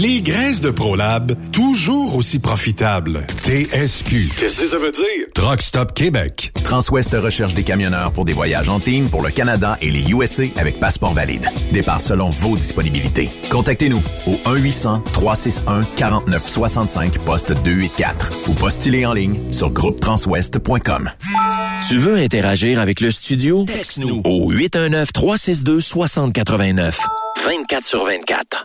Les graisses de ProLab, toujours aussi profitables. TSQ. Qu'est-ce que ça veut dire? Truck Stop Québec. Transwest recherche des camionneurs pour des voyages en team pour le Canada et les USA avec passeport valide. Départ selon vos disponibilités. Contactez-nous au 1-800-361-4965, poste 284 ou postulez en ligne sur groupetranswest.com. Tu veux interagir avec le studio? Texte-nous au 819-362-6089. 24 sur 24.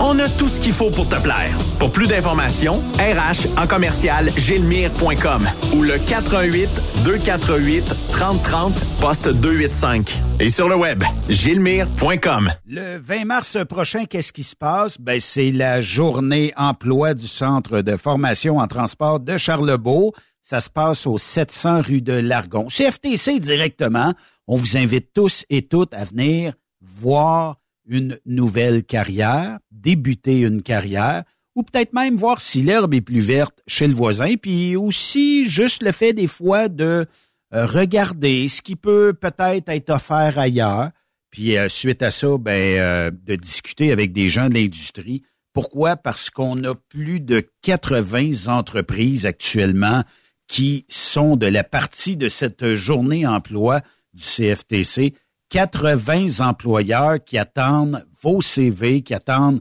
On a tout ce qu'il faut pour te plaire. Pour plus d'informations, RH en commercial gilmire.com ou le 418 248 3030 poste 285. Et sur le web, gilmire.com. Le 20 mars prochain, qu'est-ce qui se passe? Ben, c'est la journée emploi du Centre de formation en transport de Charlebourg. Ça se passe au 700 rue de Largon. CFTC directement. On vous invite tous et toutes à venir voir une nouvelle carrière, débuter une carrière, ou peut-être même voir si l'herbe est plus verte chez le voisin, puis aussi juste le fait des fois de euh, regarder ce qui peut peut-être être offert ailleurs, puis euh, suite à ça, ben, euh, de discuter avec des gens de l'industrie. Pourquoi? Parce qu'on a plus de 80 entreprises actuellement qui sont de la partie de cette journée emploi du CFTC 80 employeurs qui attendent vos CV, qui attendent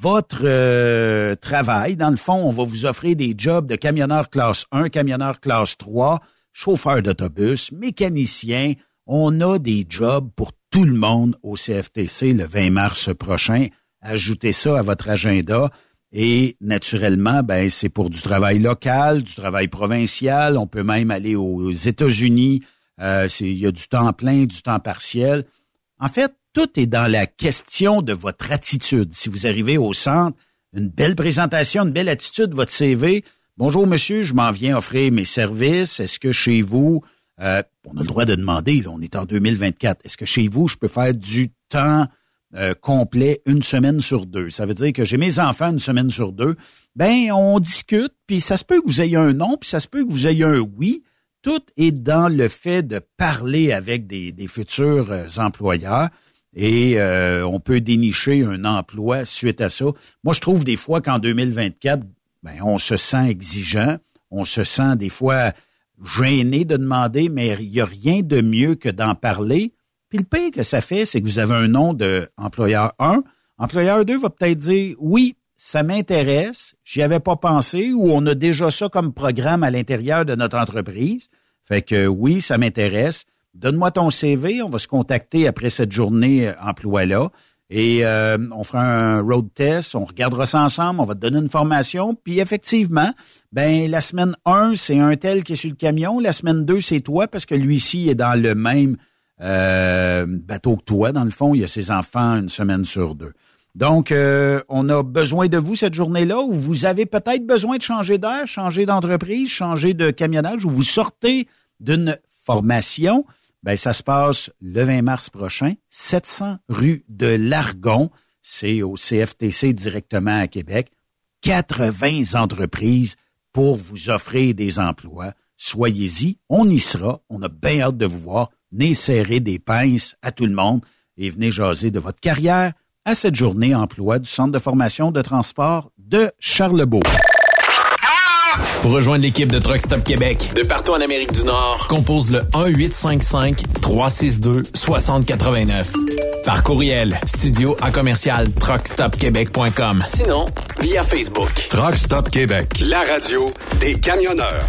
votre euh, travail. Dans le fond, on va vous offrir des jobs de camionneur classe 1, camionneur classe 3, chauffeur d'autobus, mécanicien. On a des jobs pour tout le monde au CFTC le 20 mars prochain. Ajoutez ça à votre agenda. Et naturellement, ben c'est pour du travail local, du travail provincial. On peut même aller aux États-Unis. Euh, il y a du temps plein, du temps partiel. En fait, tout est dans la question de votre attitude. Si vous arrivez au centre, une belle présentation, une belle attitude, votre CV. Bonjour monsieur, je m'en viens offrir mes services. Est-ce que chez vous, euh, on a le droit de demander, là, on est en 2024, est-ce que chez vous, je peux faire du temps euh, complet une semaine sur deux? Ça veut dire que j'ai mes enfants une semaine sur deux. Ben, on discute, puis ça se peut que vous ayez un non, puis ça se peut que vous ayez un oui. Tout est dans le fait de parler avec des, futurs euh, employeurs et on peut dénicher un emploi suite à ça. Moi, je trouve des fois qu'en 2024, ben, on se sent exigeant, on se sent des fois gêné de demander, mais il n'y a rien de mieux que d'en parler. Puis le pire que ça fait, c'est que vous avez un nom de employeur 1. Employeur 2 va peut-être dire oui, ça m'intéresse, j'y avais pas pensé, ou on a déjà ça comme programme à l'intérieur de notre entreprise. Fait que oui, ça m'intéresse. Donne-moi ton CV, on va se contacter après cette journée euh, emploi-là. Et euh, on fera un road test, on regardera ça ensemble, on va te donner une formation. Puis effectivement, ben la semaine 1, c'est un tel qui est sur le camion. La semaine 2, c'est toi, parce que lui-ci est dans le même euh, bateau que toi. Dans le fond, il a ses enfants une semaine sur deux. Donc, euh, on a besoin de vous cette journée-là où vous avez peut-être besoin de changer d'air, changer d'entreprise, changer de camionnage, où vous sortez d'une formation ben, ça se passe le 20 mars prochain, 700 rue de Largon. C'est au CFTC directement à Québec. 80 entreprises pour vous offrir des emplois. Soyez-y, on y sera. On a bien hâte de vous voir. Venez des pinces à tout le monde et venez jaser de votre carrière à cette journée emploi du Centre de formation de transport de Charlebourg. Pour rejoindre l'équipe de Truck Stop Québec, de partout en Amérique du Nord, compose le 1-855-362-6089. Par courriel, studio à commercial truckstopquebec.com. Sinon, via Facebook. Truck Stop Québec, la radio des camionneurs.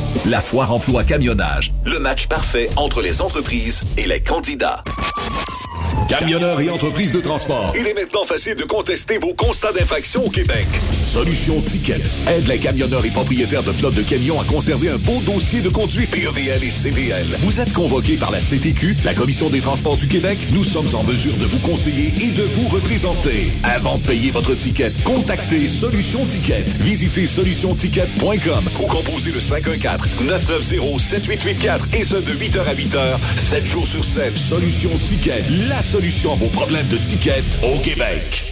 La foire emploi camionnage, le match parfait entre les entreprises et les candidats. Camionneurs et entreprises de transport. Il est maintenant facile de contester vos constats d'infraction au Québec. Solution Ticket aide les camionneurs et propriétaires de flottes de camions à conserver un beau dossier de conduite PEVL et CVL. Vous êtes convoqué par la CTQ, la Commission des transports du Québec. Nous sommes en mesure de vous conseiller et de vous représenter. Avant de payer votre ticket, contactez Solution Ticket. Visitez solutionticket.com ou composez le 514-990-7884 et ce de 8h à 8h, 7 jours sur 7. Solution Ticket, la solution à vos problèmes de ticket au Québec.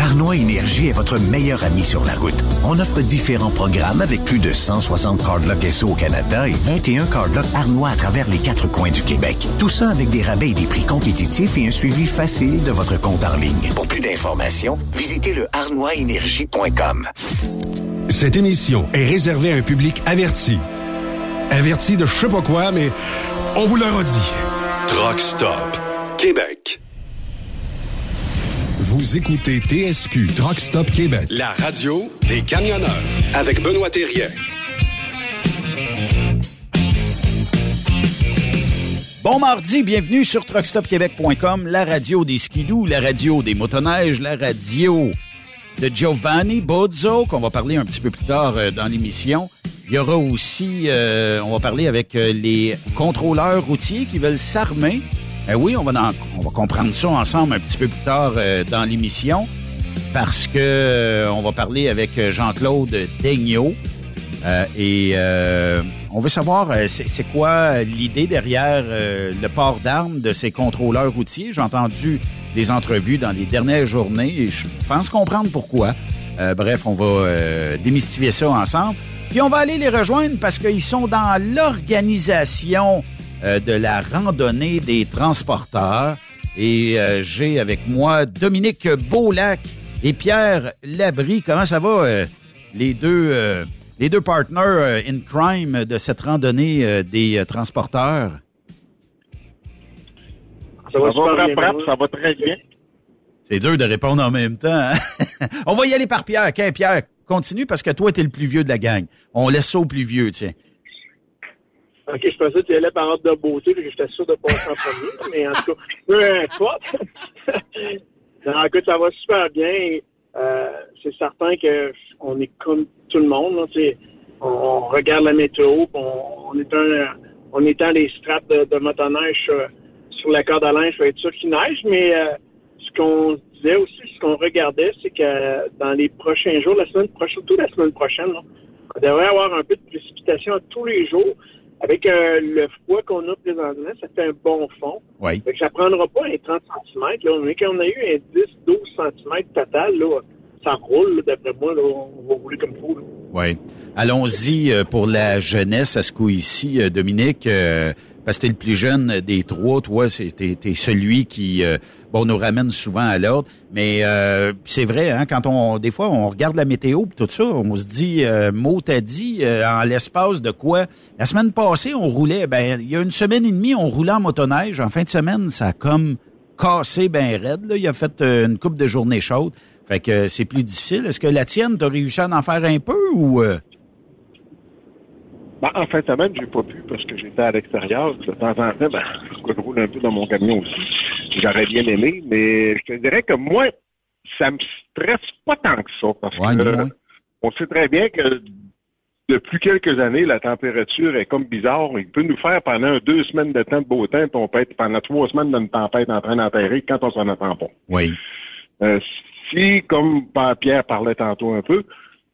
Arnois Énergie est votre meilleur ami sur la route. On offre différents programmes avec plus de 160 cardlocks SO au Canada et 21 cardlocks Arnois à travers les quatre coins du Québec. Tout ça avec des rabais et des prix compétitifs et un suivi facile de votre compte en ligne. Pour plus d'informations, visitez le arnoisénergie.com. Cette émission est réservée à un public averti. Averti de je sais pas quoi, mais on vous le redit. Truck Stop Québec. Vous écoutez TSQ Truck Stop Québec. La radio des camionneurs avec Benoît Thérien. Bon mardi, bienvenue sur truckstopquebec.com, la radio des skidoo, la radio des motoneiges, la radio de Giovanni Bozzo, qu'on va parler un petit peu plus tard euh, dans l'émission. Il y aura aussi, euh, on va parler avec euh, les contrôleurs routiers qui veulent s'armer ben oui, on va, on va comprendre ça ensemble un petit peu plus tard euh, dans l'émission parce que euh, on va parler avec euh, Jean-Claude Daigneault et on veut savoir c'est quoi l'idée derrière le port d'armes de ces contrôleurs routiers? J'ai entendu des entrevues dans les dernières journées et je pense comprendre pourquoi. bref, on va démystifier ça ensemble. Puis on va aller les rejoindre parce qu'ils sont dans l'organisation euh, de la randonnée des transporteurs. Et euh, j'ai avec moi Dominique Beaulac et Pierre Labry. Comment ça va, euh, les deux Les deux partners in crime de cette randonnée des transporteurs. Ça va, ça va très bien. C'est dur de répondre en même temps. Hein? On va y aller par Pierre. Okay, Pierre, continue parce que toi, tu es le plus vieux de la gang. On laisse ça au plus vieux, tiens. OK, je pensais que tu allais par ordre de beauté, que j'étais sûr de passer en premier, mais en tout cas, peu importe. non, écoute, ça va super bien. Euh, c'est certain qu'on est comme tout le monde. on, regarde la météo, on, on étend, on étend les straps de, de motoneige euh, sur la corde à linge, vais être sûr qu'il neige, mais euh, ce qu'on disait aussi, ce qu'on regardait, c'est que dans les prochains jours, la semaine prochaine, surtout la semaine prochaine, on devrait avoir un peu de précipitation tous les jours. Avec euh, le froid qu'on a présentement, ça fait un bon fond. Oui. Fait que ça prendra pas un 30 cm. Là. On a eu un 10-12 cm total, là, ça roule, d'après moi, là, on va rouler comme fou. Oui. Allons-y euh, pour la jeunesse à ce coup-ci, Dominique parce que t'es le plus jeune des trois, toi, t'es es celui qui euh, bon nous ramène souvent à l'ordre. Mais euh, c'est vrai, hein, quand on des fois on regarde la météo et tout ça, on se dit euh, mot t'as dit euh, en l'espace de quoi. La semaine passée, on roulait, ben il y a une semaine et demie, on roulait en motoneige. En fin de semaine, ça a comme cassé ben raide. Là. Il a fait une coupe de journées chaudes. Fait que c'est plus difficile. Est-ce que la tienne, t'as réussi à en faire un peu ou ben, en fin de semaine, j'ai pas pu parce que j'étais à l'extérieur. De temps en temps, ben, je roule un peu dans mon camion aussi. J'aurais bien aimé, mais je te dirais que moi, ça me stresse pas tant que ça parce que on sait très bien que depuis quelques années, la température est comme bizarre. Il peut nous faire pendant deux semaines de temps de beau temps, puis on peut être pendant trois semaines d'une tempête en train d'enterrer quand on s'en attend pas. Oui. Euh, si, comme Pierre parlait tantôt un peu,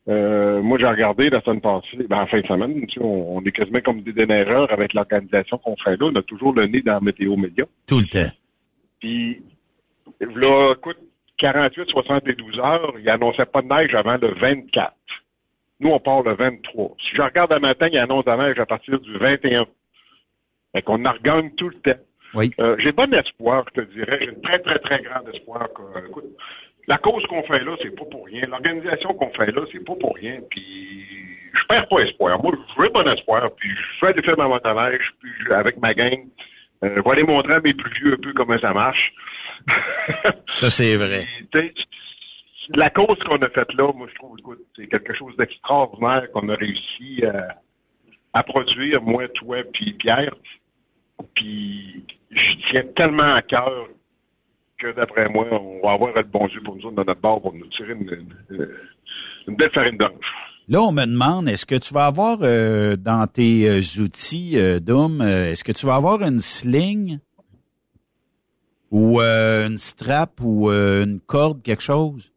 euh, moi, j'ai regardé la semaine passée, ben, en fin de semaine, tu on, est quasiment comme des déneigeurs avec l'organisation qu'on fait là. On a toujours le nez dans météo média. Tout le temps. Puis, là, écoute, 48, 72 heures, il annonçait pas de neige avant le 24. Nous, on part le 23. Si je regarde le matin, il annonce la neige à partir du 21. Fait qu'on en regagne tout le temps. Oui. Euh, j'ai bon espoir, je te dirais. J'ai très, très, très grand espoir. Que, écoute, la cause qu'on fait là, c'est pas pour rien. L'organisation qu'on fait là, c'est pas pour rien. Puis je perds pas espoir. Moi, je veux bon espoir. Puis je fais des films à motoneige, puis avec ma gang. Euh, je vais aller montrer à mes plus vieux un peu comment ça marche. ça, c'est vrai. la cause qu'on a faite là, moi, je trouve, écoute, c'est quelque chose d'extraordinaire qu'on a réussi à, produire, moi, toi, puis Pierre. Puis je tiens tellement à cœur que d'après moi, on va avoir le bon Dieu pour nous dans notre bord pour nous tirer une, belle farine blanche. Là, on me demande, est-ce que tu vas avoir euh, dans tes euh, outils, euh, Dom, est-ce que tu vas avoir une sling ou une strap ou une corde, quelque chose?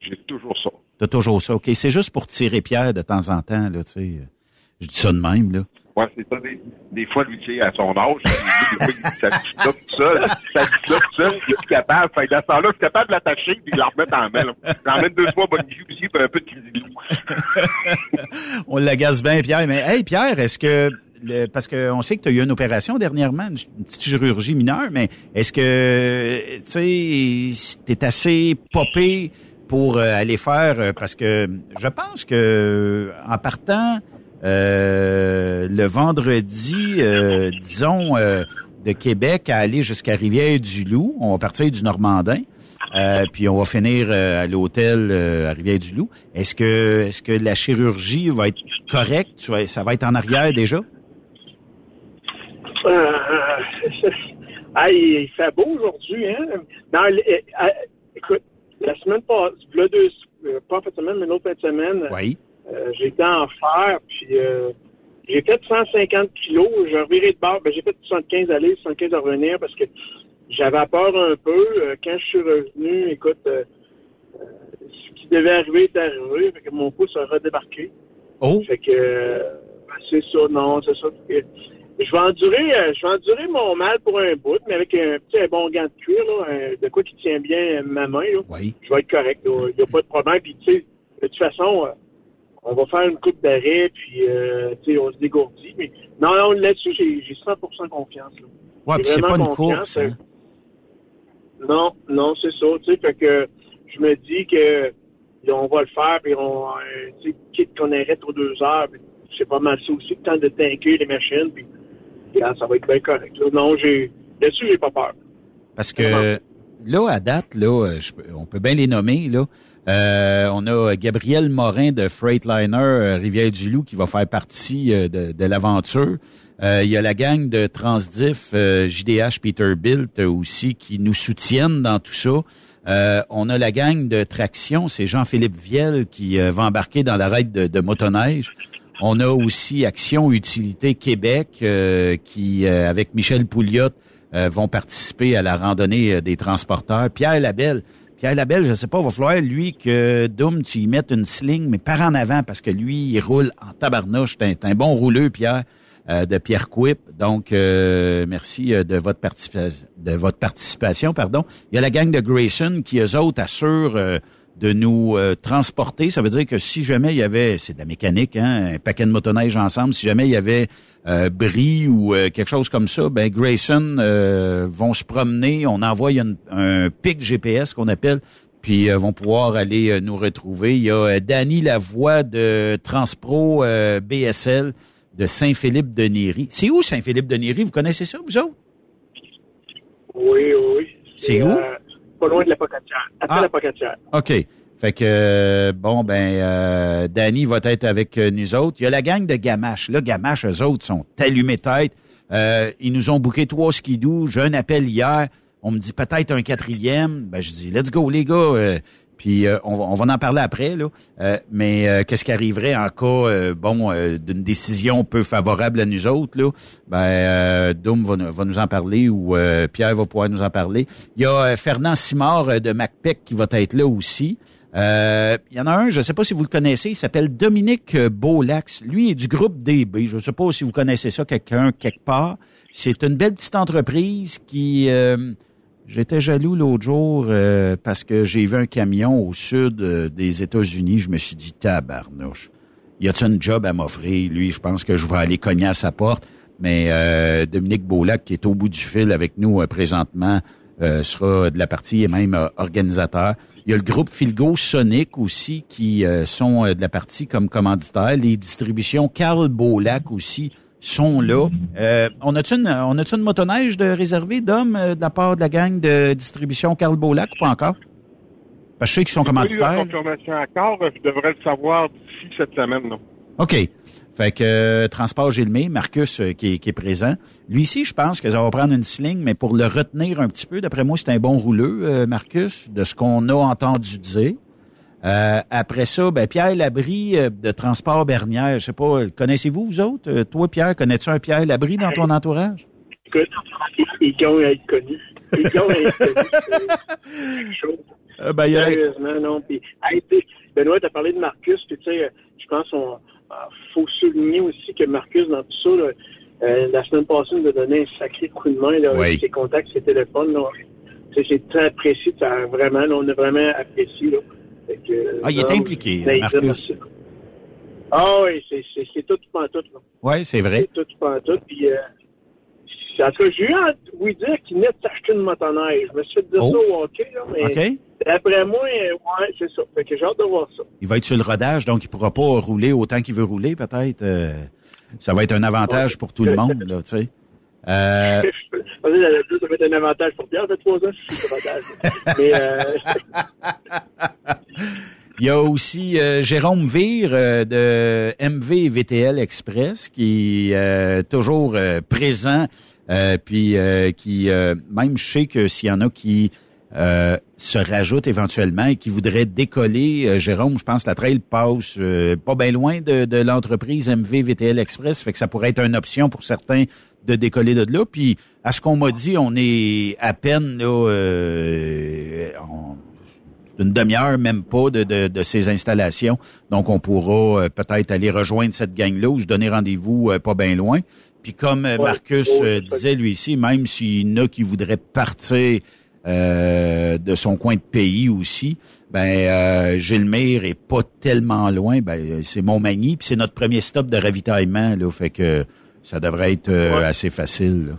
J'ai toujours ça. T'as toujours ça, OK. C'est juste pour tirer pierre de temps en temps, là, tu sais. Je dis ça de même, là. Ouais, c'est ça. Des, des fois, lui, tu sais, à son âge, ça dit ça tout seul. Ça tout seul, il est capable. Fait dans ce temps-là, je suis capable de l'attacher puis de la remettre en main. J'emmène deux fois bonne vie aussi, puis un peu de On l'agace bien, Pierre. Mais, hey, Pierre, est-ce que le, parce qu'on sait que tu as eu une opération dernièrement, une petite chirurgie mineure, mais est-ce que tu sais, t'es assez popé pour euh, aller faire euh, parce que je pense que en partant euh, le vendredi, euh, disons, euh, de Québec à aller jusqu'à Rivière-du-Loup. On va partir du Normandin. puis on va finir à l'hôtel à Rivière-du-Loup. Est-ce que est-ce que la chirurgie va être correcte? Ça va être en arrière déjà? ah, il fait beau aujourd'hui, hein? Non, écoute, la semaine passée, deux, pas de semaine, mais l'autre fin de semaine. Oui. Euh, j'étais en fer, puis euh, j'ai fait 150 kilos. J'ai reviré de bord. Ben, j'ai fait 75 aller, 75 à revenir parce que j'avais peur un peu. Euh, quand je suis revenu, écoute, ce qui devait arriver est arrivé. Fait que mon pouce a redébarqué. Oh! Fait que ben, c'est ça, non, c'est ça. Je vais endurer, je vais endurer mon mal pour un bout, mais avec un petit bon gant de cuir, là, de quoi qui tient bien ma main. Là. Oui. Je vais être correct. Il n'y a pas de problème. Puis tu sais, de toute façon, on va faire une coupe d'arrêt, puis euh, on se dégourdit. Mais non, non là-dessus, j'ai 100% confiance. Là. Ouais, puis c'est pas une course. Hein? Non, non, c'est ça. Tu sais, fait que je me dis que on va le faire, puis on, euh, quitte qu'on arrête aux deux heures, c'est pas mal ça aussi, le temps de tanker les machines, puis ça va être bien correct. Non, j'ai, là-dessus, j'ai pas peur. Parce que là, à date, là, on peut bien les nommer, là. Euh, on a Gabriel Morin de Freightliner euh, Rivière-du-Loup qui va faire partie euh, de, l'aventure. il y a la gang de Transdiff, JDH Peterbilt aussi qui nous soutiennent dans tout ça. on a la gang de Traction, c'est Jean-Philippe Viel qui va embarquer dans la raid de, de motoneige. On a aussi Action Utilité Québec qui, avec Michel Pouliot, vont participer à la randonnée des transporteurs. Pierre Labelle, Pierre Labelle, je sais pas, va falloir, lui, que Doom, tu y mettes une sling, mais par en avant, parce que lui, il roule en tabarnouche. C'est un, bon rouleux, Pierre, euh, de Pierre Quip. Donc, euh, merci euh, de votre, de votre participation. pardon. Il y a la gang de Grayson qui, eux autres, assurent de nous transporter. Ça veut dire que si jamais il y avait, c'est de la mécanique, hein, un paquet de motoneige ensemble, si jamais il y avait euh, bris ou quelque chose comme ça, ben Grayson vont se promener. On envoie un pic GPS qu'on appelle, puis vont pouvoir aller nous retrouver. Il y a Danny Lavoie de Transpro BSL de Saint-Philippe-de-Néry. C'est où Saint-Philippe-de-Néry? Vous connaissez ça, vous autres? Oui, oui. C'est où? Pas loin de la Pocatière. Après ah. la Pocatière. OK. Fait que, euh, bon, ben, euh, Danny va être avec euh, nous autres. Il y a la gang de Gamache. Là, Gamache, eux autres sont allumés tête. Euh, ils nous ont booké trois skidoo. J'ai un appel hier. On me dit peut-être un quatrième. Ben, je dis, let's go, les gars. Puis on, on, va en parler après, là. mais qu'est-ce qui arriverait en cas, bon, d'une décision peu favorable à nous autres, là? Ben, Doom va, va, nous en parler ou Pierre va pouvoir nous en parler. Il y a Fernand Simard de MacPec qui va être là aussi. Euh, il y en a un, je ne sais pas si vous le connaissez, il s'appelle Dominique Beaulax. Lui est du groupe DB. Je ne sais pas si vous connaissez ça, quelqu'un, quelque part. C'est une belle petite entreprise qui... Euh, j'étais jaloux l'autre jour euh, parce que j'ai vu un camion au sud des États-Unis. Je me suis dit, tabarnouche, y a-t-il un job à m'offrir? Lui, je pense que je vais aller cogner à sa porte. Mais Dominique Beaulac, qui est au bout du fil avec nous présentement, sera de la partie et même organisateur. Il y a le groupe Filgo Sonic aussi qui euh, sont euh, de la partie comme commanditaire. Les distributions Carl Beaulac aussi sont là. Euh, on a-tu une, on a une motoneige de réservée d'hommes de la part de la gang de distribution Carl Beaulac ou pas encore? Parce que je sais qu'ils sont commanditaires. Pas confirmation encore. Je devrais le savoir d'ici cette semaine. Non? OK. Fait que euh, Transport Gilmé, Marcus euh, qui, est, présent. Lui ici, je pense que ça va prendre une sling, mais pour le retenir un petit peu, d'après moi, c'est un bon rouleux, euh, Marcus, de ce qu'on a entendu dire. Après ça, ben, Pierre Labrie de Transport Bernière. Je sais pas, connaissez-vous vous autres? toi, Pierre, connais-tu un Pierre Labrie dans ton entourage? Écoute, ils vont être connus. Ils vont être connus. ben. Sérieusement, non. Puis, Benoît, tu as parlé de Marcus, tu sais, je pense qu'on faut souligner aussi que Marcus, dans tout ça, euh, la semaine passée, nous a donné un sacré coup de main, là, ses contacts, ses téléphones. C'est très apprécié, vraiment, on a vraiment apprécié. Là. Ah, il est impliqué, ben, Marcus. Ah oui, c'est tout pas tout. Oui, c'est vrai. C'est tout pas tout. Puis, euh, en tout cas, j'ai eu à vous dire qu'il venait de s'acheter une motoneige. Je me suis fait dire ça au hockey, là, mais... OK. D'après moi, ouais, c'est ça. Fait que j'ai hâte de voir ça. Il va être sur le rodage, donc il pourra pas rouler autant qu'il veut rouler, peut-être. Euh, ça va être un avantage pour tout le monde, là, tu sais. Euh... ça va être un avantage pour Pierre, de trois ans, c'est le rodage. Mais, euh... Il y a aussi euh, Jérôme Vire euh, de MV VTL Express qui est toujours présent, puis qui même je sais que s'il y en a qui se rajoute éventuellement et qui voudrait décoller. Jérôme, je pense que la trail passe pas bien loin de, de l'entreprise MV VTL Express, fait que ça pourrait être une option pour certains de décoller de là. Puis, à ce qu'on m'a dit, on est à peine là, une demi-heure, même pas, de, de, de, ces installations. Donc, on pourra peut-être aller rejoindre cette gang-là ou se donner rendez-vous pas bien loin. Puis, comme Marcus disait lui ici, même s'il y en a qui voudraient partir euh, de son coin de pays aussi, ben euh, Gilmire est pas tellement loin. Ben c'est Montmagny, puis c'est notre premier stop de ravitaillement là, fait que ça devrait être euh, assez facile.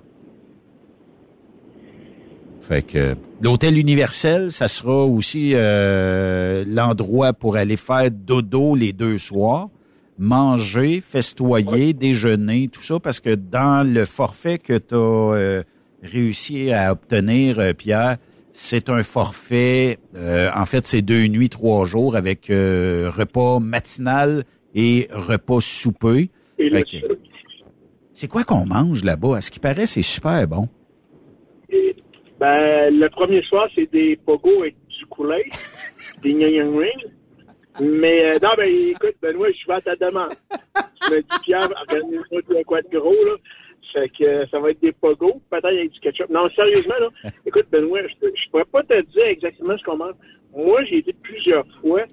Fait que l'hôtel universel, ça sera aussi euh, l'endroit pour aller faire dodo les deux soirs, manger, festoyer, déjeuner, tout ça, parce que dans le forfait que tu as euh, réussi à obtenir, euh, Pierre, c'est un forfait, en fait, c'est deux nuits, trois jours avec repas matinal et repas souper. C'est quoi qu'on mange là-bas? À ce qui paraît, c'est super bon. Ben, le premier soir, c'est des pogos avec du coulet, des yang ring. Mais euh, non, ben écoute, Benoît, je suis à ta demande. Tu me dis, Pierre, organise-moi un quoi de gros, là. Fait que euh, ça va être des pogos, peut-être avec du ketchup. Non, sérieusement, là, écoute, Benoît, je, je pourrais pas te dire exactement ce qu'on mange. Moi, j'ai été plusieurs fois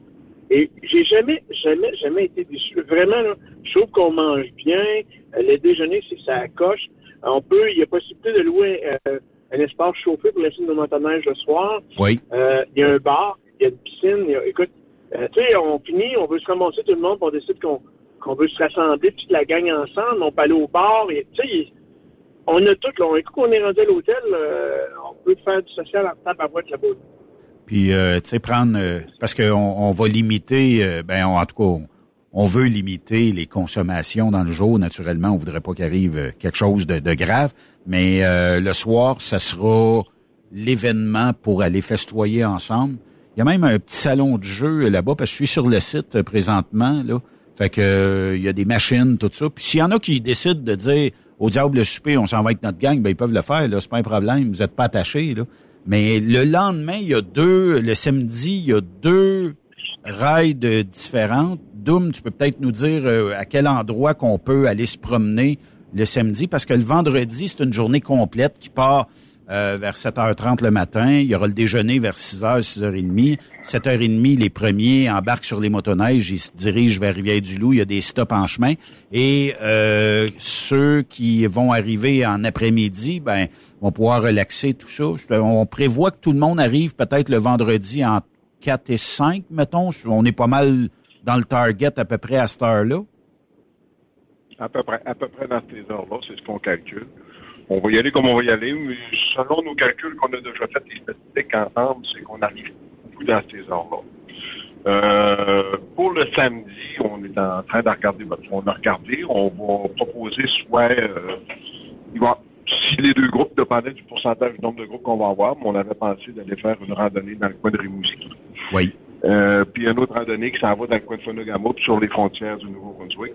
et j'ai jamais, jamais, jamais été déçu. Vraiment, là, je trouve qu'on mange bien. Euh, le déjeuner, c'est ça coche. On peut, il y a possibilité de louer un espace chauffé pour laisser nos motoneiges le soir. Oui. Euh, il y a un bar, il y a une piscine. écoute, euh, tu sais, on finit, on veut se ramasser tout le monde, on décide qu'on qu'on veut se rassembler, toute la gang ensemble, on peut aller au bar. Tu sais, on a tout. Là, on, écoute, on est rendu à l'hôtel, euh, on peut faire du social en table à boîte là-bas. Puis, tu sais, prendre... parce qu'on on va limiter, ben, en tout cas on veut limiter les consommations dans le jour. Naturellement, on voudrait pas qu'il arrive euh, quelque chose de, grave, mais euh, le soir, ça sera l'événement pour aller festoyer ensemble. Il y a même un petit salon de jeu là-bas, parce que je suis sur le site euh, présentement, là. Fait que il y a des machines, tout ça. Puis s'il y en a qui décident de dire au diable le souper, on s'en va avec notre gang, ben ils peuvent le faire, là, c'est pas un problème, vous êtes pas attachés, là. Mais le lendemain, il y a deux, le samedi, il y a deux rides différentes. Doom, tu peux peut-être nous dire euh, à quel endroit qu'on peut aller se promener le samedi, parce que le vendredi, c'est une journée complète qui part euh, vers 7h30 le matin. Il y aura le déjeuner vers 6h, 6h30. 7h30, les premiers embarquent sur les motoneiges, ils se dirigent vers Rivière-du-Loup. Il y a des stops en chemin. Et euh, ceux qui vont arriver en après-midi, ben, vont pouvoir relaxer tout ça. On prévoit que tout le monde arrive peut-être le vendredi en 4 et 5, mettons. On est pas mal dans le target à peu près à cette heure-là? À peu près, à peu près dans ces heures-là, c'est ce qu'on calcule. On va y aller comme on va y aller, mais selon nos calculs qu'on a déjà fait, les statistiques ensemble, c'est qu'on arrive beaucoup dans ces heures-là. Euh, pour le samedi, on est en train de regarder, on a regardé, on va proposer soit, euh, si les deux groupes dépendaient du pourcentage du nombre de groupes qu'on va avoir, mais on avait pensé d'aller faire une randonnée dans le coin de Rimouski. Oui. Euh, puis une autre randonnée qui s'en va dans le coin de Fonogamo, sur les frontières du Nouveau-Brunswick.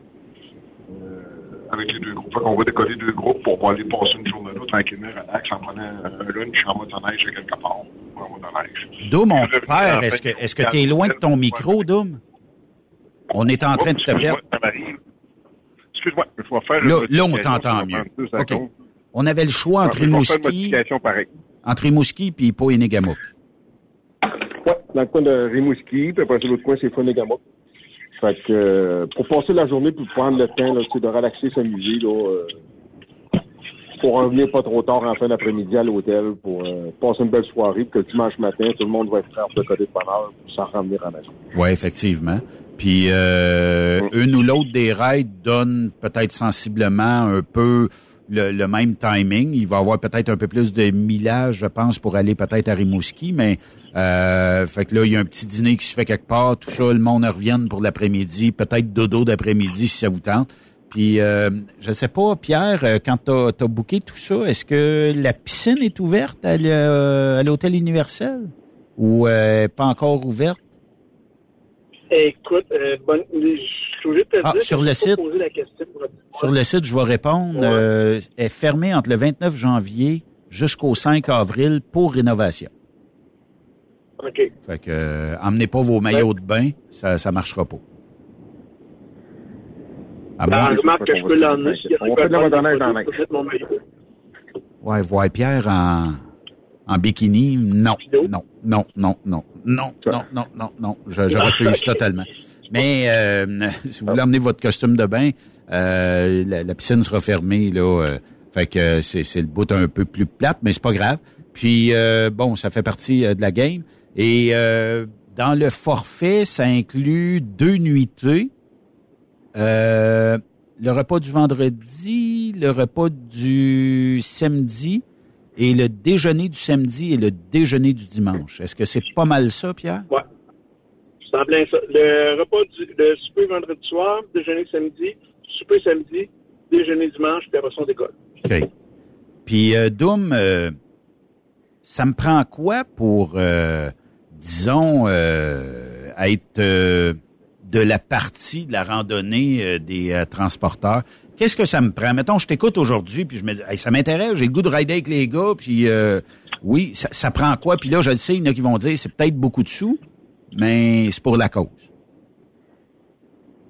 Euh, avec les deux groupes. Fait qu'on va décoller deux groupes pour pouvoir aller passer une journée là, tranquillement, relax, en prenant un lunch en motoneige à quelque part. En. Doom, mon père, est-ce que est-ce que tu es loin de ton micro, Doom? On est en train de te perdre. Excuse-moi, il faut faire Là, là on t'entend mieux. OK. On avait le choix entre Rimouski, entre Rimouski puis Poénégamouk. Oui, dans le coin de Rimouski, puis après l'autre coin, c'est Fonegama. Fait que euh, pour passer la journée puis prendre le temps là, de relaxer, s'amuser, là, euh, pour revenir pas trop tard en fin d'après-midi à l'hôtel pour euh, passer une belle soirée, que le dimanche matin, tout le monde va être prêt de côté de bonheur pour s'en ramener à la maison. Oui, effectivement. Puis euh, mm. une ou l'autre des raids donne peut-être sensiblement un peu le, même timing. Il va avoir peut-être un peu plus de millage, je pense, pour aller peut-être à Rimouski, mais euh, fait que là, il y a un petit dîner qui se fait quelque part, tout ça, le monde revient pour l'après-midi, peut-être dodo d'après-midi si ça vous tente. Puis, euh, je sais pas, Pierre, euh, quand tu as, booké tout ça, est-ce que la piscine est ouverte à l'hôtel universel? Ou euh, pas encore ouverte? Écoute, euh, te ah, dire, sur le site, sur le site, je vais répondre, euh, est fermé entre le 29 janvier jusqu'au 5 avril pour rénovation. OK. Fait que, euh, emmenez pas vos maillots de bain, ça, ça marchera pas. À ben, je remarque que je peux l'emmener. On fait de la dans Ouais, voir Pierre en, en bikini, non, non, non, non, non, non, non, non, non, non, je, je refuse totalement. Mais euh, si vous voulez emmener votre costume de bain, euh, la, piscine sera fermée là. Euh, fait que c'est, le bout un peu plus plate, mais c'est pas grave. Puis euh, bon, ça fait partie de la game. Et dans le forfait, ça inclut deux nuitées. le repas du vendredi, le repas du samedi et le déjeuner du samedi et le déjeuner du dimanche. Est-ce que c'est pas mal ça, Pierre? Oui. Le repas du le vendredi soir, déjeuner samedi, souper samedi, déjeuner dimanche, puis après ça, on décolle. OK. Puis, euh, Doom, euh, ça me prend quoi pour, euh, disons, euh, être de la partie de la randonnée des transporteurs? Qu'est-ce que ça me prend? Mettons, je t'écoute aujourd'hui, puis je me dis, ça m'intéresse, j'ai le goût de rider avec les gars, puis oui, ça, ça prend quoi? Puis là, je le sais, il y en a qui vont dire, c'est peut-être beaucoup de sous, mais c'est pour la cause.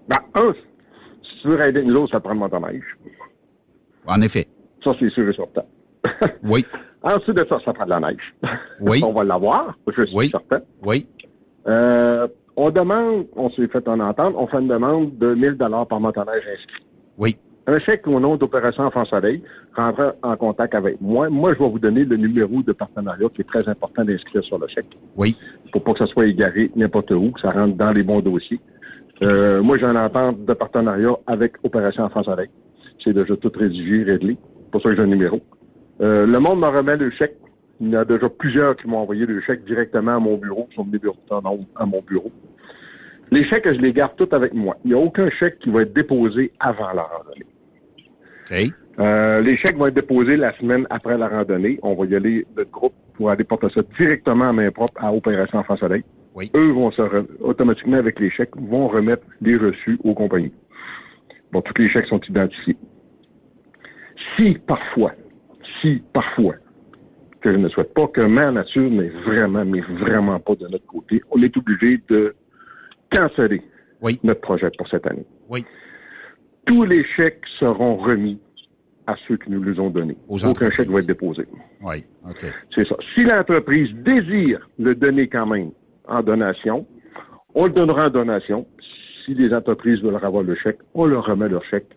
Ben, un, si tu veux une l'eau, ça prend le motoneige. En effet. Ça, c'est sûr et certain. Oui. Ensuite de ça, ça prend de la neige. Oui. on va l'avoir, je suis Oui. certain. Oui. Euh, on demande, on s'est fait en entendre, on fait une demande de 1000 dollars par motoneige inscrit. Oui. Un chèque au nom d'Opération Enfant Soleil rentre en contact avec moi. Moi, je vais vous donner le numéro de partenariat qui est très important d'inscrire sur le chèque. Oui. Pour pas que ça soit égaré n'importe où, que ça rentre dans les bons dossiers. Euh, moi, j'ai une entente de partenariat avec Opération Enfant Soleil. C'est déjà tout rédigé, réglé. C'est pour ça que j'ai un numéro. Euh, le monde me remet le chèque. Il y en a déjà plusieurs qui m'ont envoyé le chèque directement à mon bureau, qui sont venus à mon bureau. Les chèques, je les garde tous avec moi. Il n'y a aucun chèque qui va être déposé avant la randonnée. Euh, les chèques vont être déposés la semaine après la randonnée. On va y aller de groupe pour aller porter ça directement à main propre à Opération Enfant Soleil. Oui. Eux vont se re- automatiquement avec les chèques vont remettre les reçus aux compagnies. Bon, tous les chèques sont identifiés. Si parfois, si parfois, que je ne souhaite pas que ma nature n'est vraiment, mais vraiment pas de notre côté, on est obligé de canceller Oui. notre projet pour cette année. Oui. Tous les chèques seront remis à ceux qui nous les ont donnés. Aucun chèque va être déposé. Oui. OK. C'est ça. Si l'entreprise désire le donner quand même en donation, on le donnera en donation. Si les entreprises veulent avoir le chèque, on leur remet leur chèque.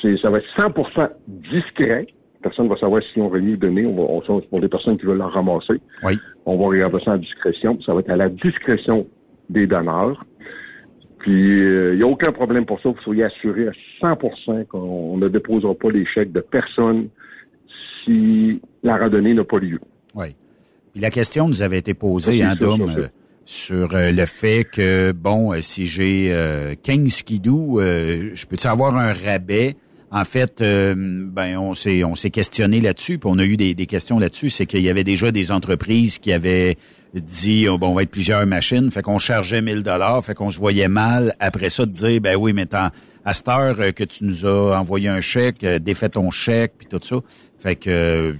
C'est, ça va être 100% discret. Personne ne va savoir si on remis ou donné. On va, on, pour les personnes qui veulent le ramasser, Oui. on va regarder ça en discrétion. Ça va être à la discrétion des donneurs. Puis, il n'y a aucun problème pour ça. Vous soyez assurés à 100% qu'on ne déposera pas les chèques de personne si la randonnée n'a pas lieu. Oui. Puis la question nous avait été posée, Ok, hein, Dom, euh, sur euh, le fait que, bon, euh, si j'ai euh, 15 skidoo, euh, je peux-tu avoir un rabais? En fait, euh, ben on s'est on s'est questionné là-dessus, puis on a eu des, des questions là-dessus. C'est qu'il y avait déjà des entreprises qui avaient dit oh, bon, on va être plusieurs machines, fait qu'on chargeait 1000 dollars, fait qu'on se voyait mal après ça de dire ben oui, mais tant, à cette heure euh, que tu nous as envoyé un chèque, euh, défais ton chèque puis tout ça. Fait que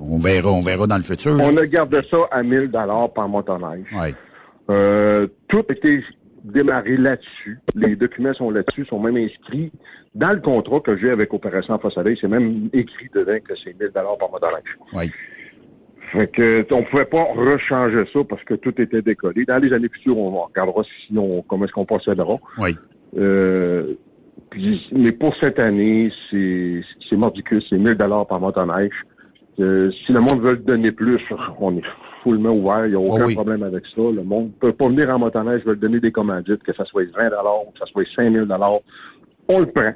on verra, on verra dans le futur. On a gardé ça à 1000 dollars par motoneige. Ouais. Euh, tout a été démarré là-dessus. Les documents sont là-dessus, sont même inscrits dans le contrat que j'ai avec Opération Soleil. C'est même écrit dedans que c'est 1000 dollars par motoneige. Oui. Fait que on pouvait pas rechanger ça parce que tout était décollé. Dans les années futures, on regardera si on, comment est-ce qu'on procédera. Oui. Euh, puis, mais pour cette année, c'est c'est mordicus, c'est 1000 dollars par motoneige. Euh, si le monde veut le donner plus, on est foulement ouvert, il n'y a aucun Oh oui. problème avec ça. Le monde peut pas venir en motoneige, veut donner des commandites, que ça soit 20 dollars, que ça soit 5000 dollars, on le prend.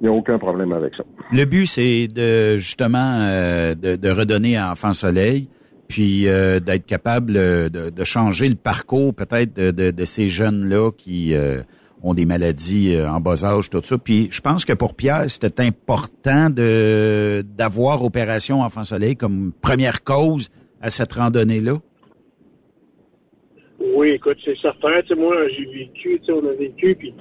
Il n'y a aucun problème avec ça. Le but, c'est de justement euh, de, de redonner à Enfant Soleil, puis euh, d'être capable euh, de, de changer le parcours peut-être de, de, de ces jeunes-là qui euh, ont des maladies en bas âge, tout ça. Puis je pense que pour Pierre, c'était important de d'avoir Opération Enfant Soleil comme première cause à cette randonnée-là. Oui, écoute, c'est certain. Tu sais, moi, j'ai vécu, tu sais, on a vécu, puis,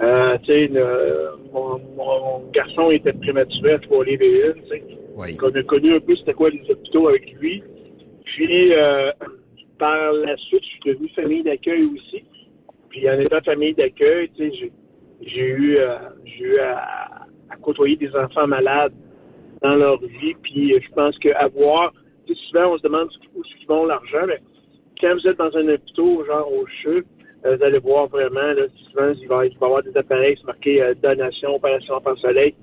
euh, tu sais, le- mon, mon garçon était prématuré à trois livres et une, tu sais. Oui. On a connu un peu c'était quoi les hôpitaux avec lui. Puis, euh, par la suite, je suis devenu famille d'accueil aussi. Puis, en étant famille d'accueil, tu sais, j'ai, j'ai eu, euh, j'ai eu à, à côtoyer des enfants malades dans leur vie. Puis, je pense qu'avoir, tu sais, souvent, on se demande où est-ce qu'ils vont l'argent, mais quand vous êtes dans un hôpital, genre au CHU, vous allez voir vraiment, là, souvent, il va, il va y avoir des appareils, c'est marqué euh, donation, opération enfant soleil.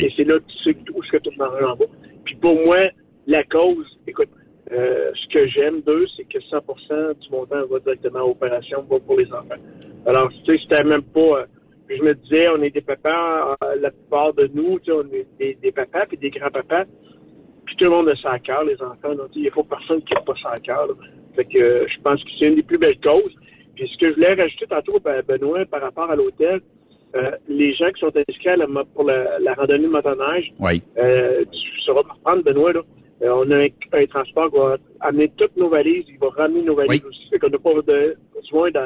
Et c'est là tu sais où est-ce que tout l'argent va. Puis pour moi, la cause, écoute, euh, ce que j'aime d'eux, c'est que 100% du montant va directement à l'opération, va pour les enfants. Alors, tu sais, c'était même pas... euh, je me disais, on est des papas, euh, la plupart de nous, tu sais, on est des, des papas puis des grands-papas. puis tout le monde a ça à cœur, les enfants. Donc, il n'y a pas personne qui n'a pas ça à cœur. Fait que euh, je pense que c'est une des plus belles causes. Puis ce que je voulais rajouter tantôt, ben, Benoît, par rapport à l'hôtel, euh, les gens qui sont inscrits à la, pour la, randonnée de motoneige, oui. euh, tu sauras reprendre, Benoît, là, euh, on a un, transport qui va amener toutes nos valises, il va ramener nos valises aussi, fait qu'on n'a pas de, besoin de,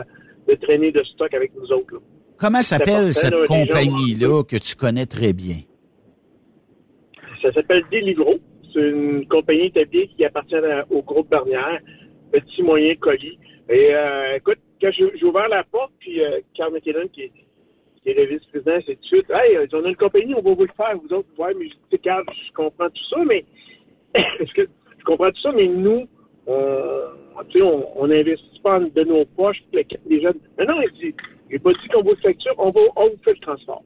de, traîner de stock avec nous autres. Là. Comment s'appelle cette compagnie-là que tu connais très bien? Ça s'appelle Delivro. C'est une compagnie établie qui appartient au groupe Barnière, petit moyen colis. Et euh, écoute, quand j'ai ouvert la porte, puis euh, Carl McKinnon, qui, qui est le vice-président, c'est tout de suite, hey, on a une compagnie, on va vous le faire, vous autres. Ouais, mais je Carl, je comprends tout ça, mais est-ce que je comprends tout ça, mais nous, on, on n'investit pas de nos poches les jeunes. Mais non, il dit, j'ai pas dit qu'on vous facture, on va, on vous fait le transport.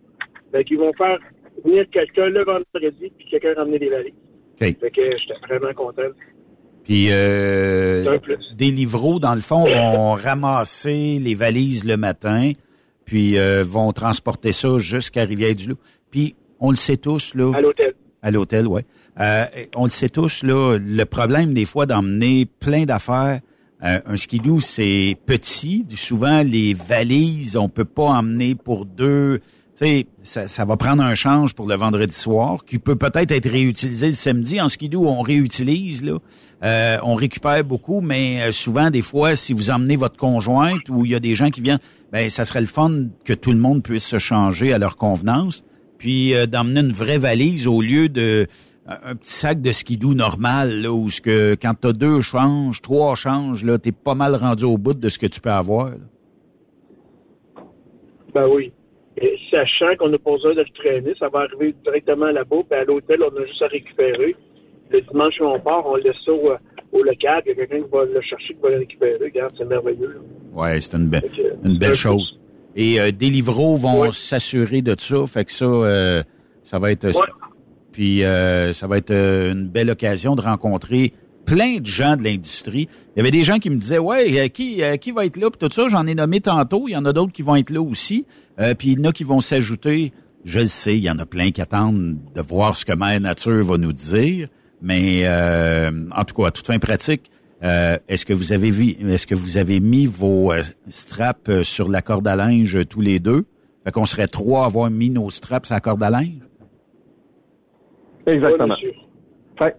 Fait qu'ils vont faire venir quelqu'un le vendredi, puis quelqu'un ramener des valises. Okay. Fait que j'étais vraiment content. Puis euh, des livreaux, dans le fond, vont ramasser les valises le matin, puis euh, vont transporter ça jusqu'à Rivière-du-Loup. Puis on le sait tous, là. À l'hôtel. À l'hôtel, oui. Euh, on le sait tous, là, le problème des fois d'emmener plein d'affaires, euh, un skidoo, c'est petit. Souvent, les valises, on peut pas emmener pour deux. Sais, ça, ça, va prendre un change pour le vendredi soir, qui peut peut-être être réutilisé le samedi. En skidoo, on réutilise, là. Euh, on récupère beaucoup, mais souvent, des fois, si vous emmenez votre conjointe ou il y a des gens qui viennent, ben ça serait le fun que tout le monde puisse se changer à leur convenance. Puis d'emmener une vraie valise au lieu de un petit sac de skidoo normal, là, où ce que quand t'as deux changes, trois changes, là, t'es pas mal rendu au bout de ce que tu peux avoir. Ben oui. Et sachant qu'on n'a pas besoin de le traîner, ça va arriver directement là-bas, puis à l'hôtel, on a juste à récupérer. Le dimanche, on part, on laisse ça au, local, il y a quelqu'un qui va le chercher, qui va le récupérer. Regarde, c'est merveilleux. Oui, c'est une, belle une belle chose. Et euh, des livreaux vont s'assurer de ça, fait que ça, euh, ça va être... Puis euh, ça va être une belle occasion de rencontrer plein de gens de l'industrie. Il y avait des gens qui me disaient ouais euh, qui qui va être là puis tout ça? J'en ai nommé tantôt. Il y en a d'autres qui vont être là aussi. Puis il y en a qui vont s'ajouter. Je le sais il y en a plein qui attendent de voir ce que Mère Nature va nous dire. Mais en tout cas à toute fin pratique est-ce que vous avez vu est-ce que vous avez mis vos straps sur la corde à linge tous les deux? Fait qu'on serait trois à avoir mis nos straps sur la corde à linge? Exactement. fait.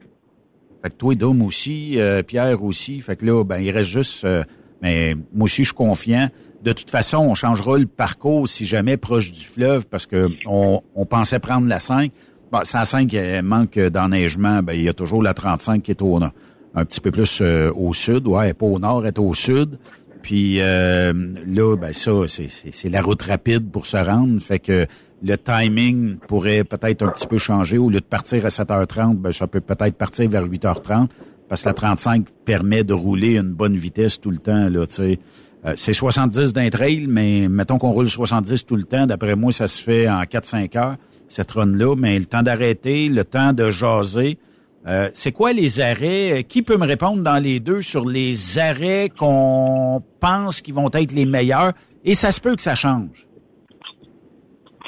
Fait que toi, Dom aussi, euh, Pierre aussi. Fait que là, ben, il reste juste. Euh, mais moi aussi, je suis confiant. De toute façon, on changera le parcours si jamais proche du fleuve parce que on, pensait prendre la 5. Bon, la 5 manque d'enneigement. Ben, il y a toujours la 35 qui est au, un petit peu plus euh, au sud. Ouais, pas au nord, est au sud. Puis là, ben ça, c'est la route rapide pour se rendre. Fait que le timing pourrait peut-être un petit peu changer. Au lieu de partir à 7h30, ben, ça peut peut-être partir vers 8h30 parce que la 35 permet de rouler une bonne vitesse tout le temps. Là, euh, c'est 70 d'un trail, mais mettons qu'on roule 70 tout le temps. D'après moi, ça se fait en 4-5 heures, cette run-là. Mais le temps d'arrêter, le temps de jaser. Euh, c'est quoi les arrêts? Qui peut me répondre dans les deux sur les arrêts qu'on pense qui vont être les meilleurs? Et ça se peut que ça change.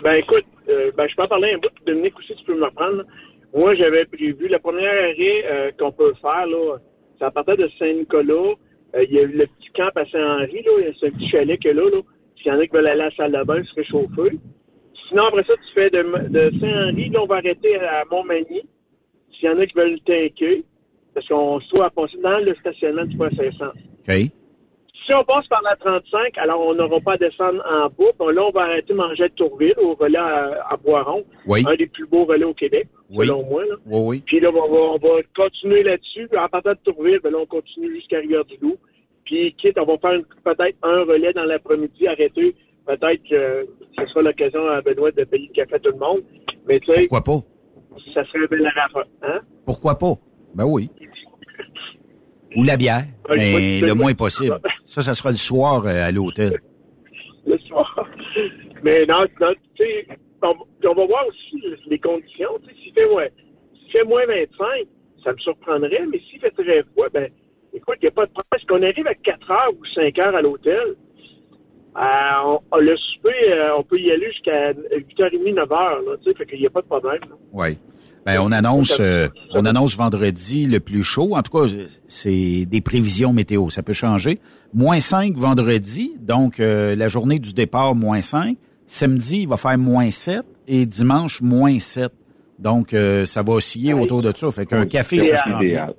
Ben écoute, euh, ben, je peux en parler un bout. Dominique aussi, tu peux me reprendre. Moi, j'avais prévu la première arrêt euh, qu'on peut faire, là, c'est à partir de Saint-Nicolas. Euh, il y a eu le petit camp à Saint-Henri, là. C'est un petit chalet que là, là. S'il y en a qui veulent aller à la salle de bain, se réchauffer. Sinon, après ça, tu fais de, Saint-Henri, là, on va arrêter à Montmagny. S'il y en a qui veulent tanker, parce qu'on soit à dans le stationnement du point 500. OK. Si on passe par la 35, alors on n'aura pas à descendre en bas. là, on va arrêter de manger à Tourville, au relais à, Boiron. Un des plus beaux relais au Québec, selon moi. Là. Oui, oui. Puis là, on va, continuer là-dessus. En partant de Tourville, ben là, on continue jusqu'à Rivière-du-Loup. Puis, quitte, on va faire peut-être un relais dans l'après-midi, arrêter. Peut-être que ce sera l'occasion à Benoît de payer le café à tout le monde. Mais tu sais... Pourquoi pas? Ça serait belle à hein? Pourquoi pas? Ben oui. Ou la bière, mais le moins possible. Ça, ça sera le soir euh, à l'hôtel. Le soir. Mais non, tu sais, on, va voir aussi les conditions. S'il fait, ouais, fait moins 25, ça me surprendrait, mais s'il fait très froid, ben, écoute, il n'y a pas de problème. Est-ce qu'on arrive à 4 heures ou 5 heures à l'hôtel? Euh, on, le souper, euh, on peut y aller jusqu'à 8h30, 9h, là, tu sais, fait qu'il n'y a pas de problème. Oui. Ben, on annonce, euh, on annonce vendredi le plus chaud. En tout cas, c'est des prévisions météo. Ça peut changer. Moins 5 vendredi, donc euh, la journée du départ, moins 5. Samedi, il va faire moins 7 et dimanche, moins 7. Donc, euh, ça va osciller autour de ça. Fait qu'un café, ça se prend bien.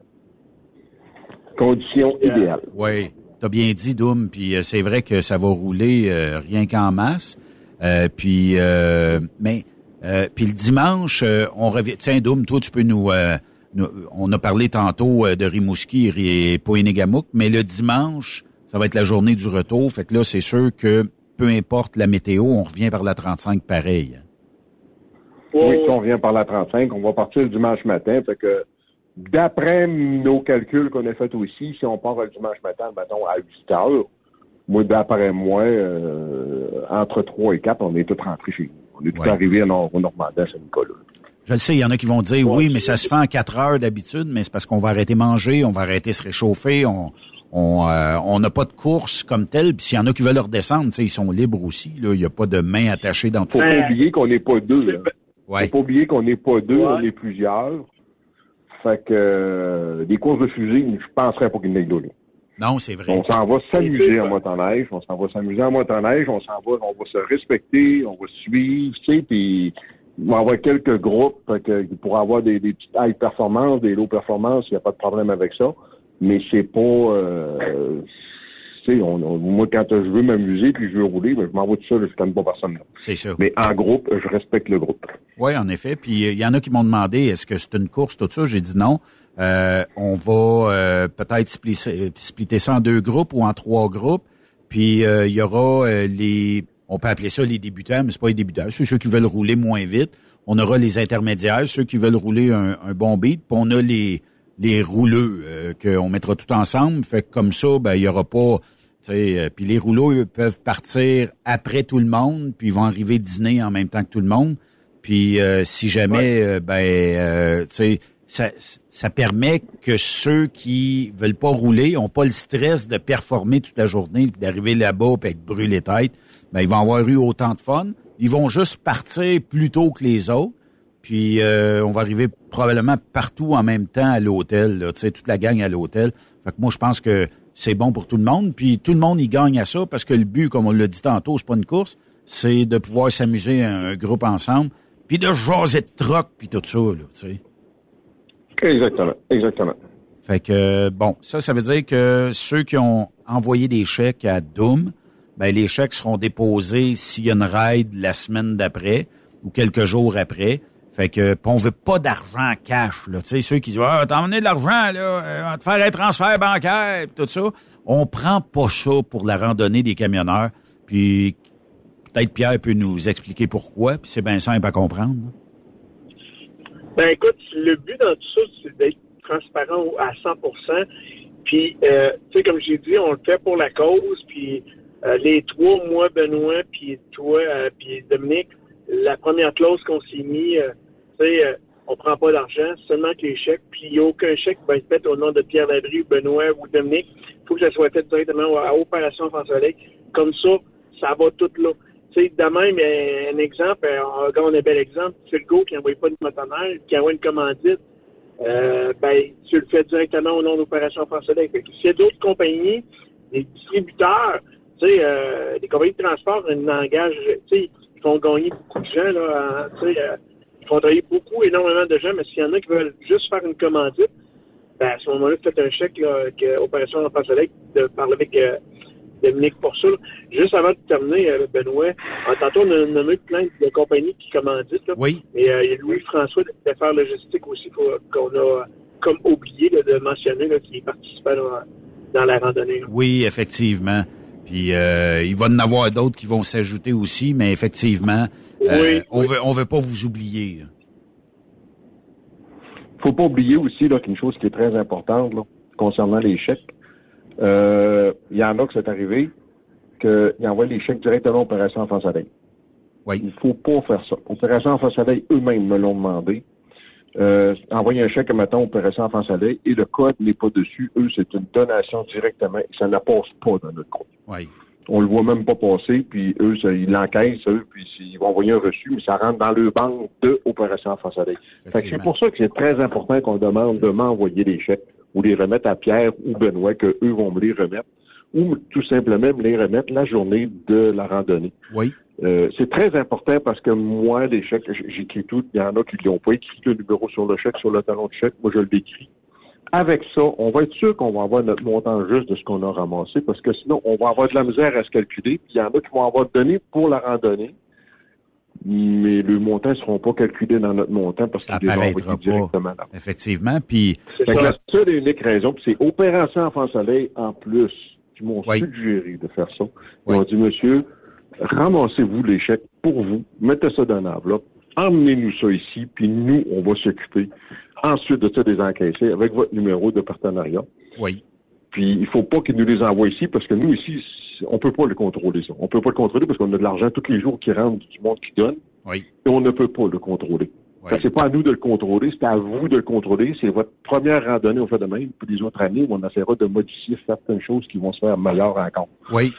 Conditions idéales. Oui, t'as bien dit, Doom. Puis c'est vrai que ça va rouler rien qu'en masse. puis, mais euh, puis le dimanche, euh, on revient. Tiens, Doum, toi, tu peux nous, euh, On a parlé tantôt de Rimouski et Poénégamouk, mais le dimanche, ça va être la journée du retour. Fait que là, c'est sûr que peu importe la météo, on revient par la 35 pareil. Oui, si on revient par la 35, on va partir le dimanche matin. Fait que d'après nos calculs qu'on a fait aussi, si on part le dimanche matin, mettons, à 8 heures, moi, d'après moi, entre 3 et 4, on est tous rentrés chez nous. On est tout arrivé à Nord Normandie à Saint-Nicolas. Je le sais, il y en a qui vont dire oui, mais ça se fait en quatre heures d'habitude, mais c'est parce qu'on va arrêter manger, on va arrêter se réchauffer, on on euh, n'a pas de course comme telle. Puis s'il y en a qui veulent redescendre, ils sont libres aussi. Là. Il n'y a pas de main attachée dans tout. Faut pas oublier qu'on n'est pas deux. Là. Faut pas oublier qu'on n'est pas deux, on est plusieurs. Fait que euh, des courses de fusée, je penserais pas qu'il y ait là. Non, c'est vrai. On s'en va s'amuser en motoneige, on s'en va s'amuser en motoneige, on s'en va, on va se respecter, on va suivre, tu sais, puis on va avoir quelques groupes que, pour avoir des, des petites high performances, des low performances, il n'y a pas de problème avec ça. Mais c'est pas euh, moi, quand je veux m'amuser puis je veux rouler, ben, je m'en vais tout seul, je ne pas personne. C'est sûr. Mais en groupe, je respecte le groupe. Oui, en effet. Puis il y en a qui m'ont demandé est-ce que c'est une course, tout ça? J'ai dit non. Euh, on va euh, peut-être splitter, ça en deux groupes ou en trois groupes. Puis euh, il y aura les on peut appeler ça les débutants, mais c'est pas les débutants, c'est ceux qui veulent rouler moins vite. On aura les intermédiaires, ceux qui veulent rouler un, bon beat, puis on a les les rouleux qu'on mettra tout ensemble. Fait que comme ça, ben il y aura pas euh, puis les rouleaux peuvent partir après tout le monde, puis ils vont arriver dîner en même temps que tout le monde. Puis euh, si jamais, euh, ben, ça, ça permet que ceux qui veulent pas rouler, ont pas le stress de performer toute la journée, d'arriver là-bas et être brûlés tête. Ben, ils vont avoir eu autant de fun. Ils vont juste partir plus tôt que les autres. Puis on va arriver probablement partout en même temps à l'hôtel, tu sais, toute la gang à l'hôtel. Fait que moi, je pense que c'est bon pour tout le monde. Puis tout le monde y gagne à ça parce que le but, comme on l'a dit tantôt, c'est pas une course, c'est de pouvoir s'amuser un, groupe ensemble, puis de jaser de troc, puis tout ça, là, tu sais. Exactement. Fait que, bon, ça, ça veut dire que ceux qui ont envoyé des chèques à Doom, ben, les chèques seront déposés s'il y a une ride la semaine d'après ou quelques jours après. Fait que on veut pas d'argent cash. Là. Tu sais, ceux qui disent Ah, t'as emmené de l'argent, là, euh, on va te faire un transfert bancaire, tout ça. On prend pas ça pour la randonnée des camionneurs. Puis peut-être Pierre peut nous expliquer pourquoi, puis c'est bien simple à comprendre. Ben écoute, le but dans tout ça, c'est d'être transparent à 100% Puis, euh, tu sais, comme j'ai dit, on le fait pour la cause. Puis, euh, les trois, moi, Benoît, puis toi, puis Dominique, la première clause qu'on s'est mis, sais, euh, on prend pas d'argent, seulement que les chèques, puis il n'y a aucun chèque qui va être fait au nom de Pierre Labrie, Benoît ou Dominique. Il faut que ça soit fait directement à Opération France Soleil. Comme ça, ça va tout là. Tu de même, un exemple, on regarde un bel exemple, c'est le go qui n'envoie pas de motonnaire, qui envoie une commandite, euh, ben, tu le fais directement au nom d'Opération France Soleil. S'il y a d'autres compagnies, des distributeurs, tu sais, euh, des compagnies de transport, ils tu sais, ils font gagner beaucoup de gens, là, tu sais, il faut travailler beaucoup, énormément de gens, mais s'il y en a qui veulent juste faire une commandite, ben à ce moment-là, faites un chèque là, que Opération Enfant Soleil de parler avec euh, Dominique pour ça. Juste avant de terminer, euh, Benoît, en tantôt, on a nommé plein de compagnies qui commanditent. Là, oui. Mais euh, il y a Louis-François d'affaires logistiques aussi qu'on a comme oublié de mentionner là, qui participait dans la randonnée. Oui, effectivement. Puis il va y en avoir d'autres qui vont s'ajouter aussi, mais effectivement, euh, on veut, on veut pas vous oublier. Faut pas oublier aussi là qu'une chose qui est très importante concernant les chèques. Euh, il y en a que c'est arrivé qu'ils envoient les chèques directement à Opération Enfant Soleil. Oui. Il faut pas faire ça. Opération Enfant Soleil eux-mêmes me l'ont demandé. Euh, envoyer un chèque, mettons, Opération Enfant Soleil, et le code n'est pas dessus. Eux, c'est une donation directement et ça ne passe pas dans notre compte. Oui. On le voit même pas passer, puis eux, ça, ils l'encaissent, eux, puis ils vont envoyer un reçu, mais ça rentre dans le banque de Opération Enfants Soleil. C'est pour ça que c'est très important qu'on demande de m'envoyer les chèques ou les remettre à Pierre ou Benoît, que eux vont me les remettre, ou tout simplement me les remettre la journée de la randonnée. Oui. Euh, c'est très important parce que moi, les chèques, j'écris tout. Il y en a qui n'ont pas écrit le numéro sur le chèque, sur le talon de chèque. Moi, je l'écris. Avec ça, on va être sûr qu'on va avoir notre montant juste de ce qu'on a ramassé parce que sinon, on va avoir de la misère à se calculer. Puis il y en a qui vont avoir donné pour la randonnée, mais le montant ne seront pas calculés dans notre montant parce qu'ils vont directement là. Effectivement. Puis la seule et unique raison, puis c'est Opération Enfant Soleil en plus qui m'ont suggéré de faire ça. Ils ont dit, monsieur, ramassez-vous les chèques pour vous, mettez ça dans une enveloppe, emmenez-nous ça ici, puis nous, on va s'occuper ensuite de ça des encaisser avec votre numéro de partenariat. Oui. Puis il faut pas qu'ils nous les envoient ici parce que nous ici, on peut pas le contrôler ça. On peut pas le contrôler parce qu'on a de l'argent tous les jours qui rentre du monde qui donne. Oui. Et on ne peut pas le contrôler. Oui. C'est pas à nous de le contrôler, c'est à vous de le contrôler. C'est votre première randonnée au fait de même. Puis les autres années, on essaiera de modifier certaines choses qui vont se faire meilleures encore. Oui.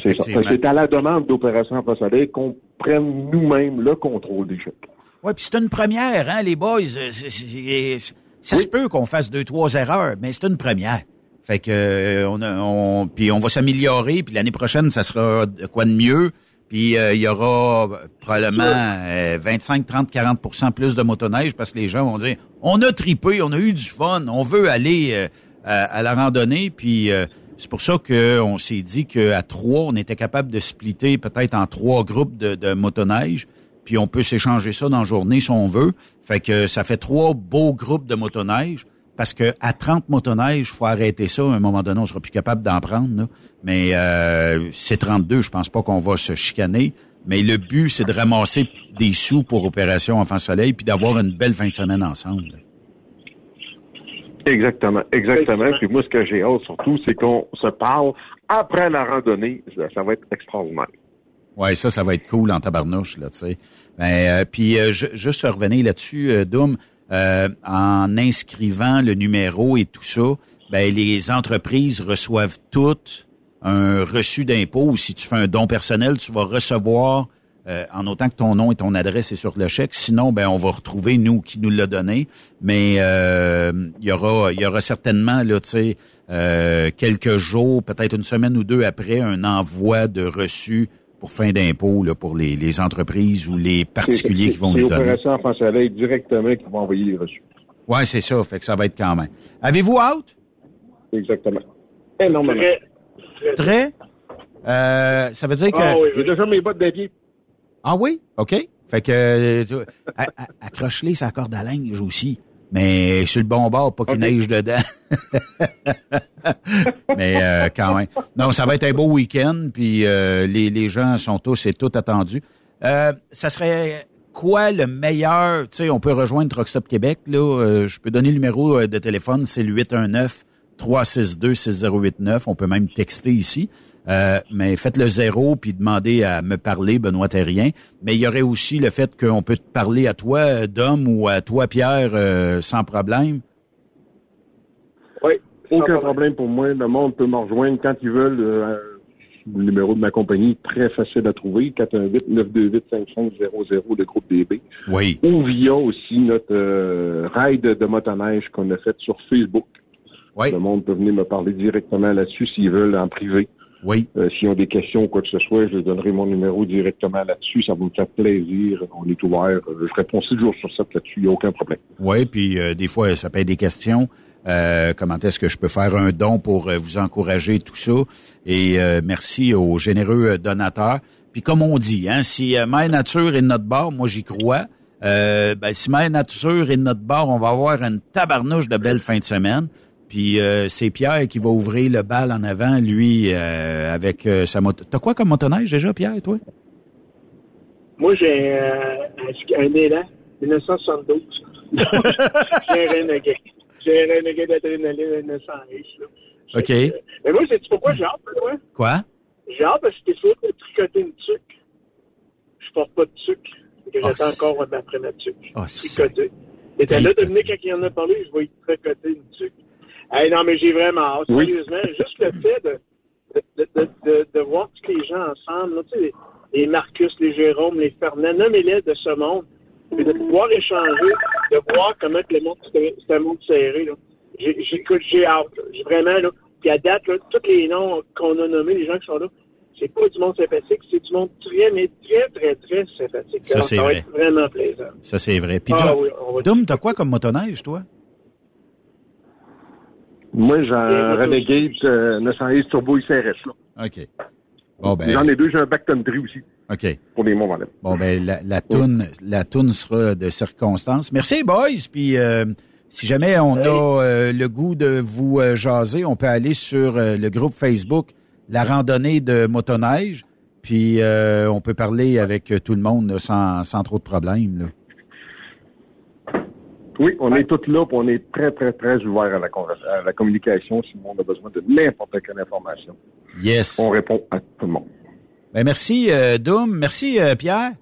C'est à la demande d'Opération Soleil qu'on prenne nous-mêmes le contrôle des chèques. Oui, puis c'est une première, hein, les boys. ça se peut qu'on fasse deux, trois erreurs, mais c'est une première. Fait que euh, on, on puis on va s'améliorer, puis l'année prochaine, ça sera quoi de mieux. Puis euh, il y aura probablement 25, 30, 40% plus de motoneige parce que les gens vont dire on a tripé, on a eu du fun, on veut aller euh, à, la randonnée, puis c'est pour ça qu'on s'est dit qu'à trois, on était capable de splitter peut-être en trois groupes de, de motoneige, puis on peut s'échanger ça dans la journée si on veut. Fait que ça fait trois beaux groupes de motoneige, parce que à 30 motoneiges, faut arrêter ça. À un moment donné, on sera plus capable d'en prendre. Mais euh, c'est 32, je pense pas qu'on va se chicaner. Mais le but, c'est de ramasser des sous pour Opération Enfant Soleil, puis d'avoir une belle fin de semaine ensemble. Exactement, exactement. Puis moi, ce que j'ai hâte surtout, c'est qu'on se parle après la randonnée. Ça va être extraordinaire. Oui, ça, ça va être cool en tabarnouche, là, tu sais. Ben, euh, puis, euh, juste revenir là-dessus, euh, Doom, euh, en inscrivant le numéro et tout ça, ben, les entreprises reçoivent toutes un reçu d'impôt. Si tu fais un don personnel, tu vas recevoir euh, en autant que ton nom et ton adresse est sur le chèque. Sinon, ben on va retrouver nous qui nous l'a donné. Mais euh, il y aura, il y aura certainement là, tu sais, euh, quelques jours, peut-être une semaine ou deux après, un envoi de reçu pour fin d'impôt là, pour les, les, entreprises ou les particuliers qui vont nous donner. C'est en Soleil directement qui vont envoyer les reçus. Oui, c'est ça. Fait que ça va être quand même. Avez-vous out? Exactement. Énormément. Très? Très? Euh, ça veut dire que... Ah, oui, J'ai déjà mes bottes d'avier. Ah oui? OK. Fait que euh, accroche-les sa corde à linge aussi. Mais sur le bon bord, pas qu'il neige dedans. mais euh, quand même. Non, ça va être un beau week-end, puis euh, les, les gens sont tous et toutes attendus. Euh, ça serait quoi le meilleur? Tu sais, on peut rejoindre Truckstop Québec. Là, je peux donner le numéro de téléphone, c'est le 819 362 6089. On peut même texter ici. Euh, mais faites le zéro puis demandez à me parler, Benoît Terrien. Mais il y aurait aussi le fait qu'on peut te parler à toi, Dom, ou à toi, Pierre, euh, sans problème. Oui. Aucun problème pour moi. Le monde peut me rejoindre quand ils veulent. Euh, le numéro de ma compagnie très facile à trouver, 418-928-5500, le groupe DB. Oui. Ou via aussi notre ride de motoneige qu'on a fait sur Facebook. Oui. Le monde peut venir me parler directement là-dessus s'ils veulent en privé. Oui. Euh, S'ils ont des questions ou quoi que ce soit, je donnerai mon numéro directement là-dessus. Ça va me faire plaisir. On est ouvert. Je réponds six jours sur sept là-dessus. Il n'y a aucun problème. Oui, puis euh, des fois, ça peut être des questions. Euh, comment est-ce que je peux faire un don pour euh, vous encourager, tout ça? Et merci aux généreux donateurs. Puis comme on dit, hein, si Mère Nature est de notre bord, moi j'y crois. ben, si Mère Nature est de notre bord, on va avoir une tabarnouche de belles fins de semaine. Puis euh, c'est Pierre qui va ouvrir le bal en avant, lui, euh, avec euh, sa moto. T'as quoi comme motoneige déjà, Pierre, toi? Moi, j'ai un élan 1972. j'ai un Renegade. J'ai un Renegade d'adrénaline 900 là. OK. mais moi, sais-tu pourquoi j'ai hâte, toi? Quoi? J'ai hâte parce que de tricoter une tuque. Je porte pas de tuque. J'attends oh, encore après ma tuque. Oh, tricoter. Et t'as là, Dominique, quand il en a parlé, je vais y tricoter une tuque. Hey, non, mais j'ai vraiment hâte. Sérieusement, juste le fait de, de, de, de, de voir tous les gens ensemble, là, tu sais, les, Marcus, les Jérôme, les Fernand, nommez-les de ce monde, et de pouvoir échanger, de voir comment que le monde, c'est un monde serré. J'écoute, j'ai hâte. là. J'ai vraiment, là, puis à date, là, tous les noms qu'on a nommés, les gens qui sont là, c'est pas du monde sympathique, c'est du monde très, mais très, très, très sympathique. Ça, c'est va vrai. être vraiment plaisant. Ça, c'est vrai. Puis, Ah oui, Dom, t'as quoi comme motoneige, toi? Moi, j'ai un Renegade euh, 911 Turbo ICRS. Là. OK. Bon, ben, J'en ai deux, j'ai un Back Country aussi. OK. Pour les monts Vendée. Bon, ben, la, la toune, la toune sera de circonstance. Merci, boys. Puis, euh, si jamais on a euh, le goût de vous euh, jaser, on peut aller sur euh, le groupe Facebook La randonnée de motoneige. Puis, euh, on peut parler avec tout le monde là, sans, sans trop de problèmes. Là. Oui, on est tous là, puis on est très, très, très ouvert à la, à la communication si le monde a besoin de n'importe quelle information. Yes. On répond à tout le monde. Ben, merci, euh, Dom. Merci, euh, Pierre.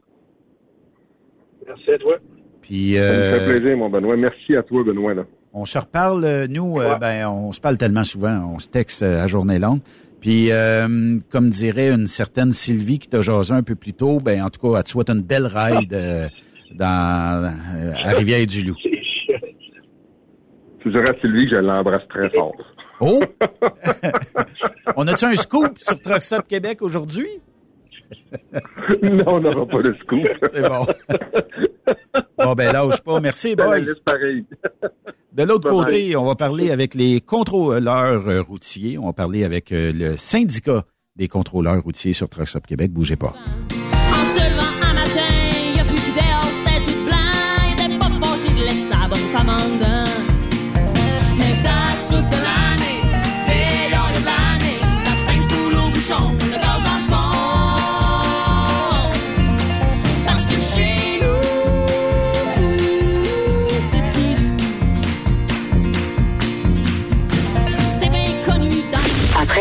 Merci à toi. Puis, Ça me euh, fait plaisir, mon Benoît. Merci à toi, Benoît. Là. On se reparle, euh, nous, euh, ben, on se parle tellement souvent, on se texte euh, à journée longue. Puis, euh, comme dirait une certaine Sylvie qui t'a jasé un peu plus tôt, ben, en tout cas, elle te souhaite une belle ride euh, dans, euh, à Rivière-du-Loup. Tu dirais à Sylvie que je l'embrasse très fort. Oh! on a-tu un scoop sur Truck Stop Québec aujourd'hui? non, on n'aura pas de scoop. C'est bon. Bon, ben, lâche pas. Merci, la boys. De l'autre côté, on va parler avec les contrôleurs euh, routiers. On va parler avec euh, le syndicat des contrôleurs routiers sur Truck Stop Québec. Bougez pas.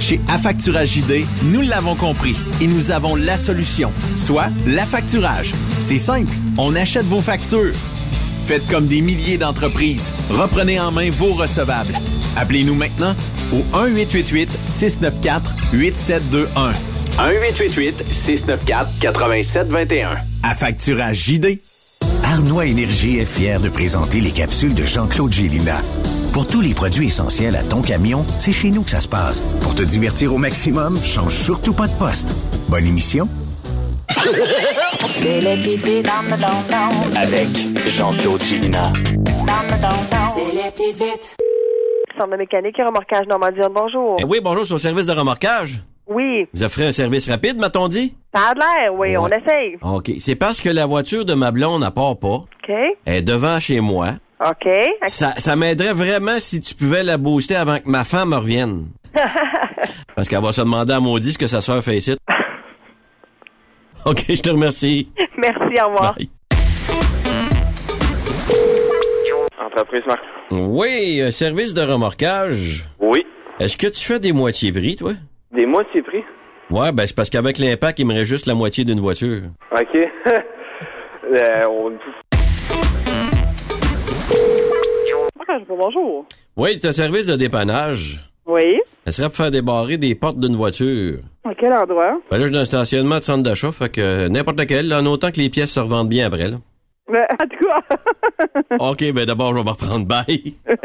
Chez Affacturage JD, nous l'avons compris et nous avons la solution, soit l'affacturage. C'est simple, on achète vos factures. Faites comme des milliers d'entreprises. Reprenez en main vos recevables. Appelez-nous maintenant au 1-888-694-8721. 1-888-694-8721. À facturage JD. Arnois Énergie est fier de présenter les capsules de Jean-Claude Gélina. Pour tous les produits essentiels à ton camion, c'est chez nous que ça se passe. Pour te divertir au maximum, change surtout pas de poste. Bonne émission. C'est les petites vites Avec Jean-Claude Chilina. C'est les petites vites. Centre de mécanique et remorquage Normandie, bonjour. Eh oui, bonjour, c'est au service de remorquage. Oui, Vous offrez un service rapide, m'a-t-on dit? ça a de l'air, oui, on essaye. OK. C'est parce que la voiture de ma blonde n'a part pas. OK, Elle est devant chez moi. OK. Ça, ça m'aiderait vraiment si tu pouvais la booster avant que ma femme revienne. Parce qu'elle va se demander à maudit ce que sa soeur fait ici. OK, je te remercie. Merci, au revoir. Entreprise Marc. Oui, un service de remorquage. Oui. Est-ce que tu fais des moitiés prix, toi? Des moitiés prix? Ouais, ben c'est parce qu'avec l'impact, il me reste juste la moitié d'une voiture. OK. Euh, on... Bonjour. Oui, t'as un service de dépannage. Oui. Ça serait pour faire débarrer des portes d'une voiture. À quel endroit? Ben là, je suis dans un stationnement de centre d'achat, fait que n'importe lequel, là, en autant que les pièces se revendent bien après, là. Ben, en tout cas. OK, ben d'abord, je vais me reprendre bail.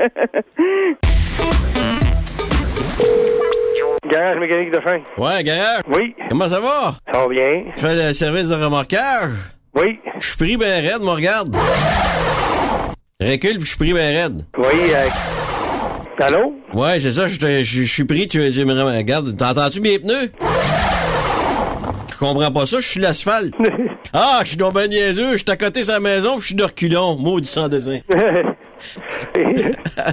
Garage mécanique de fin. Ouais, garage? Oui. Comment ça va? Ça va bien. Tu fais le service de remorquage? Oui. Je suis pris ben raide, moi, regarde. Recule puis je suis pris ben raide. Oui, euh... Allô? Ouais, c'est ça, je te- je je suis pris, tu, tu me regardes. T'entends-tu mes pneus? Je comprends pas ça, je suis l'asphalte. Ah, je suis donc ben niaiseux, je suis à côté de sa maison puis je suis de reculon. Maudit sans dessin.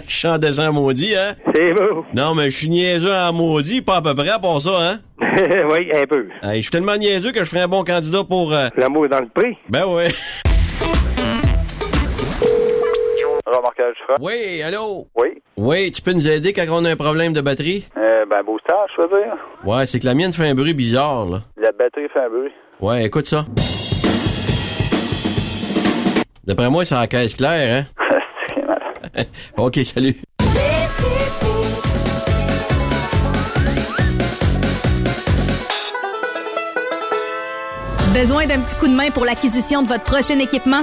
Je suis en dessin maudit, hein? C'est beau. Non, mais je suis niaiseux en maudit, pas à peu près pour ça, hein? oui, un peu. Hey, je suis tellement niaiseux que je ferais un bon candidat pour... euh, L'amour dans le prix. Ben ouais. Remarquage franc. Oui, allô? Oui. Oui, tu peux nous aider quand on a un problème de batterie? Euh, ben, beau je veux dire. Ouais, c'est que la mienne fait un bruit bizarre, là. La batterie fait un bruit. Ouais, écoute ça. D'après moi, c'est la caisse claire, hein? ok, salut. Besoin d'un petit coup de main pour l'acquisition de votre prochain équipement?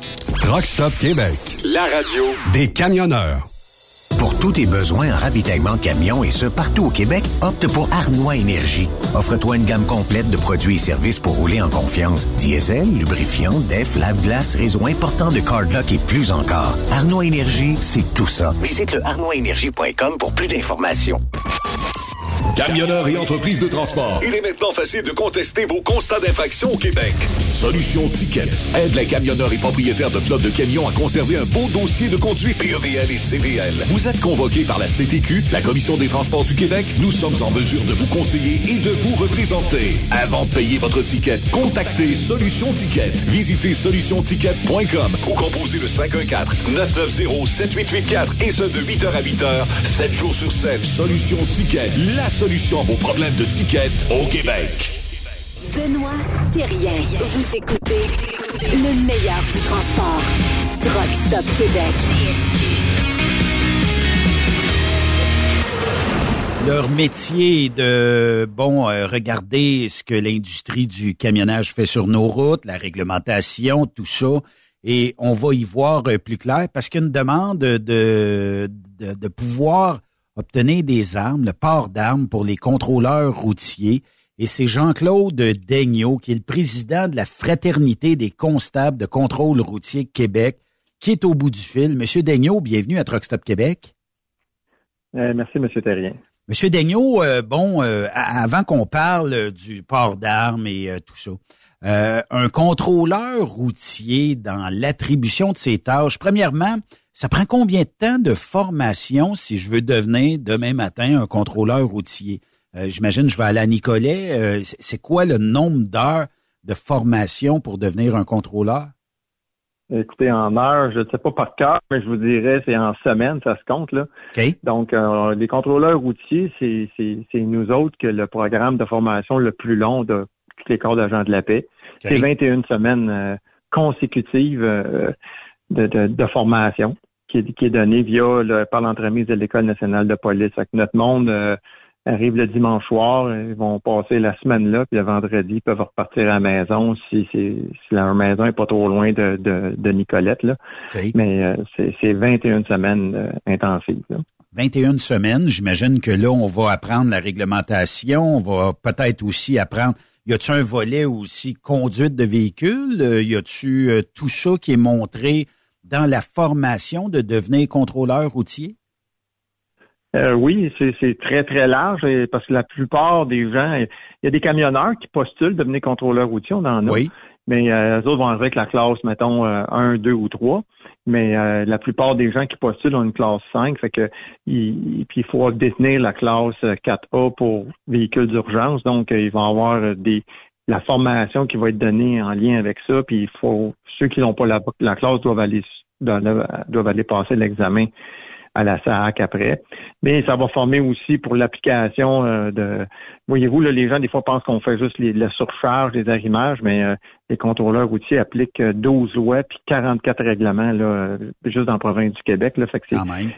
Truck Stop Québec, la radio des camionneurs. Pour tous tes besoins en ravitaillement de camions et ce, partout au Québec, opte pour Arnois Énergie. Offre-toi une gamme complète de produits et services pour rouler en confiance. Diesel, lubrifiant, def, lave-glace, réseau important de cardlock et plus encore. Arnois Énergie, c'est tout ça. Visite le arnoisénergie.com pour plus d'informations. Camionneurs et entreprises de transport. Il est maintenant facile de contester vos constats d'infraction au Québec. Solution Ticket aide les camionneurs et propriétaires de flottes de camions à conserver un beau dossier de conduite PEVL et CVL. Vous êtes convoqué par la CTQ, la Commission des transports du Québec. Nous sommes en mesure de vous conseiller et de vous représenter. Avant de payer votre ticket, contactez Solution Ticket. Visitez solutionticket.com ou composez le 514-990-7884 et ce de 8h à 8h, 7 jours sur 7. Solution Ticket, la solution à vos problèmes de ticket au Québec. Benoît Thérien. Vous écoutez le meilleur du transport. Truck Stop Québec. Leur métier est de, bon, euh, regarder ce que l'industrie du camionnage fait sur nos routes, la réglementation, tout ça. Et on va y voir euh, plus clair parce qu'il demande de, de, pouvoir obtenir des armes, le port d'armes pour les contrôleurs routiers. Et c'est Jean-Claude Daigneault, qui est le président de la Fraternité des constables de contrôle routier Québec, qui est au bout du fil. Monsieur Daigneault, bienvenue à Truck Stop Québec. Euh, merci, Monsieur Terrien. Monsieur Daigneault, euh, bon, euh, avant qu'on parle du port d'armes et euh, tout ça, euh, un contrôleur routier dans l'attribution de ses tâches, premièrement, ça prend combien de temps de formation si je veux devenir demain matin un contrôleur routier? Euh, J'imagine je vais aller à Nicolet. euh, c'est quoi le nombre d'heures de formation pour devenir un contrôleur? Écoutez, en heure, je ne sais pas par cœur, mais je vous dirais, c'est en semaine, ça se compte, là. Donc, euh, les contrôleurs routiers, c'est, c'est, c'est nous autres que le programme de formation le plus long de tous les corps d'agents de la paix. C'est 21 semaines euh, consécutives euh, de, de, de formation qui est, qui est donnée via le, par l'entremise de l'École nationale de police. Fait que notre monde euh, arrive le dimanche soir, ils vont passer la semaine là, puis le vendredi, ils peuvent repartir à la maison si, si, si leur maison est pas trop loin de, de, de Nicolette. Là. Mais euh, c'est, c'est 21 semaines euh, intensives. là. 21 semaines, j'imagine que là, on va apprendre la réglementation, on va peut-être aussi apprendre. Y a-tu un volet aussi conduite de véhicule? Euh, Y a-tu euh, tout ça qui est montré dans la formation de devenir contrôleur routier? Euh, oui, c'est, très, très large et- parce que la plupart des gens, il y a des camionneurs qui postulent devenir contrôleur routier, on en a. Mais euh, eux autres vont arriver avec la classe, mettons, euh, 1, 2 ou 3. Mais euh, la plupart des gens qui postulent ont une classe 5. Fait que il, puis il faut détenir la classe 4A pour véhicules d'urgence. Donc, euh, ils vont avoir euh, des la formation qui va être donnée en lien avec ça. Puis il faut ceux qui n'ont pas la, la classe doivent aller doivent, doivent aller passer l'examen à la SAC après. Mais ça va former aussi pour l'application euh, de... Voyez-vous, là, les gens, des fois, pensent qu'on fait juste les, la surcharge des arrimages, mais euh, les contrôleurs routiers appliquent euh, 12 lois puis 44 règlements là, euh, juste dans la province du Québec. Là, fait que c'est,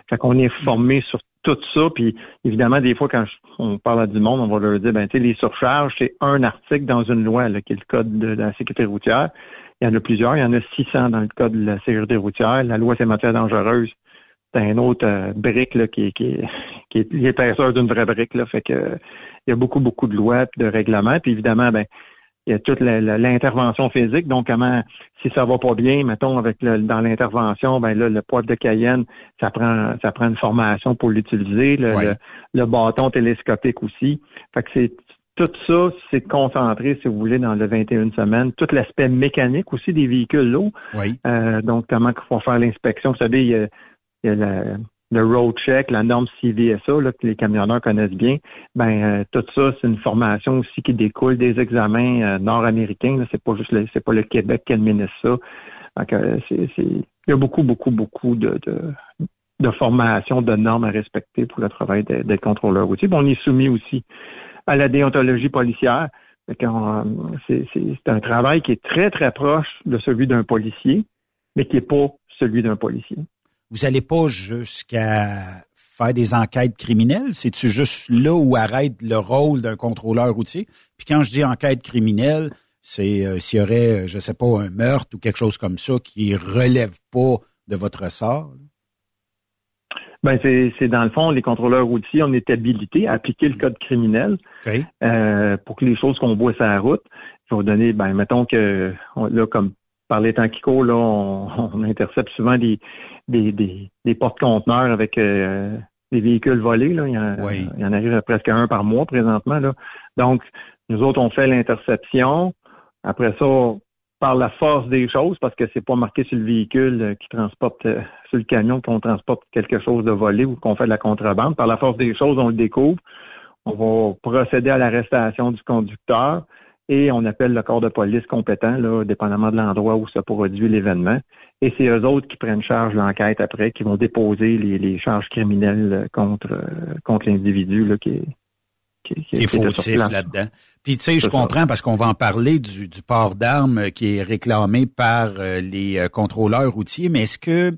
fait qu'on est formé sur tout ça. Puis évidemment, des fois, quand on parle à du monde, on va leur dire, ben, tu sais, les surcharges, c'est un article dans une loi, là, qui est le code de la sécurité routière. Il y en a plusieurs. Il y en a 600 dans le code de la sécurité routière. La loi sur les matières dangereuses, c'est un autre euh, brique là, qui, est- qui, est- qui est l'épaisseur d'une vraie brique. Là, fait que euh, il y a beaucoup, beaucoup de lois de règlements. Puis évidemment, ben, il y a toute l'intervention physique. Donc, comment, si ça va pas bien, mettons, avec le, dans l'intervention, ben là, le poivre de Cayenne, ça prend, ça prend une formation pour l'utiliser. Le, le, le bâton télescopique aussi. Fait que c'est tout ça, c'est concentré, si vous voulez, dans le 21 semaines. Tout l'aspect mécanique aussi des véhicules lourds. Oui. Euh, donc, comment il faut faire l'inspection. Vous savez, il y a, il y a le road check, la norme CVSA, là, que les camionneurs connaissent bien. Ben, euh, tout ça, c'est une formation aussi qui découle des examens euh, nord-américains. C'est pas juste le, c'est pas le Québec qui administre ça. Donc, euh, il y a beaucoup, beaucoup, beaucoup de, de, de formations, de normes à respecter pour le travail de- d'être contrôleur routier. Puis on est soumis aussi à la déontologie policière. C'est un travail qui est très, très proche de celui d'un policier, mais qui n'est pas celui d'un policier. Vous n'allez pas jusqu'à faire des enquêtes criminelles? C'est-tu juste là où arrête le rôle d'un contrôleur routier? Puis quand je dis enquête criminelle, c'est euh, s'il y aurait, euh, je sais pas, un meurtre ou quelque chose comme ça qui relève pas de votre sort. Ben, c'est dans le fond, les contrôleurs routiers, on est habilités à appliquer le code criminel euh, pour que les choses qu'on voit sur la route, je vais vous donner, ben, mettons que on- là, comme par les temps qui courent, là, on, on intercepte souvent des, des, des, des porte-conteneurs avec euh, des véhicules volés. Là. Il, y en, il y en arrive presque un par mois présentement. Là. Donc, nous autres, on fait l'interception. Après ça, par la force des choses, parce que c'est pas marqué sur le véhicule euh, qui transporte, euh, sur le camion qu'on transporte quelque chose de volé ou qu'on fait de la contrebande. Par la force des choses, on le découvre. On va procéder à l'arrestation du conducteur et on appelle le corps de police compétent, là, dépendamment de l'endroit où se produit l'événement. Et c'est eux autres qui prennent charge de l'enquête après, qui vont déposer les, charges criminelles contre, contre l'individu qui est, qui, est fautif là-dedans. Puis tu sais, je comprends parce qu'on va en parler du, port d'armes qui est réclamé par euh, les euh, contrôleurs routiers, mais est-ce que, tu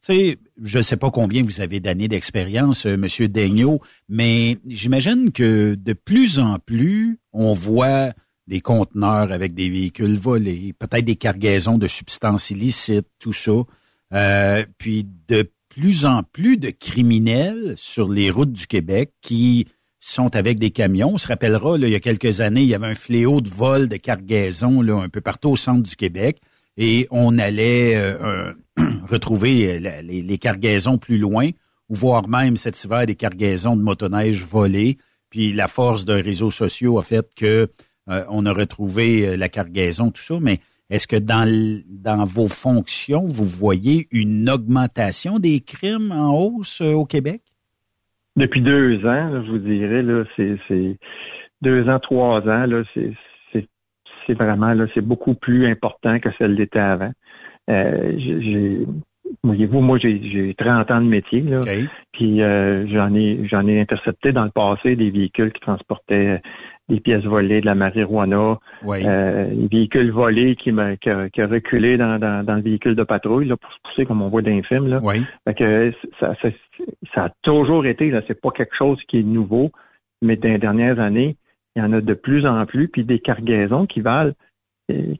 sais, je ne sais pas combien vous avez d'années d'expérience, euh, Monsieur Daigneault, mais j'imagine que de plus en plus, on voit des conteneurs avec des véhicules volés, peut-être des cargaisons de substances illicites, tout ça. Euh, puis de plus en plus de criminels sur les routes du Québec qui sont avec des camions. On se rappellera, il y a quelques années, il y avait un fléau de vol de cargaisons là, un peu partout au centre du Québec et on allait euh, retrouver les, cargaisons plus loin ou voir même cet hiver des cargaisons de motoneige volées. Puis la force d'un réseau social a fait que euh, on a retrouvé euh, la cargaison, tout ça, mais est-ce que dans, dans vos fonctions, vous voyez une augmentation des crimes en hausse euh, au Québec? Depuis deux ans, je vous dirais, là, c'est, deux ans, trois ans, là, c'est, c'est, vraiment là, c'est beaucoup plus important que celle l'était avant. j'ai, voyez-vous, moi j'ai, j'ai 30 ans de métier, là, puis j'en ai j'en ai intercepté dans le passé des véhicules qui transportaient des pièces volées, de la marijuana, euh, des véhicules volés qui, m'a qui, a, reculé dans, dans, le véhicule de patrouille là, pour se pousser comme on voit dans les films. Là. que ça, ça, a toujours été, là, c'est pas quelque chose qui est nouveau, mais dans les dernières années, il y en a de plus en plus, puis des cargaisons qui valent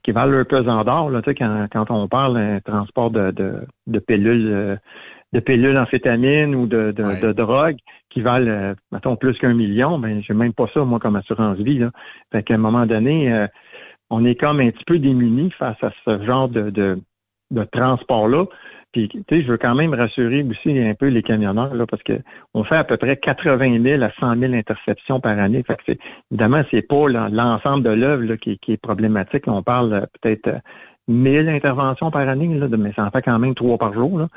qui valent leur pesant d'or, là, tu sais, quand, quand on parle d'un transport de, de, de pilules euh, de pilules amphétamines ou de, de, de drogue qui valent, euh, mettons, plus qu'un million, ben j'ai même pas ça, moi, comme assurance vie. Là. Fait qu'à un moment donné, euh, on est comme un petit peu démunis face à ce genre de, de, de transport-là. Puis, tu sais, je veux quand même rassurer aussi un peu les camionneurs, là, parce que on fait à peu près 80 000 à 100 000 interceptions par année. Fait que c'est, évidemment, c'est pas l'ensemble de l'œuvre qui, qui, est problématique. On parle euh, peut-être 1000 interventions par année, là, mais ça en fait quand même trois par jour. Là.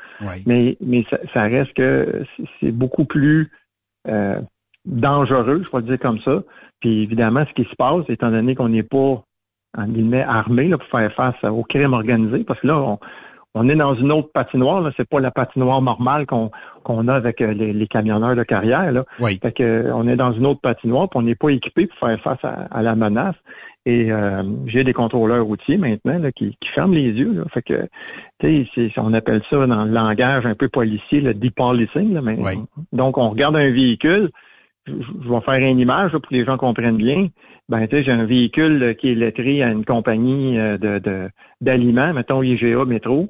Mais, mais ça, reste que c'est beaucoup plus euh, dangereux, je vais le dire comme ça. Puis évidemment, ce qui se passe, étant donné qu'on n'est pas en guillemets armé là, pour faire face au crime organisé, parce que là, on, on est dans une autre patinoire. Là, c'est pas la patinoire normale qu'on a avec euh, les, camionneurs de carrière. Là. Fait que, on est dans une autre patinoire, puis on n'est pas équipé pour faire face à la menace. Et euh, j'ai des contrôleurs routiers maintenant là, qui, qui ferment les yeux. Là. Fait que, tu sais, on appelle ça dans le langage un peu policier le depolicing. Là, mais, Donc, on regarde un véhicule. Je, vais faire une image pour que les gens comprennent bien. Ben, tu sais, j'ai un véhicule qui est lettré à une compagnie euh, de d'aliments, mettons IGA Métro,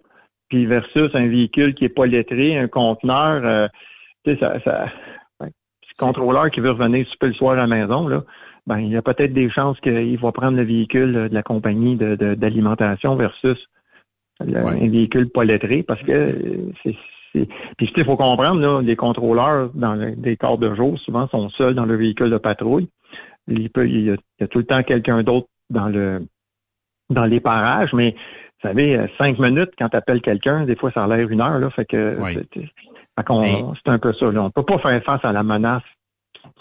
puis versus un véhicule qui est pas lettré, un conteneur. Euh, tu sais, ça, ça contrôleur qui veut revenir super le soir à la maison, là, ben, il y a peut-être des chances qu'il va prendre le véhicule de la compagnie d'alimentation versus un véhicule pas lettré parce que c'est puis il faut comprendre, là, les contrôleurs dans les corps de jour, souvent, sont seuls dans le véhicule de patrouille. Il, peut, il, y, a, tout le temps quelqu'un d'autre dans le dans les parages, mais vous savez, cinq minutes quand tu appelles quelqu'un, des fois ça a l'air une heure, là. Fait que c'est un peu ça. Là. On peut pas faire face à la menace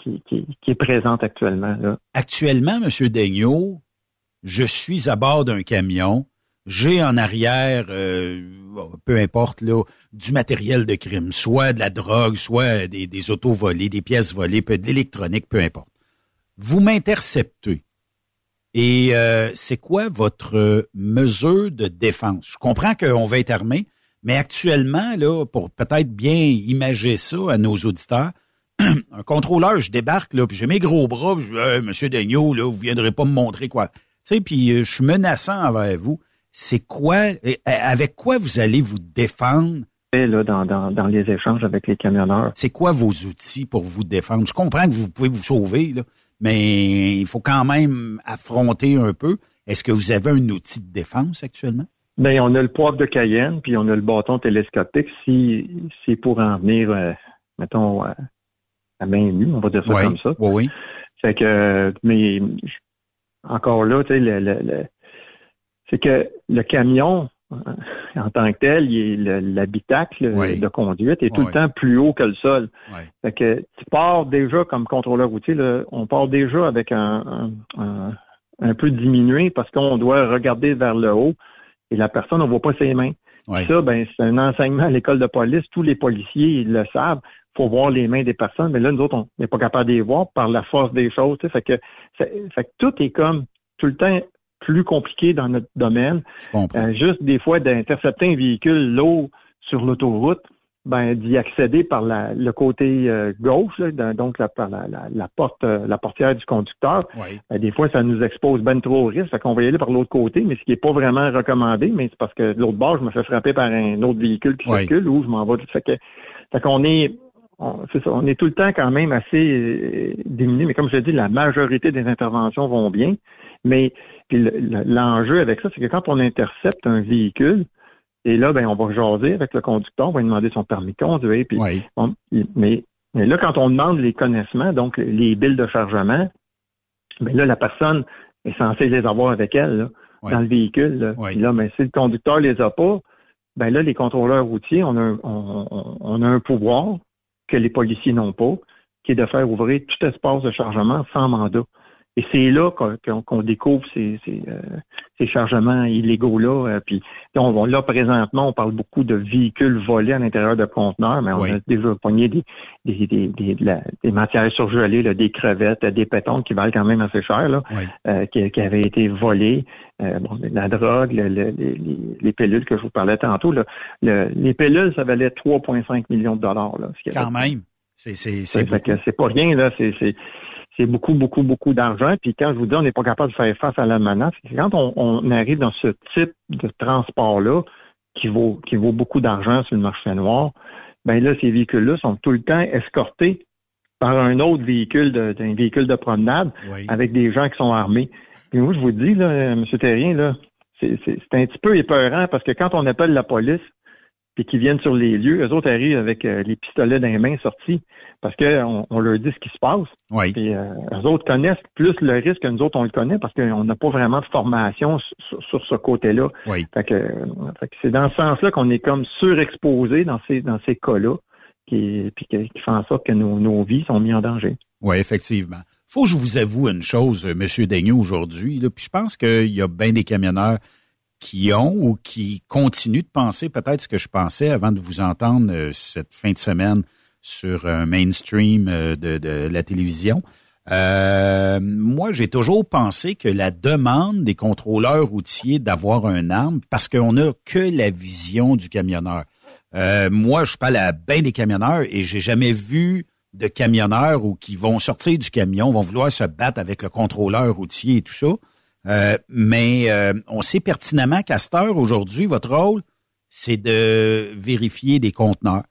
qui, est présente actuellement. Actuellement, M. Daigneault, je suis à bord d'un camion. J'ai en arrière, euh, peu importe, là, du matériel de crime, soit de la drogue, soit des, autos volées, des pièces volées, de l'électronique, peu importe. Vous m'interceptez. Et euh, c'est quoi votre mesure de défense? Je comprends qu'on va être armé, mais actuellement, là, pour peut-être bien imager ça à nos auditeurs, un contrôleur, je débarque, là, puis j'ai mes gros bras, puis je dis, Monsieur Daigneault, là, vous viendrez pas me montrer quoi. Tu sais, puis euh, je suis menaçant envers vous. C'est quoi, avec quoi vous allez vous défendre? Là, dans, dans, dans les échanges avec les camionneurs. C'est quoi vos outils pour vous défendre? Je comprends que vous pouvez vous sauver, là, mais il faut quand même affronter un peu. Est-ce que vous avez un outil de défense actuellement? Bien, on a le poivre de Cayenne, puis on a le bâton télescopique si c'est pour en venir euh, mettons, à, à main nue, on va dire ça Oui, comme ça. oui, oui. Fait que, mais encore là, tu sais, le, le- le- c'est que le camion, euh, en tant que tel, l'habitacle Oui. de conduite est tout Oui. le temps plus haut que le sol. Oui. Fait que tu pars déjà comme contrôleur routier, là, on part déjà avec un, un, un- un peu diminué parce qu'on doit regarder vers le haut et la personne, on voit pas ses mains. Ça, ben, c'est un enseignement à l'école de police. Tous les policiers ils le savent. faut voir les mains des personnes. Mais là, nous autres, on n'est pas capable de les voir par la force des choses. Fait que, fait que tout est comme tout le temps plus compliqué dans notre domaine. Euh, juste des fois d'intercepter un véhicule lourd sur l'autoroute, ben d'y accéder par la- le côté euh, gauche, là, donc la, par la, la- la porte, euh, la portière du conducteur. Ben, des fois, ça nous expose ben trop au risque. Fait qu'on va y aller par l'autre côté, mais ce qui n'est pas vraiment recommandé, mais c'est parce que de l'autre bord, je me fais frapper par un autre véhicule qui Oui. circule ou je m'en vais. Fait que, fait qu'on est on, c'est ça, on est tout le temps quand même assez euh, diminué, mais comme je l'ai dit, la majorité des interventions vont bien. Mais l'enjeu avec ça, c'est que quand on intercepte un véhicule, et là, ben, on va jaser avec le conducteur, on va lui demander son permis de conduire. Puis, on- mais, mais là, quand on demande les connaissements, donc les billes de chargement, ben là, la personne est censée les avoir avec elle, là, dans le véhicule. Là, Puis là ben, si le conducteur les a pas, ben là, les contrôleurs routiers, on a, un- on- on a un pouvoir que les policiers n'ont pas, qui est de faire ouvrir tout espace de chargement sans mandat. Et c'est là qu'on découvre ces, ces, euh, ces chargements illégaux-là. euh, puis on, va- là, présentement, on parle beaucoup de véhicules volés à l'intérieur de conteneurs, mais on a déjà pogné des, des, des, des, la- des matières surgelées, là, des crevettes, des pétons qui valent quand même assez cher, là, euh, qui, qui avaient été volés. Euh, bon, la drogue, le- le- les, les- les pilules que je vous parlais tantôt. Là, le- les pilules, ça valait 3,5 millions de dollars. Là, ce Quand même. C'est pas rien, là. C'est, c'est, beaucoup, beaucoup, beaucoup d'argent. Puis quand je vous dis on n'est pas capable de faire face à la menace, c'est quand on, on arrive dans ce type de transport-là, qui vaut, qui vaut beaucoup d'argent sur le marché noir, ben là, ces véhicules-là sont tout le temps escortés par un autre véhicule, de, d'un véhicule de promenade, avec des gens qui sont armés. Puis moi, je vous dis, là, M. Terrien, là, c'est, c'est, c'est un petit peu épeurant parce que quand on appelle la police, puis qu'ils viennent sur les lieux, eux autres arrivent avec euh, les pistolets dans les mains sortis parce qu'on on leur dit ce qui se passe. Puis euh, eux autres connaissent plus le risque que nous autres, on le connaît parce qu'on n'a pas vraiment de formation sur, ce côté-là. Fait que, euh, fait que c'est dans ce sens-là qu'on est comme surexposé dans ces dans ces cas-là, qui, puis qui, qui fait en sorte que nos, nos vies sont mises en danger. Oui, effectivement. Faut que je vous avoue une chose, euh, Monsieur Daigneault, aujourd'hui, puis je pense qu'il y a bien des camionneurs qui ont ou qui continuent de penser peut-être ce que je pensais avant de vous entendre euh, cette fin de semaine sur un mainstream euh, de, la télévision. Euh, moi, j'ai toujours pensé que la demande des contrôleurs routiers d'avoir un arme, parce qu'on n'a que la vision du camionneur. Euh, moi, je parle à bien des camionneurs et j'ai jamais vu de camionneurs ou qui vont sortir du camion, vont vouloir se battre avec le contrôleur routier et tout ça. Euh, mais euh, on sait pertinemment qu'à cette heure, aujourd'hui, votre rôle, c'est de vérifier des conteneurs.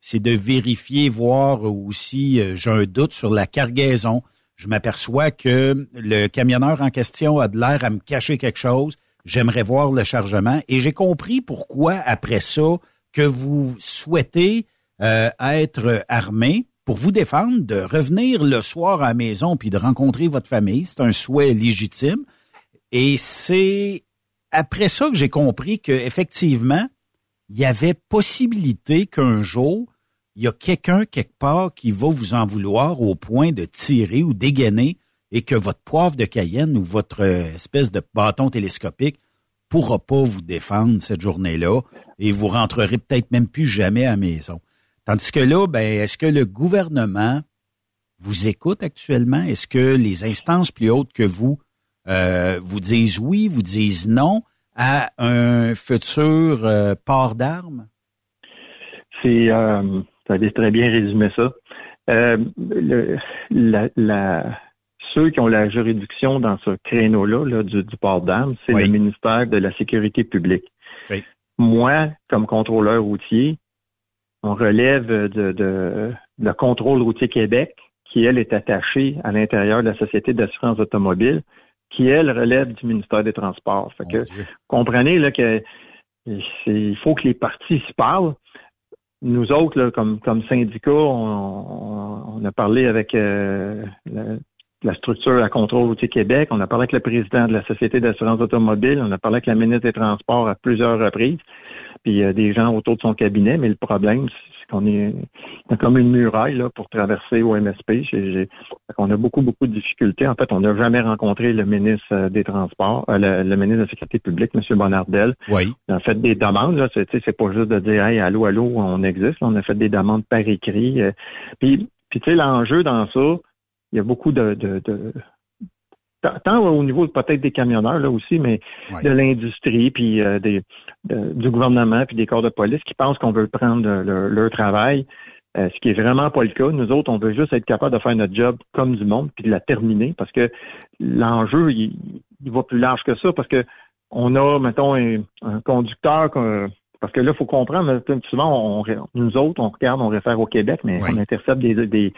C'est de vérifier, voir aussi, euh, j'ai un doute sur la cargaison. Je m'aperçois que le camionneur en question a de l'air à me cacher quelque chose. J'aimerais voir le chargement. Et j'ai compris pourquoi, après ça, que vous souhaitez euh, être armé pour vous défendre, de revenir le soir à la maison puis de rencontrer votre famille. C'est un souhait légitime. Et c'est après ça que j'ai compris qu'effectivement, il y avait possibilité qu'un jour, il y a quelqu'un quelque part qui va vous en vouloir au point de tirer ou dégainer et que votre poivre de Cayenne ou votre euh, espèce de bâton télescopique pourra pas vous défendre cette journée-là et vous rentrerez peut-être même plus jamais à la maison. Tandis que là, ben, est-ce que le gouvernement vous écoute actuellement? Est-ce que les instances plus hautes que vous euh, vous disent oui, vous disent non à un futur euh, port d'armes? C'est, euh, vous avez très bien résumé ça. Le- la, la- ceux qui ont la juridiction dans ce créneau-là là, du, du port d'armes, c'est le ministère de la Sécurité publique. Moi, comme contrôleur routier, on relève de, de, le contrôle routier Québec, qui, elle, est attachée à l'intérieur de la Société d'assurance automobile, qui, elle, relève du ministère des Transports. Fait que, comprenez là, que c'est- il faut que les parties se parlent. nous autres, là, comme, comme syndicat, on, on a parlé avec euh, la, la, structure à contrôle routier Québec, on a parlé avec le président de la Société d'assurance automobile, on a parlé avec la ministre des Transports à plusieurs reprises, puis il y a des gens autour de son cabinet, mais le problème, on est, comme une muraille là, pour traverser au MSP. on a beaucoup, beaucoup de difficultés. En fait, on n'a jamais rencontré le ministre euh, des Transports, euh, le, ministre de la Sécurité publique, M. Bonardel. Oui. On a fait des demandes. Là, c'est, c'est pas juste de dire Hey, allô, allô, on existe. On a fait des demandes par écrit. Euh. puis, puis tu sais, l'enjeu dans ça, il y a beaucoup de, de, de tant au niveau peut-être des camionneurs là aussi, mais de l'industrie, puis euh, des, du gouvernement, puis des corps de police qui pensent qu'on veut prendre leur, travail, euh, ce qui est vraiment pas le cas. Nous autres, on veut juste être capable de faire notre job comme du monde, puis de la terminer, parce que l'enjeu, il, va plus large que ça, parce que on a, mettons, un, conducteur parce que là, il faut comprendre, souvent, on, nous autres, on regarde, on réfère au Québec, mais on intercepte des, des,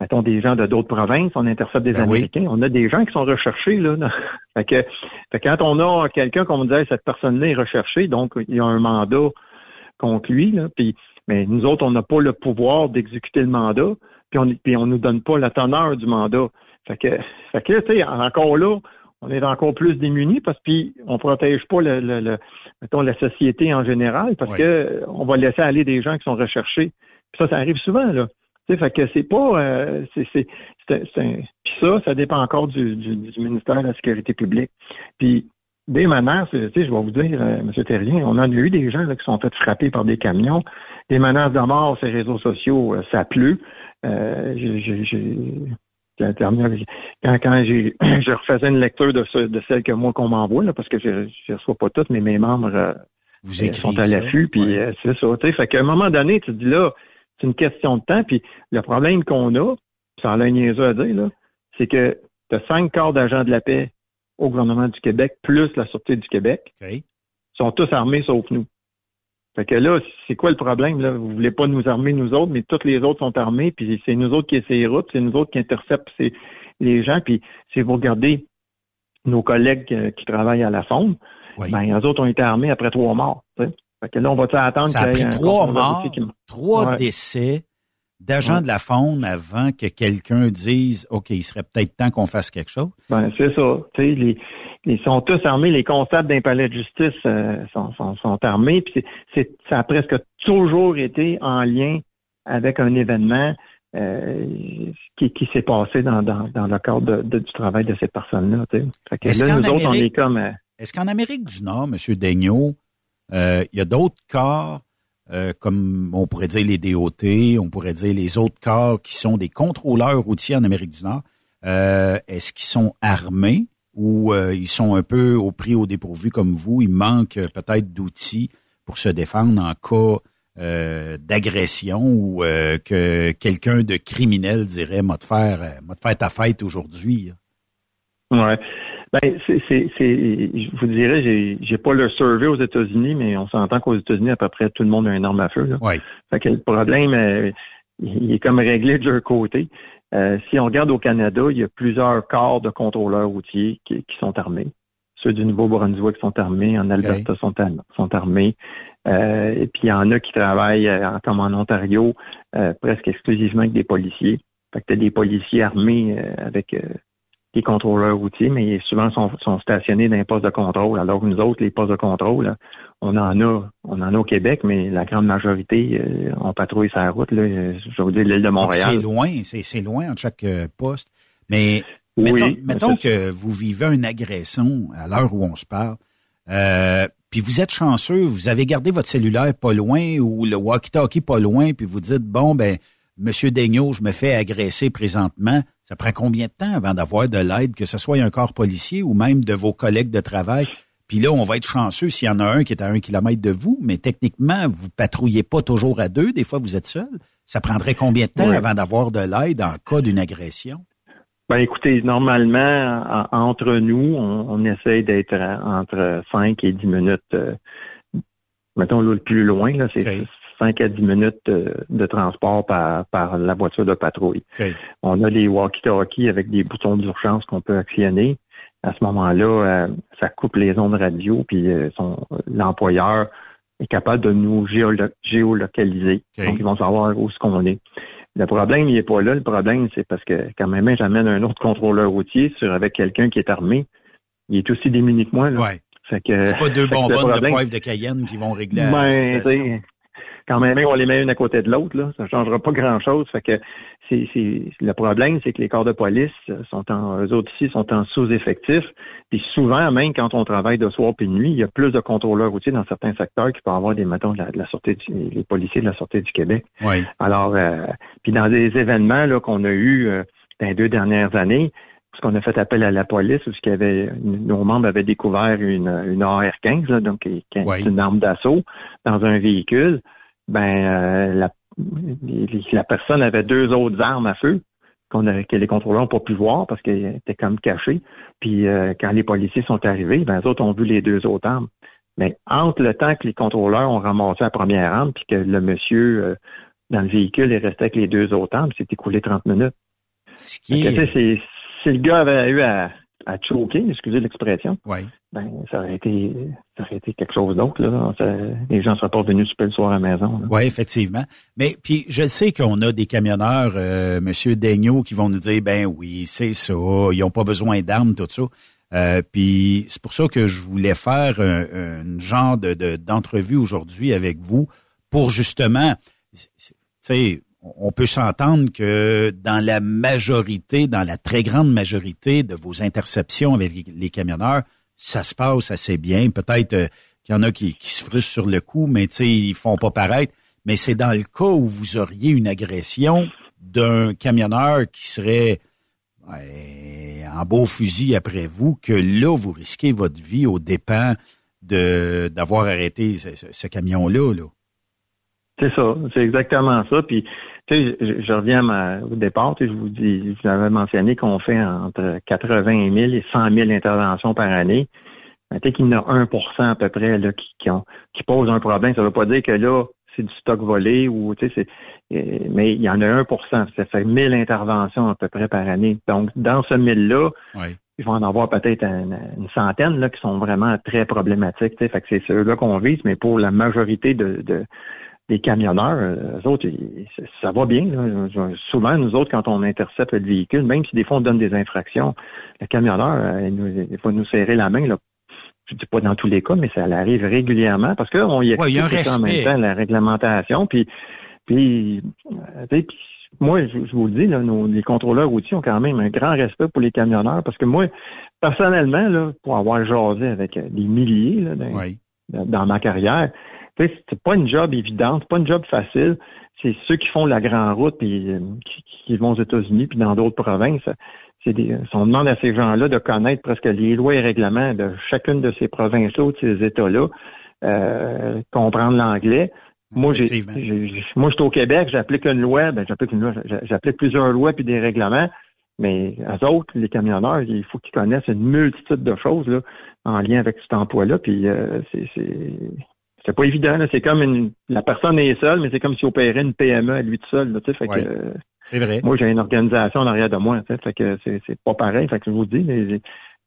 mettons, des gens de d'autres provinces, on intercepte des ben Américains, on a des gens qui sont recherchés, là. fait, que, fait quand on a quelqu'un, comme on disait, cette personne-là est recherchée, donc il y a un mandat contre lui, là, puis, mais nous autres, on n'a pas le pouvoir d'exécuter le mandat, puis on puis on nous donne pas la teneur du mandat. Fait que, fait que tu sais, encore là, on est encore plus démunis parce qu'on protège pas le, le, mettons, la société en général parce que on va laisser aller des gens qui sont recherchés. Puis ça, ça arrive souvent, là fait que c'est pas euh, c'est c'est puis ça, ça dépend encore du, du, ministère de la Sécurité publique. Puis des menaces, tu sais, je vais vous dire, euh, M. Terrien, on a eu des gens là, qui sont fait frapper par des camions. Des menaces de mort sur les réseaux sociaux, euh, ça pleut. Euh, j'ai quand, quand j'ai, je refaisais une lecture de, ce, de celle que moi qu'on m'envoie, là, parce que je ne reçois pas toutes, mais mes membres euh, Vous sont à l'affût, puis c'est ça. Fait qu'à un moment donné, tu te dis là, c'est une question de temps. Puis le problème qu'on a, sans la niaiseux à dire, là, c'est que tu as cinq corps d'agents de la paix au gouvernement du Québec, plus la Sûreté du Québec. Ils sont tous armés sauf nous. Fait que là, c'est quoi le problème? Là? Vous voulez pas nous armer, nous autres, mais tous les autres sont armés, puis c'est nous autres qui essaient les routes, c'est nous autres qui interceptent les gens. Puis si vous regardez nos collègues euh, qui travaillent à la Fonde, ben, eux autres ont été armés après trois morts. Fait que là, on va attendre Ça a pris trois morts, trois décès d'agents de la faune avant que quelqu'un dise OK, il serait peut-être temps qu'on fasse quelque chose. Ben, c'est ça. Les, ils sont tous armés. Les constables d'un palais de justice euh, sont, sont, sont, armés. Puis c'est, ça a presque toujours été en lien avec un événement euh, qui, qui s'est passé dans, dans, dans, le cadre de, du travail de ces personnes-là. Fait que là, nous autres, on est comme. Euh, est-ce qu'en Amérique du Nord, M. Daigneault, il y a d'autres corps, euh, comme on pourrait dire les DOT, on pourrait dire les autres corps qui sont des contrôleurs routiers en Amérique du Nord. Euh, est-ce qu'ils sont armés ou ils sont un peu au prix au dépourvu comme vous? Il manque peut-être d'outils pour se défendre en cas d'agression ou que quelqu'un de criminel dirait m'a de faire faire ta fête aujourd'hui. Ouais. Ben, c'est, c'est, je vous dirais, j'ai, j'ai pas le survey aux États-Unis, mais on s'entend qu'aux États-Unis, à peu près tout le monde a une arme à feu. Là. Oui. Fait que le problème, euh, il est comme réglé de leur côté. Euh, si on regarde au Canada, il y a plusieurs corps de contrôleurs routiers qui, sont armés. Ceux du Nouveau-Brunswick sont armés, en Alberta sont, sont armés. Euh, et puis il y en a qui travaillent, comme en Ontario, presque exclusivement avec des policiers. Fait que tu as des policiers armés avec les contrôleurs routiers, mais souvent sont, sont stationnés dans les postes de contrôle. Alors que nous autres, les postes de contrôle, on en a, on en a au Québec, mais la grande majorité, euh, on patrouille sa route. Là, je veux dire l'île de Montréal. C'est loin, c'est loin en chaque euh, poste. Mais mettons, que vous vivez une agression à l'heure où on se parle. Euh, puis vous êtes chanceux, vous avez gardé votre cellulaire pas loin ou le walkie-talkie pas loin, puis vous dites bon ben Monsieur Daigneault, je me fais agresser présentement. Ça prend combien de temps avant d'avoir de l'aide, que ce soit un corps policier ou même de vos collègues de travail? Puis là, on va être chanceux s'il y en a un qui est à un kilomètre de vous, mais techniquement, vous patrouillez pas toujours à deux. Des fois, vous êtes seul. Ça prendrait combien de temps avant d'avoir de l'aide en cas d'une agression? Ben écoutez, normalement, entre nous, on, essaie d'être entre 5 et 10 minutes. Euh, mettons le plus loin, là, c'est 5 à 10 minutes de, transport par, par la voiture de patrouille. On a les walkie-talkies avec des boutons d'urgence qu'on peut actionner. À ce moment-là, euh, ça coupe les ondes radio, puis euh, l'employeur est capable de nous géolo- géolocaliser. Donc, ils vont savoir où ce qu'on est. Le problème, il n'est pas là. Le problème, c'est parce que quand même, j'amène un autre contrôleur routier sur avec quelqu'un qui est armé. Il est aussi démuni que moi. Là. Ouais. Fait que, C'est pas deux bonbonnes de poivre de Cayenne qui vont régler la ben, situation. Quand même, on les met une à côté de l'autre, là. Ça changera pas grand chose. Fait que c'est, c'est, le problème, c'est que les corps de police sont en, eux autres ici sont en sous-effectif. Puis souvent, même quand on travaille de soir puis de nuit, il y a plus de contrôleurs routiers dans certains secteurs qui peuvent avoir des, mettons, de la, de la Sûreté du- les policiers de la Sûreté du Québec. Oui. Alors, euh, puis dans des événements là, qu'on a eus euh, dans les deux dernières années, parce qu'on a fait appel à la police, parce qu'il y avait nos membres avaient découvert une, une AR-15, là, donc qui qui est une arme d'assaut dans un véhicule, ben euh, la, la personne avait deux autres armes à feu qu'on que les contrôleurs n'ont pas pu voir parce qu'elles étaient comme cachées. Puis euh, quand les policiers sont arrivés, ben les autres ont vu les deux autres armes. Mais entre le temps que les contrôleurs ont ramassé la première arme, puis que le monsieur euh, dans le véhicule est resté avec les deux autres armes, c'est écoulé 30 minutes. qui tu sais, c'est- si le gars avait eu à, à choquer, excusez l'expression, Oui. ben ça aurait été ça aurait été quelque chose d'autre. Là. Ça- les gens ne seraient pas venus souper le soir à la maison. Oui, effectivement. Mais puis je sais qu'on a des camionneurs, euh, Monsieur Daigneault, qui vont nous dire ben oui, c'est ça, ils n'ont pas besoin d'armes, tout ça. Euh, puis c'est pour ça que je voulais faire un, un genre de de- d'entrevue aujourd'hui avec vous pour justement, tu sais, on peut s'entendre que dans la majorité, dans la très grande majorité de vos interceptions avec les camionneurs, ça se passe assez bien. Peut-être euh, qu'il y en a qui, se frustrent sur le coup, mais tu sais, ils font pas paraître. Mais c'est dans le cas où vous auriez une agression d'un camionneur qui serait en beau fusil après vous, que là, vous risquez votre vie aux dépens d'avoir arrêté ce, ce- ce camion-là. Là. C'est ça, c'est exactement ça. Puis, tu sais, je, je reviens à ma- au départ, tu sais, je vous dis, je vous avais mentionné qu'on fait entre 80 000 et 100 000 interventions par année. Ben, Tu sais qu'il y en a 1% à peu près là, qui, qui, ont, qui posent un problème. Ça veut pas dire que là, c'est du stock volé ou, tu sais, c'est, euh, mais il y en a 1% Ça fait 1000 interventions à peu près par année. Donc, dans ce 1000-là, il va en avoir peut-être une, une centaine là, qui sont vraiment très problématiques. tu sais. Fait que c'est ceux-là qu'on vise, mais pour la majorité de, de des camionneurs, euh, eux autres, ils- ça va bien. là. Souvent, nous autres, quand on intercepte le véhicule, même si des fois on donne des infractions, le camionneur, euh, il, nous, il faut nous serrer la main. Là. Je dis pas dans tous les cas, mais ça arrive régulièrement parce qu'on y Ouais, il y explique en même temps la réglementation. Puis, puis, euh, puis moi, je, je vous le dis, là, nos, les contrôleurs routiers ont quand même un grand respect pour les camionneurs parce que moi, personnellement, là, pour avoir jasé avec des milliers là, dans, ma carrière, c'est pas une job évidente, c'est pas une job facile. C'est ceux qui font la grande route puis euh, qui, qui vont aux États-Unis puis dans d'autres provinces. C'est des, si on demande à ces gens-là de connaître presque les lois et règlements de chacune de ces provinces-là ou de ces États-là, euh, comprendre l'anglais. Moi, j'ai, moi, je suis au Québec, j'applique une loi, ben, j'applique une loi, j'a- j'applique plusieurs lois puis des règlements, mais eux autres, les camionneurs, il faut qu'ils connaissent une multitude de choses là, en lien avec cet emploi-là, puis euh, c'est, c'est, pas évident. là. C'est comme une, la personne est seule, mais c'est comme si opérait une PME à lui tout seul. Là, fait Ouais. que, euh, C'est vrai. moi, j'ai une organisation en arrière de moi. Fait que c'est, c'est pas pareil. Fait que je vous dis, les- les-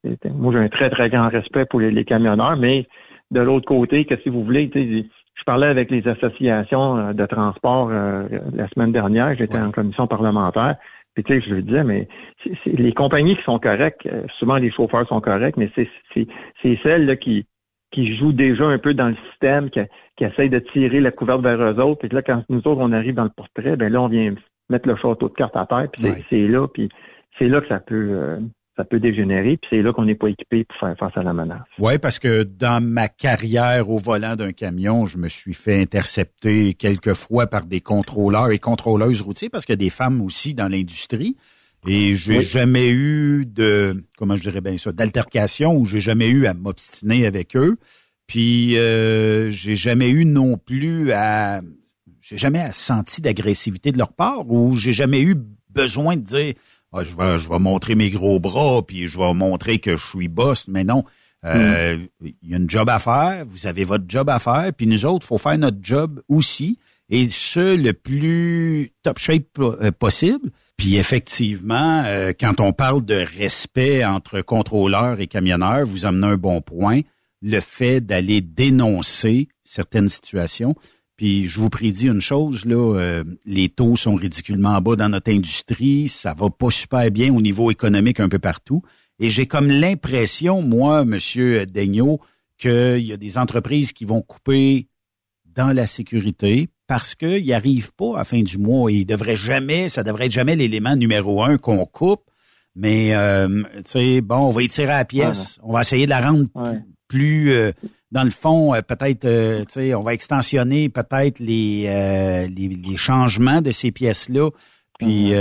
les- moi, j'ai un très, très grand respect pour les, les camionneurs, mais de l'autre côté, que si vous voulez, je parlais avec les associations euh, de transport euh, la semaine dernière, j'étais en commission parlementaire. Puis tu sais, je lui disais, mais c'est, c'est- les compagnies qui sont correctes, euh, souvent les chauffeurs sont corrects, mais c'est, c'est, c'est celles là, qui, qui jouent déjà un peu dans le système, qui, qui essayent de tirer la couverte vers eux autres. Puis là, quand nous autres, on arrive dans le portrait, ben là, on vient mettre le château de cartes à terre, puis c'est, c'est là, puis c'est là que ça peut euh, ça peut dégénérer, puis c'est là qu'on n'est pas équipé pour faire face à la menace. Oui, parce que dans ma carrière au volant d'un camion, je me suis fait intercepter quelques fois par des contrôleurs et contrôleuses routiers, parce qu'il y a des femmes aussi dans l'industrie. Et j'ai Oui. jamais eu de, comment je dirais bien ça, d'altercation ou j'ai jamais eu à m'obstiner avec eux. Puis euh, j'ai jamais eu non plus à, j'ai jamais senti d'agressivité de leur part ou j'ai jamais eu besoin de dire, Ah, je vais, je vais montrer mes gros bras puis je vais montrer que je suis boss. Mais non, euh, il y a une job à faire. Vous avez votre job à faire. Puis nous autres, faut faire notre job aussi et ce le plus top shape euh, possible. Puis effectivement, euh, quand on parle de respect entre contrôleurs et camionneurs, vous amenez un bon point. le fait d'aller dénoncer certaines situations. Puis je vous prédis une chose, là, euh, les taux sont ridiculement bas dans notre industrie, ça va pas super bien au niveau économique un peu partout. Et j'ai comme l'impression, moi, Monsieur Daigneault, qu'il y a des entreprises qui vont couper dans la sécurité parce qu'ils n'y arrivent pas à la fin du mois. Et devrait jamais, ça devrait être jamais l'élément numéro un qu'on coupe. Mais, euh, tu sais, bon, on va y tirer à la pièce. On va essayer de la rendre plus, euh, dans le fond, euh, peut-être, tu sais, on va extensionner peut-être les, les, changements de ces pièces-là. Puis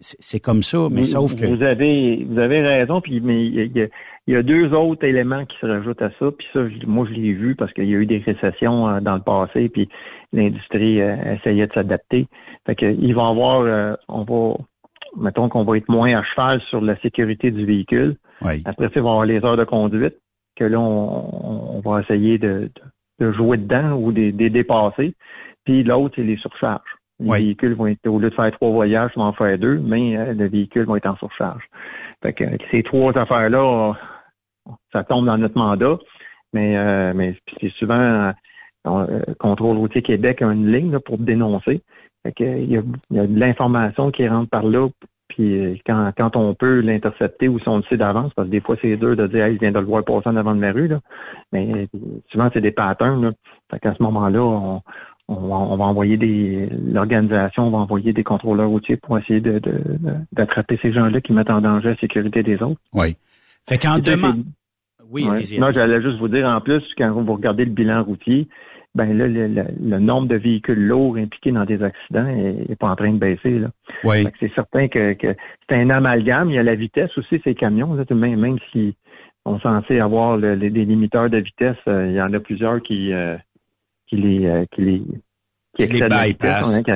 c'est comme ça, mais, sauf que vous avez vous avez raison. Puis mais il y, a, il y a deux autres éléments qui se rajoutent à ça. Puis ça, moi, je l'ai vu parce qu'il y a eu des récessions dans le passé. Puis l'industrie essayait de s'adapter. Fait qu'ils vont avoir, on va mettons qu'on va être moins à cheval sur la sécurité du véhicule. Après ça, il va y avoir les heures de conduite, que là, on, va essayer de, jouer dedans ou de, dépasser. Puis l'autre, c'est les surcharges. Les véhicules vont être, au lieu de faire trois voyages, ils vont en faire deux, mais euh, le véhicule va être en surcharge. Fait que ces trois affaires-là, ça tombe dans notre mandat, mais, euh, mais c'est souvent euh, Contrôle routier Québec a une ligne pour dénoncer il, y a, de l'information qui rentre par là, puis euh, quand, on peut l'intercepter ou si on d'avance, parce que des fois c'est dur de dire hey, je viens de le voir passer en avant de ma rue, là. mais souvent c'est des patterns. Là. Fait ce moment-là, on, on, va, envoyer des l'organisation va envoyer des contrôleurs routiers pour essayer de, d'attraper ces gens-là qui mettent en danger la sécurité des autres. Oui. Fait qu'en demande. Oui, Non, j'allais juste vous dire en plus, quand vous regardez le bilan routier, ben là, le, nombre de véhicules lourds impliqués dans des accidents est, pas en train de baisser. Là. Oui. C'est certain que, c'est un amalgame. Il y a la vitesse aussi, ces camions. Là, même, même si on est censé avoir les, des limiteurs de vitesse, euh, il y en a plusieurs qui, euh, qui les euh, qui les qui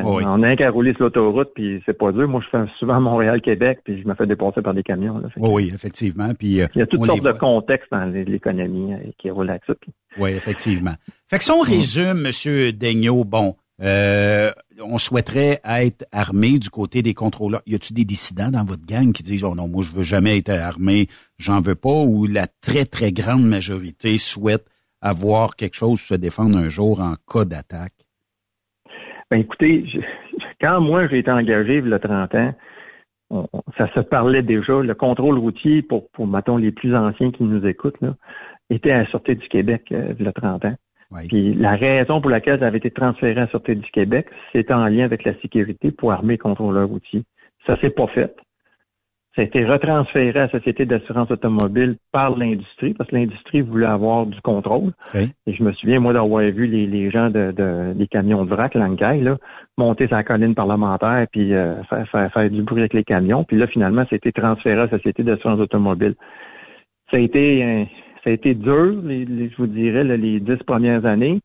On a qu'à rouler sur l'autoroute, puis c'est pas dur. Moi, je fais souvent Montréal-Québec, puis je me fais dépasser par des camions. Là, oui, effectivement. Puis, euh, Il y a toutes sortes de contextes dans l'économie euh, qui roulent là-dessus. Oui, effectivement. Fait que si on résume, M. Daigneault, bon, euh, on souhaiterait être armé du côté des contrôleurs. Y a-t-il des dissidents dans votre gang qui disent, oh non, moi, je veux jamais être armé, j'en veux pas, ou la très, très grande majorité souhaite avoir quelque chose pour se défendre un jour en cas d'attaque? Ben écoutez, quand moi j'ai été engagé il y a 30 ans, ça se parlait déjà. Le contrôle routier, pour, pour mettons, les plus anciens qui nous écoutent, là, était à la Sûreté du Québec euh, il y a 30 ans. Puis la raison pour laquelle ça avait été transféré à la Sûreté du Québec, c'était en lien avec la sécurité pour armer les contrôleurs routiers. Ça s'est pas fait. Ça a été retransféré à la Société d'assurance automobile par l'industrie, parce que l'industrie voulait avoir du contrôle. Et je me souviens, moi, d'avoir vu les, les gens de, de, des camions de vrac, l'Ancaille, là, monter sa colline parlementaire puis euh, faire, faire, faire, du bruit avec les camions. Puis là, finalement, ça a été transféré à la Société d'assurance automobile. Ça a été ça a été dur, les, je vous dirais, les dix premières années,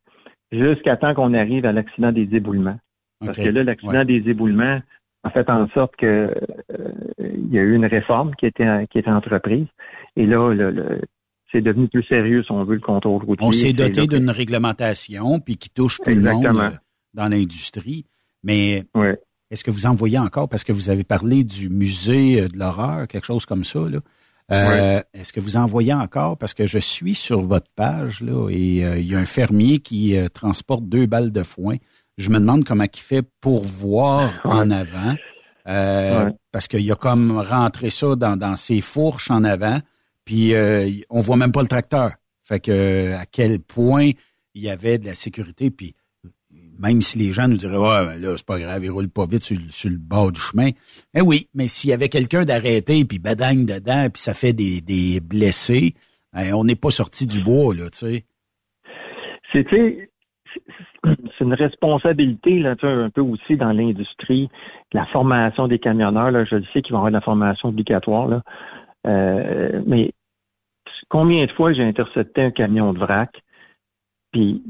jusqu'à temps qu'on arrive à l'accident des éboulements. Parce que là, l'accident des éboulements, a fait en sorte que euh, il y a eu une réforme qui était qui était entreprise. Et là, le, c'est devenu plus sérieux si on veut le contrôle routier. On s'est doté d'une réglementation puis qui touche tout le monde euh, dans l'industrie. Mais est-ce que vous en voyez encore? Parce que vous avez parlé du musée euh, de l'horreur, quelque chose comme ça là. Est-ce que vous en voyez encore? Parce que je suis sur votre page là, et il y a un fermier qui transporte deux balles de foin je me demande comment il fait pour voir en avant. Euh, parce qu'il a comme rentré ça dans, ses fourches en avant, puis euh, on voit même pas le tracteur. Fait que à quel point il y avait de la sécurité, puis même si les gens nous diraient ouais ben là c'est pas grave, il roule pas vite sur, le bord du chemin. Eh oui, mais s'il y avait quelqu'un d'arrêté puis badagne dedans, puis ça fait des, des blessés, ben, on n'est pas sorti du bois là, tu sais. C'était c'est une responsabilité là, un peu aussi dans l'industrie, la formation des camionneurs. Là, je sais qu'ils vont avoir de la formation obligatoire. Là. Euh, mais combien de fois j'ai intercepté un camion de vrac, puis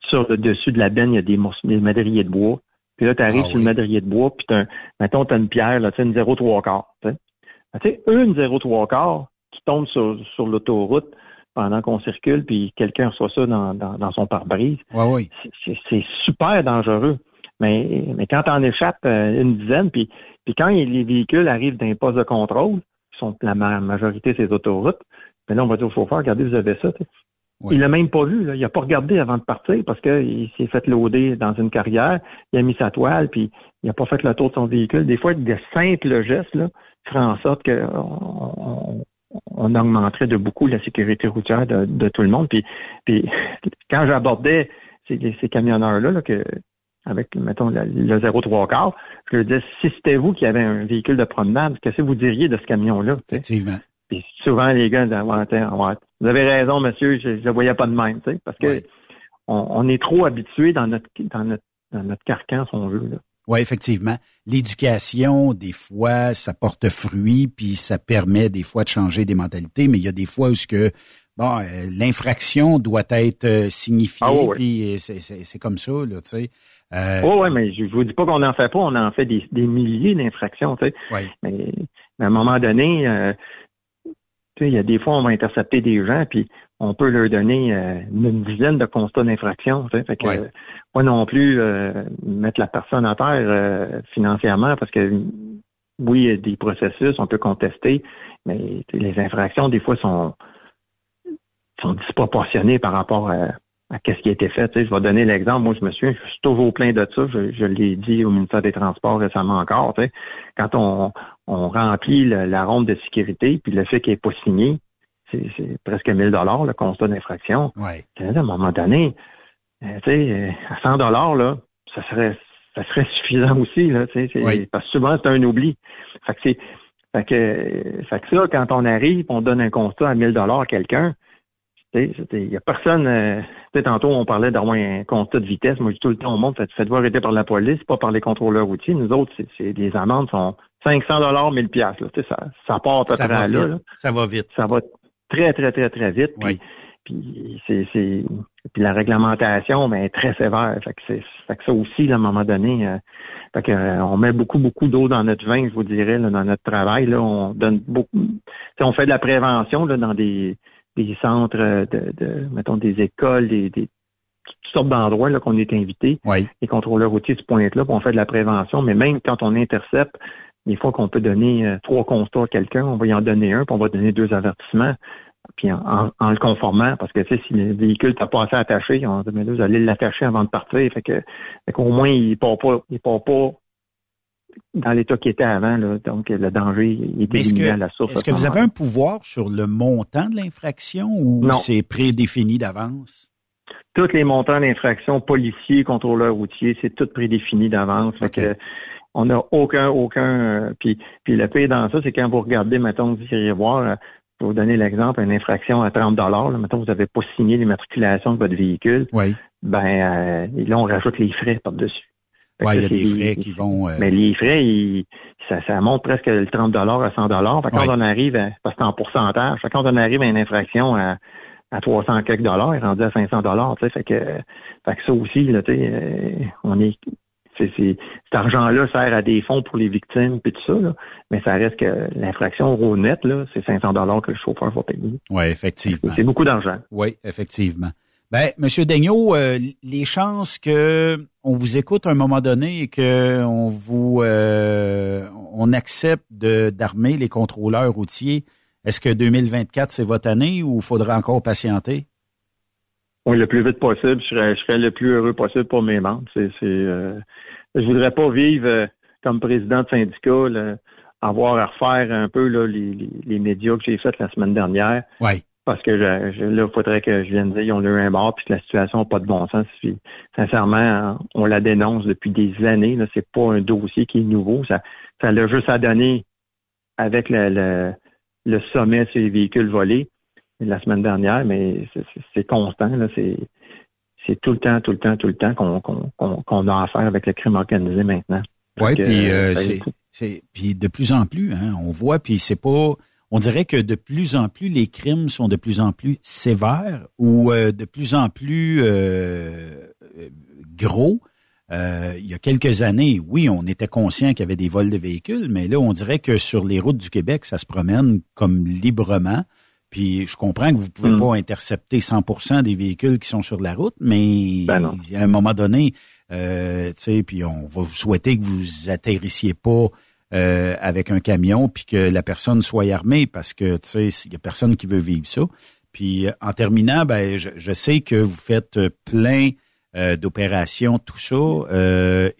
sur le dessus de la benne, il y a des, des madriers de bois. Puis là, tu arrives ah sur le madrier de bois, puis mettons, tu as une pierre, là, tu une 0,3 quart. Tu sais, une 0,3 quart qui tombe sur, sur l'autoroute, pendant qu'on circule, puis quelqu'un reçoit ça dans, dans, son pare-brise. oui. C'est super dangereux. Mais, mais quand on échappe euh, une dizaine, puis, puis quand les véhicules arrivent d'un poste de contrôle, qui sont la majorité de ces autoroutes, Mais là, on va dire au chauffeur, regardez, vous avez ça. Il l'a même pas vu. Là. Il n'a pas regardé avant de partir parce qu'il s'est fait loader dans une carrière. Il a mis sa toile, puis il n'a pas fait le tour de son véhicule. Des fois, des simples gestes là, feraient en sorte qu'on on, augmenterait de beaucoup la sécurité routière de, tout le monde. Puis, puis quand j'abordais ces, ces camionneurs-là, là, que avec, mettons, le, le 0,3 quart, je leur disais, si c'était vous qui avez un véhicule de promenade, qu'est-ce que vous diriez de ce camion-là? Effectivement. Puis souvent, les gars disent, vous avez raison, monsieur, je ne voyais pas de même, tu sais, parce que on, est trop habitué dans notre, dans notre, dans notre carcan, si on veut. Là. Oui, effectivement. L'éducation, des fois, ça porte fruit, puis ça permet des fois de changer des mentalités, mais il y a des fois où ce que bon, euh, l'infraction doit être euh, signifiée, ah, puis c'est comme ça, là, tu sais. Euh, oh, oui, mais je vous dis pas qu'on n'en fait pas, on en fait des, des milliers d'infractions, tu sais. Mais, à un moment donné, euh, il y a des fois, on va intercepter des gens, puis on peut leur donner euh, une dizaine de constats d'infraction. Fait que pas non plus euh, mettre la personne à terre euh, financièrement parce que oui, il y a des processus, on peut contester, mais les infractions, des fois, sont, sont disproportionnées par rapport à, à ce qui a été fait. je vais donner l'exemple. Moi, je me souviens, je suis toujours plein de ça. Je, l'ai dit au ministère des Transports récemment encore. quand on, on remplit la ronde de sécurité, puis le fait qu'il n'est pas signé, c'est presque 1000 dollars le constat d'infraction. Ouais. À un moment donné, euh, tu sais, à 100 dollars là, ça serait ça serait suffisant aussi là, tu sais, parce que souvent c'est un oubli. Fait que c'est fait que, fait que ça, quand on arrive, on donne un constat à 1000 dollars à quelqu'un, il y a personne. Euh, tantôt, on parlait d'avoir un constat de vitesse. Moi, je dis tout le temps au monde, faites voir arrêter par la police, pas par les contrôleurs routiers. Nous autres, c'est des amendes sont 500 dollars, 1000 pièces. Ça, ça part à peu près là, là, Ça va vite. Ça va très, très, très, très vite. Puis, puis c'est, puis la réglementation, ben, est très sévère. Fait que, c'est, fait que ça aussi, à un moment donné, euh, fait que, euh, on met beaucoup, beaucoup d'eau dans notre vin, je vous dirais, là, dans notre travail. Là, on donne beaucoup. On fait de la prévention là, dans des des centres de, de mettons, des écoles, des, des toutes sortes d'endroits là qu'on est invité. Les contrôleurs routiers se pointent là, puis on fait de la prévention, mais même quand on intercepte, des fois qu'on peut donner euh, trois constats à quelqu'un, on va y en donner un, puis on va donner deux avertissements, puis en, le conformant, parce que tu sais, si le véhicule t'a pas assez attaché, on dit, mais là, vous allez l'attacher avant de partir, fait que fait qu'au moins il part pas, il part pas dans l'état qui était avant. Là. Donc, le danger est éliminé à la source. Est-ce que vous avez un pouvoir sur le montant de l'infraction ou c'est prédéfini d'avance? Tous les montants d'infraction, policiers, contrôleurs routiers, c'est tout prédéfini d'avance. que on n'a aucun, aucun. Euh, puis, puis le pire dans ça, c'est quand vous regardez, mettons, vous irez voir, euh, vais vous donner l'exemple, une infraction à 30 dollars. Mettons, vous n'avez pas signé l'immatriculation de votre véhicule. Oui. Ben, euh, là, on rajoute les frais par-dessus. Oui, il y a des frais qui vont. Mais les frais, ça, ça monte presque le 30 à 100 dollars. Quand on arrive, à, parce que c'est en pourcentage, quand on arrive à une infraction à, à 300 quelques dollars, rendu à 500 dollars, tu sais, fait que, fait que ça aussi, là, tu sais, euh, on est, c'est, cet argent-là sert à des fonds pour les victimes puis tout ça, là, mais ça reste que l'infraction au net, là, c'est 500 dollars que le chauffeur va payer. Oui, effectivement. C'est beaucoup d'argent. Oui, effectivement. Ben, Monsieur Daigneault, euh, les chances que on vous écoute à un moment donné et que on vous euh, on accepte de d'armer les contrôleurs routiers, est-ce que 2024 c'est votre année ou faudra encore patienter? Oui, le plus vite possible. Je serais, le plus heureux possible pour mes membres. C'est, c'est, euh, je voudrais pas vivre comme président de syndicat, avoir à refaire un peu là, les, les, médias que j'ai fait la semaine dernière. Oui parce que là, il faudrait que je vienne dire ils ont eu un mort puis que la situation n'a pas de bon sens. sincèrement, on la dénonce depuis des années. Ce c'est pas un dossier qui est nouveau. Ça, ça l'a juste à donner avec le, le, sommet sur les véhicules volés la semaine dernière, mais c'est constant. C'est tout le temps, tout le temps, tout le temps qu'on a affaire avec le crime organisé maintenant. Oui, puis euh, c'est puis de plus en plus, hein, on voit, puis c'est pas on dirait que de plus en plus les crimes sont de plus en plus sévères ou euh, de plus en plus euh, gros. Euh, il y a quelques années, oui, on était conscient qu'il y avait des vols de véhicules, mais là, on dirait que sur les routes du Québec, ça se promène comme librement. Puis je comprends que vous pouvez hmm. pas intercepter 100% des véhicules qui sont sur la route, mais ben à un moment donné, euh, tu sais, puis on va vous souhaiter que vous atterrissiez pas euh, avec un camion, puis que la personne soit armée, parce que tu sais, il y a personne qui veut vivre ça. Puis en terminant, ben je, sais que vous faites plein d'opérations, tout ça,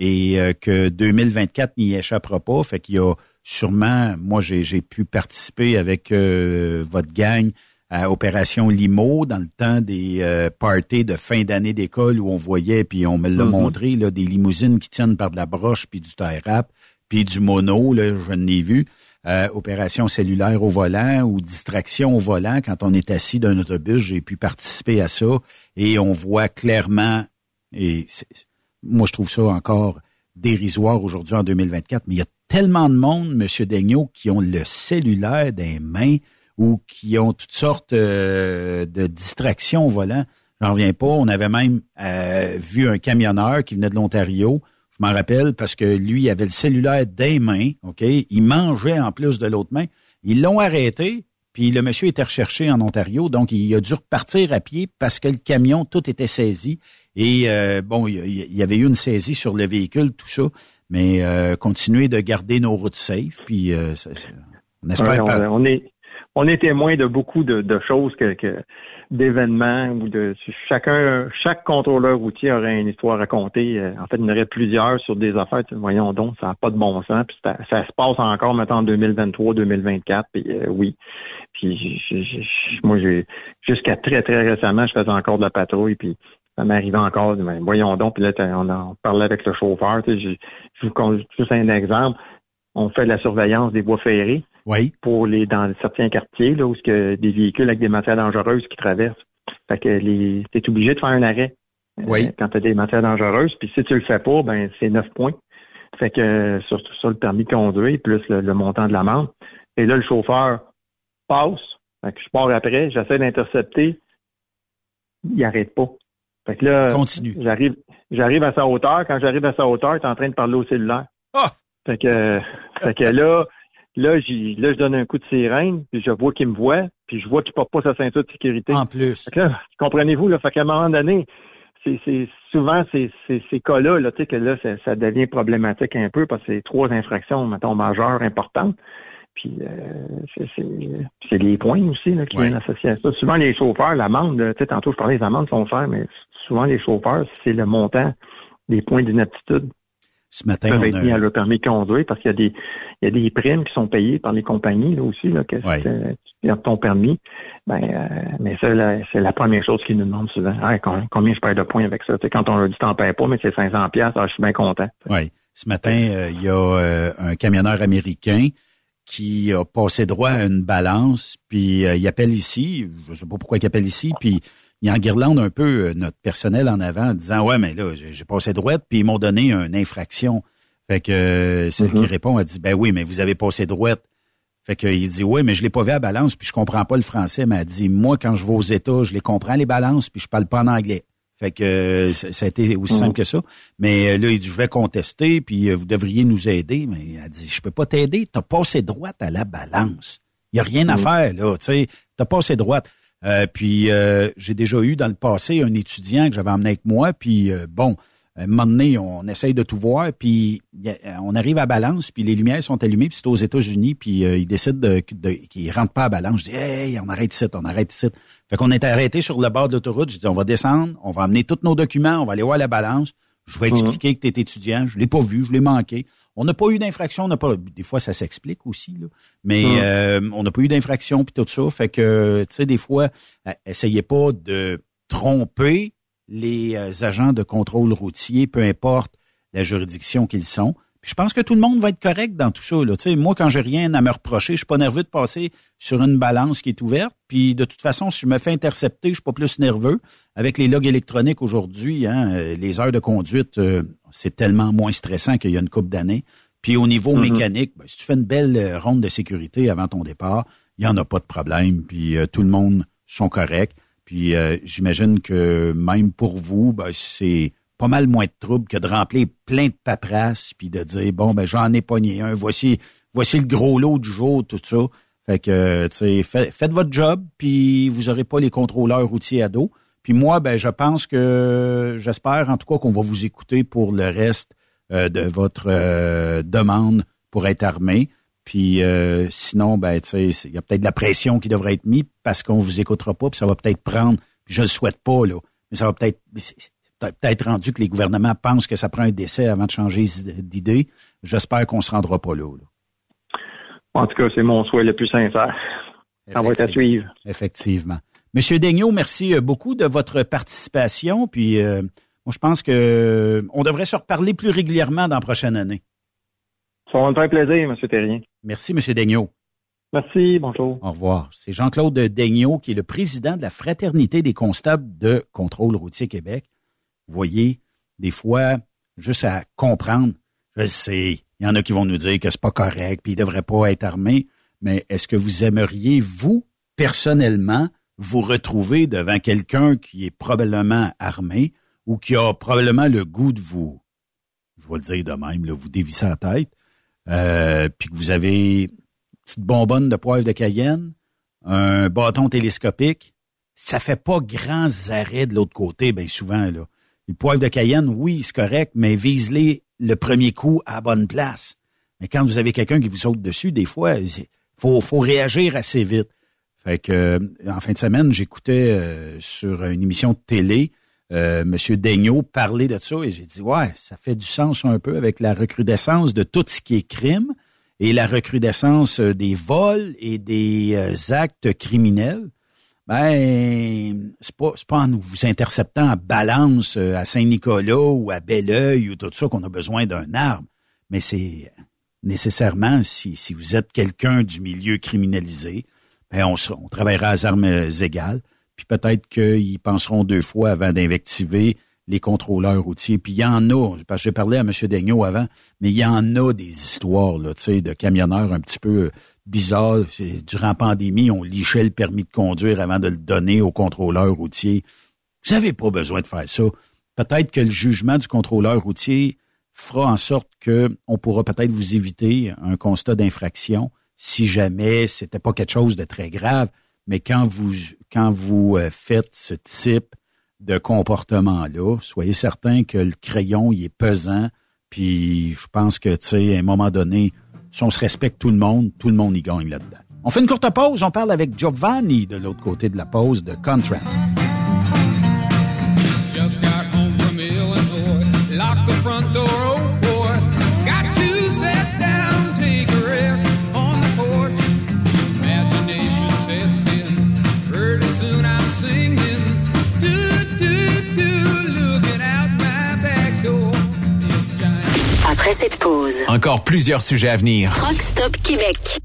et que 2024 n'y échappera pas. Fait qu'il y a sûrement, moi j'ai pu participer avec votre gang à Opération Limo dans le temps des euh, parties de fin d'année d'école où on voyait, puis on me l'a mm-hmm. montré, là, des limousines qui tiennent par de la broche, puis du tie rap, du mono, là, je n'ai vu. Euh, opération cellulaire au volant ou distraction au volant. Quand on est assis d'un autobus, j'ai pu participer à ça et on voit clairement, et moi je trouve ça encore dérisoire aujourd'hui en 2024, mais il y a tellement de monde, Monsieur Daigneault, qui ont le cellulaire des mains, ou qui ont toutes sortes euh, de distractions au volant. J'en reviens pas. On avait même euh, vu un camionneur qui venait de l'Ontario. Je m'en rappelle parce que lui il avait le cellulaire des mains, OK? Il mangeait en plus de l'autre main. Ils l'ont arrêté, puis le monsieur était recherché en Ontario, donc il a dû repartir à pied parce que le camion, tout était saisi. Et euh, bon, il y avait eu une saisie sur le véhicule, tout ça. Mais continuer de garder nos routes safe, puis on espère pas. On est, on est témoin de beaucoup de, choses que, d'événements ou de chacun chaque contrôleur routier aurait une histoire à raconter. Euh, en fait, il y en aurait plusieurs sur des affaires. Voyons donc, ça n'a pas de bon sens. Puis ça, se passe encore maintenant en 2023, 2024. Puis euh, oui. Puis moi, j'ai jusqu'à très très récemment, je faisais encore de la patrouille. Puis ça m'arrivait encore. Ben, voyons donc. Puis là, on en parlait avec le chauffeur. je, je vous juste un exemple. On fait de la surveillance des voies ferrées. Oui. Pour les dans certains quartiers là où a des véhicules avec des matières dangereuses qui traversent. Fait que les t'es obligé de faire un arrêt. Euh, oui. quand tu as des matières dangereuses. Puis si tu le fais pas, ben c'est neuf points. Fait que surtout ça, le permis de conduire, plus le, montant de l'amende. Et là, le chauffeur passe. Fait que je pars après, j'essaie d'intercepter. Il arrête pas. Fait que là, Continue. j'arrive, j'arrive à sa hauteur. Quand j'arrive à sa hauteur, il est en train de parler au cellulaire. Ah! Fait que, fait que là, Là, là, je donne un coup de sirène, puis je vois qu'il me voit, puis je vois qu'il porte pas sa ceinture de sécurité. En plus. comprenez-vous, là, fait qu'à un moment donné, c'est, souvent ces, ces, ces cas-là, là, tu sais, que là, ça, ça, devient problématique un peu parce que c'est trois infractions, mettons, majeures, importantes. Puis euh, c'est, les points aussi là, qui viennent associer à ça. Souvent, les chauffeurs, l'amende, tu sais, tantôt je parlais des amendes sont faire, mais souvent les chauffeurs, c'est le montant des points d'inaptitude ce matin, peuvent être mis à leur permis de conduire parce qu'il y a des il y a des primes qui sont payées par les compagnies là aussi là que oui. tu as ton permis. Ben euh, mais ça c'est la première chose qu'ils nous demandent souvent. combien je perds de points avec ça? Quand on leur dit t'en payes pas mais c'est 500 pièces, ah, je suis bien content. Oui. Ce matin, euh, il y a euh, un camionneur américain qui a passé droit à une balance, puis il appelle ici, je sais pas pourquoi il appelle ici, puis il enguirlande un peu euh, notre personnel en avant en disant Ouais, mais là, j'ai passé droite, puis ils m'ont donné une infraction. Fait que euh, celle qui mm-hmm. répond a dit Ben oui, mais vous avez passé droite. Fait qu'il dit Oui, mais je l'ai pas vu à balance, puis je comprends pas le français, mais elle dit Moi, quand je vais aux États, je les comprends les balances, puis je parle pas en anglais. Fait que euh, ça a été aussi simple mm-hmm. que ça. Mais là, il dit, je vais contester, puis vous devriez nous aider. Mais elle dit, je peux pas t'aider. T'as passé droite à la balance. Il y a rien à mm-hmm. faire, là. Tu sais, t'as passé droite. Euh, puis euh, j'ai déjà eu dans le passé un étudiant que j'avais emmené avec moi, puis euh, bon, un moment donné, on essaye de tout voir, puis on arrive à Balance, puis les lumières sont allumées, puis c'est aux États-Unis, puis ils décident de, de qu'ils rentrent pas à Balance. Je dis, hey, on arrête ici, on arrête ici. Fait qu'on est arrêté sur le bord de l'autoroute. Je dis, on va descendre, on va amener tous nos documents, on va aller voir la Balance. Je vais expliquer que tu es étudiant, je l'ai pas vu, je l'ai manqué. On n'a pas eu d'infraction, on n'a pas. Des fois, ça s'explique aussi, là. Mais hum. euh, on n'a pas eu d'infraction puis tout ça. Fait que, tu sais, des fois, euh, essayez pas de tromper les euh, agents de contrôle routier, peu importe la juridiction qu'ils sont je pense que tout le monde va être correct dans tout ça. Là. moi, quand j'ai rien à me reprocher, je suis pas nerveux de passer sur une balance qui est ouverte. Puis de toute façon, si je me fais intercepter, je suis pas plus nerveux. Avec les logs électroniques aujourd'hui, hein, euh, les heures de conduite, euh, c'est tellement moins stressant qu'il y a une coupe d'années. Puis au niveau mm-hmm. mécanique, ben, si tu fais une belle euh, ronde de sécurité avant ton départ, il y en a pas de problème. Puis tout le monde sont corrects. Puis j'imagine que même pour vous, ben, c'est pas mal moins de troubles que de remplir plein de paperasses puis de dire bon ben j'en ai pogné un, voici voici le gros lot du jour tout ça. Fait que tu sais faites, votre job puis vous aurez pas les contrôleurs routiers à dos. Puis moi ben je pense que j'espère en tout cas qu'on va vous écouter pour le reste euh, de votre euh, demande pour être armé. Puis euh, sinon, ben, tu sais, il y a peut-être de la pression qui devrait être mise parce qu'on vous écoutera pas, puis ça va peut-être prendre, je le souhaite pas, là, mais ça va peut-être peut-être rendu que les gouvernements pensent que ça prend un décès avant de changer d'idée. J'espère qu'on se rendra pas là, En tout cas, c'est mon souhait le plus sincère. Ça va être à suivre. Effectivement. Monsieur Daigneault, merci euh, beaucoup de votre participation. Puis, euh, moi, je pense que on devrait se reparler plus régulièrement dans la prochaine année. Ça va me faire plaisir, M. Terrien. Merci, M. Daigneault. Merci, bonjour. Au revoir. C'est Jean-Claude Daigneault qui est le président de la Fraternité des constables de contrôle routier Québec. Vous voyez, des fois, juste à comprendre, je sais, il y en a qui vont nous dire que c'est pas correct, puis ils devraient pas être armés, mais est-ce que vous aimeriez, vous, personnellement, vous retrouver devant quelqu'un qui est probablement armé ou qui a probablement le goût de vous, je vais le dire de même, là, vous dévisser la tête, euh, puis que vous avez une petite bonbonne de poivre de Cayenne, un bâton télescopique, ça fait pas grands arrêts de l'autre côté, bien souvent, là. Le poivre de Cayenne, oui, c'est correct, mais vise-les le premier coup à bonne place. Mais quand vous avez quelqu'un qui vous saute dessus, des fois, il faut, faut réagir assez vite. Fait que euh, en fin de semaine, j'écoutais euh, sur une émission de télé euh, M. Daigneault parler de ça et j'ai dit ouais, ça fait du sens un peu avec la recrudescence de tout ce qui est crime et la recrudescence des vols et des actes criminels ben c'est pas pas en vous interceptant à Balance, euh, à Saint-Nicolas ou à Belleuil ou tout ça qu'on a besoin d'un arme, mais c'est nécessairement si, si vous êtes quelqu'un du milieu criminalisé, ben on, on travaillera à armes égales, puis peut-être qu'ils penseront deux fois avant d'invectiver les contrôleurs routiers. Puis il y en a, parce que j'ai parlé à M. Daigneault avant, mais il y en a des histoires là, de camionneurs un petit peu bizarre. Durant pandémie, on lichait le permis de conduire avant de le donner au contrôleur routier. Vous n'avez pas besoin de faire ça. Peut-être que le jugement du contrôleur routier fera en sorte que on pourra peut-être vous éviter un constat d'infraction si jamais c'était pas quelque chose de très grave. Mais quand vous quand vous euh, faites ce type de comportement-là, soyez certain que le crayon il est pesant. Puis je pense que tu sais à un moment donné, si on se respecte tout le monde, tout le monde y gagne là-dedans. On fait une courte pause, on parle avec Giovanni de l'autre côté de la pause de Contract. cette pause. Encore plusieurs sujets à venir. Rockstop Québec.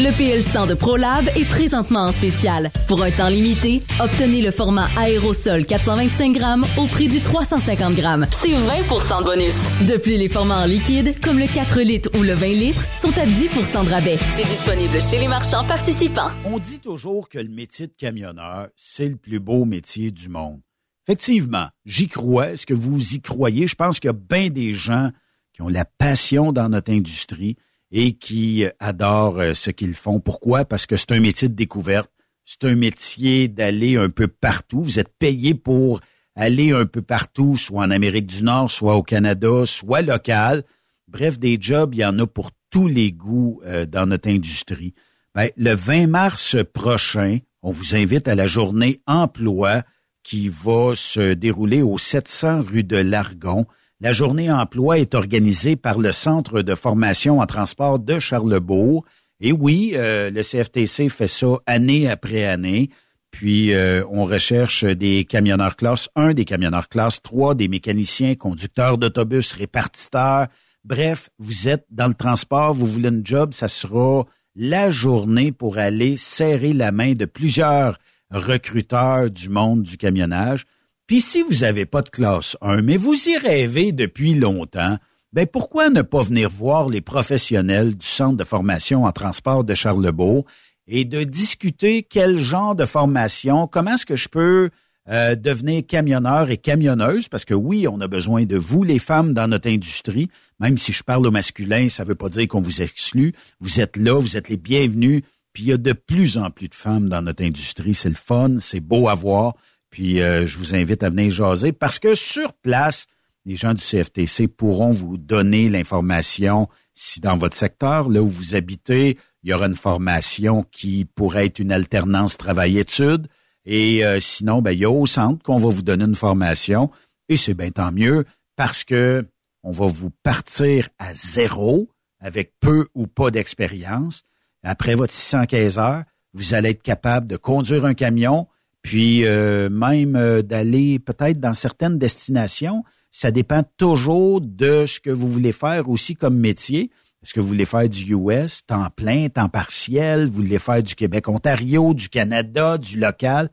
Le PL100 de ProLab est présentement en spécial. Pour un temps limité, obtenez le format aérosol 425 grammes au prix du 350 grammes. C'est 20% de bonus. De plus, les formats en liquide, comme le 4 litres ou le 20 litres, sont à 10% de rabais. C'est disponible chez les marchands participants. On dit toujours que le métier de camionneur, c'est le plus beau métier du monde. Effectivement, j'y crois. Est-ce que vous y croyez? Je pense qu'il y a bien des gens qui ont la passion dans notre industrie et qui adorent euh, ce qu'ils font. Pourquoi? Parce que c'est un métier de découverte. C'est un métier d'aller un peu partout. Vous êtes payé pour aller un peu partout, soit en Amérique du Nord, soit au Canada, soit local. Bref, des jobs, il y en a pour tous les goûts euh, dans notre industrie. Ben, le 20 mars prochain, on vous invite à la journée emploi qui va se dérouler au 700 rue de Largon. La journée emploi est organisée par le Centre de formation en transport de Charlebourg. Et oui, euh, le CFTC fait ça année après année. Puis euh, on recherche des camionneurs classe 1, des camionneurs classe 3, des mécaniciens, conducteurs d'autobus, répartiteurs. Bref, vous êtes dans le transport, vous voulez un job, ça sera la journée pour aller serrer la main de plusieurs recruteurs du monde du camionnage. Puis si vous n'avez pas de classe 1, mais vous y rêvez depuis longtemps, ben pourquoi ne pas venir voir les professionnels du Centre de formation en transport de Charlebourg et de discuter quel genre de formation, comment est-ce que je peux euh, devenir camionneur et camionneuse, parce que oui, on a besoin de vous, les femmes, dans notre industrie. Même si je parle au masculin, ça ne veut pas dire qu'on vous exclut. Vous êtes là, vous êtes les bienvenus. Puis il y a de plus en plus de femmes dans notre industrie. C'est le fun, c'est beau à voir. Puis euh, je vous invite à venir jaser parce que sur place, les gens du CFTC pourront vous donner l'information si dans votre secteur, là où vous habitez, il y aura une formation qui pourrait être une alternance travail-études. Et euh, sinon, ben, il y a au centre qu'on va vous donner une formation. Et c'est bien tant mieux parce que on va vous partir à zéro avec peu ou pas d'expérience. Après votre 615 heures, vous allez être capable de conduire un camion, puis euh, même euh, d'aller peut-être dans certaines destinations. Ça dépend toujours de ce que vous voulez faire aussi comme métier. Est-ce que vous voulez faire du US, temps plein, temps partiel? Vous voulez faire du Québec-Ontario, du Canada, du local?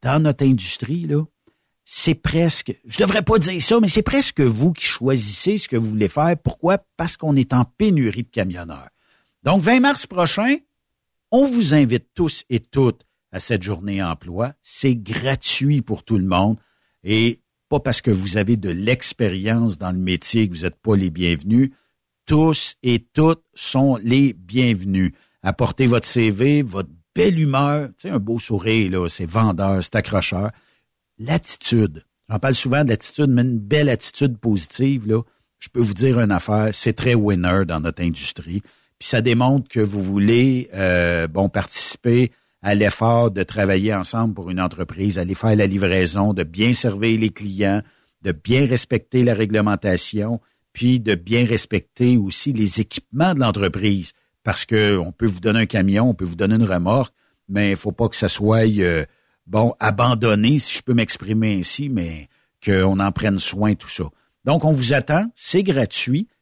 Dans notre industrie, là, c'est presque, je devrais pas dire ça, mais c'est presque vous qui choisissez ce que vous voulez faire. Pourquoi? Parce qu'on est en pénurie de camionneurs. Donc, 20 mars prochain, on vous invite tous et toutes à cette journée emploi. C'est gratuit pour tout le monde et pas parce que vous avez de l'expérience dans le métier que vous n'êtes pas les bienvenus. Tous et toutes sont les bienvenus. Apportez votre CV, votre belle humeur, tu sais, un beau sourire, là, c'est vendeur, c'est accrocheur. L'attitude. J'en parle souvent de l'attitude, mais une belle attitude positive, là. Je peux vous dire une affaire, c'est très winner dans notre industrie. Puis ça démontre que vous voulez, euh, bon, participer à l'effort de travailler ensemble pour une entreprise, aller faire la livraison, de bien servir les clients, de bien respecter la réglementation, puis de bien respecter aussi les équipements de l'entreprise parce que on peut vous donner un camion, on peut vous donner une remorque, mais il faut pas que ça soit euh, bon abandonné, si je peux m'exprimer ainsi, mais qu'on en prenne soin tout ça. Donc on vous attend, c'est gratuit.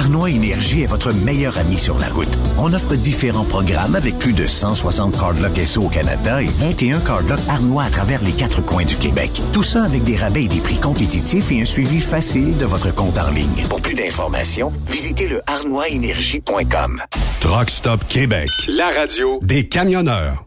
Arnois Énergie est votre meilleur ami sur la route. On offre différents programmes avec plus de 160 cardlocks SO au Canada et 21 cardlocks Arnois à travers les quatre coins du Québec. Tout ça avec des rabais et des prix compétitifs et un suivi facile de votre compte en ligne. Pour plus d'informations, visitez le arnoisénergie.com. Truck Stop Québec, la radio des camionneurs.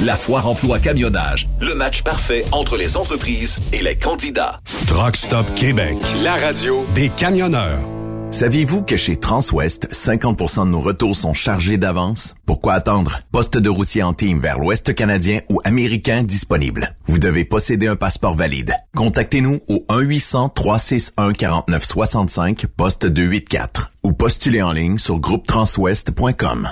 La foire emploi camionnage. Le match parfait entre les entreprises et les candidats. Truck Stop Québec, la radio des camionneurs. Saviez-vous que chez Transwest, 50% de nos retours sont chargés d'avance? Pourquoi attendre? Poste de routier en team vers l'Ouest canadien ou américain disponible. Vous devez posséder un passeport valide. Contactez-nous au 1-800-361-4965, poste 284 ou postulez en ligne sur groupetranswest.com.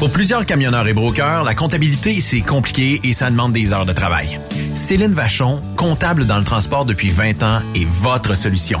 Pour plusieurs camionneurs et brokers, la comptabilité, c'est compliqué et ça demande des heures de travail. Céline Vachon, comptable dans le transport depuis 20 ans, est votre solution.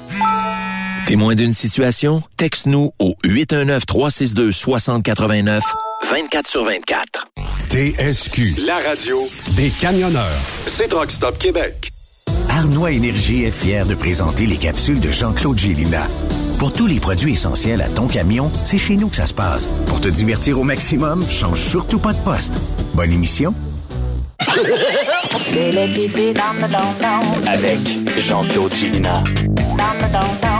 Témoin d'une situation? Texte-nous au 819-362-6089, 24 sur 24. TSQ. La radio des camionneurs. C'est Rock Stop Québec. Arnois Énergie est fier de présenter les capsules de Jean-Claude Gélina. Pour tous les produits essentiels à ton camion, c'est chez nous que ça se passe. Pour te divertir au maximum, change surtout pas de poste. Bonne émission. C'est les petites don Avec Jean-Claude Gélina.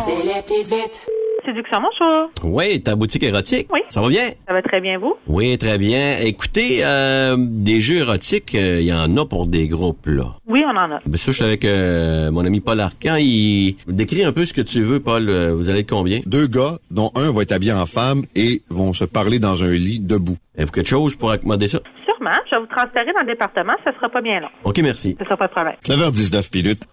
C'est les petites vites. Séduction, bonjour. Oui, ta boutique érotique. Oui. Ça va bien? Ça va très bien, vous? Oui, très bien. Écoutez, euh, des jeux érotiques, euh, il y en a pour des groupes, là. Oui, on en a. Ben ça, je suis avec euh, mon ami Paul Arcan. Il décrit un peu ce que tu veux, Paul. Euh, Vous allez être combien? Deux gars, dont un va être habillé en femme et vont se parler dans un lit debout. Avez-vous quelque chose pour accommoder ça? Sûrement. Je vais vous transférer dans le département. Ça sera pas bien long. OK, merci. Ce sera pas de problème. 9h19 minutes.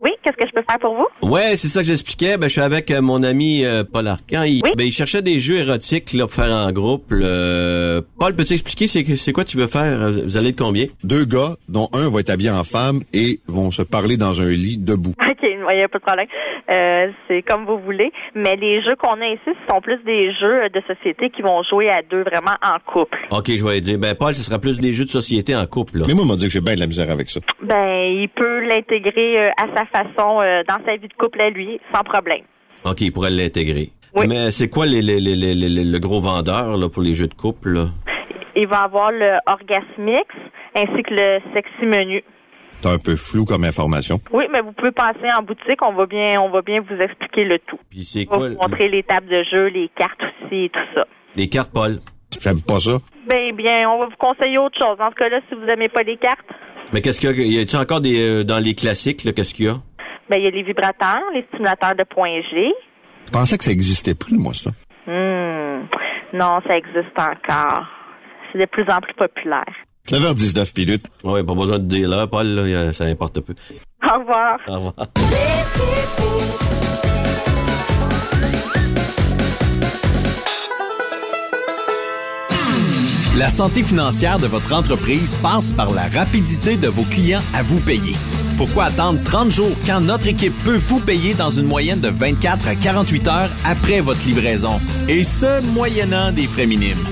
Oui, qu'est-ce que je peux faire pour vous? Ouais, c'est ça que j'expliquais. Ben, je suis avec euh, mon ami euh, Paul Arcan. Il, ben, il cherchait des jeux érotiques là, pour faire en groupe. Paul, peux-tu expliquer c'est, c'est quoi tu veux faire? Vous allez être combien? Deux gars, dont un va être habillé en femme et vont se parler dans un lit debout. OK, il n'y a pas de problème. Euh, c'est comme vous voulez. Mais les jeux qu'on a ici, ce sont plus des jeux de société qui vont jouer à deux vraiment en couple. OK, je vais dire. Ben, Paul, ce sera plus des jeux de société en couple. Là. Mais moi, on m'a dit que j'ai bien de la misère avec ça. Ben, il peut l'intégrer euh, à sa façon euh, dans sa vie de couple à lui, sans problème. OK, il pourrait l'intégrer. Mais c'est quoi les, les, les, les- les- le gros vendeur là, pour les jeux de couple? Là? Il va avoir le Orgasmix ainsi que le Sexy Menu. C'est un peu flou comme information. Oui, mais vous pouvez passer en boutique, on va bien, on va bien vous expliquer le tout. Puis c'est On va vous montrer les tables de jeu, les cartes aussi et tout ça. les cartes, Paul? J'aime pas ça. Ben bien, on va vous conseiller autre chose. Dans ce cas-là, si vous n'aimez pas les cartes, Mais qu'est-ce qu'il y a? Y a-t-il encore des euh, dans les classiques, là, qu'est-ce qu'il y a? Ben il y a les vibrateurs, les stimulateurs de point G. Je pensais que ça existait plus, moi, ça. Hmm. Non, ça existe encore. C'est de plus en plus populaire. 9h19 minutes. Oui, pas besoin de dire là, Paul, là, ça importe peu. Au revoir. Au revoir. La santé financière de votre entreprise passe par la rapidité de vos clients à vous payer. Pourquoi attendre 30 jours quand notre équipe peut vous payer dans une moyenne de 24 à 48 heures après votre livraison? Et ce, moyennant des frais minimes.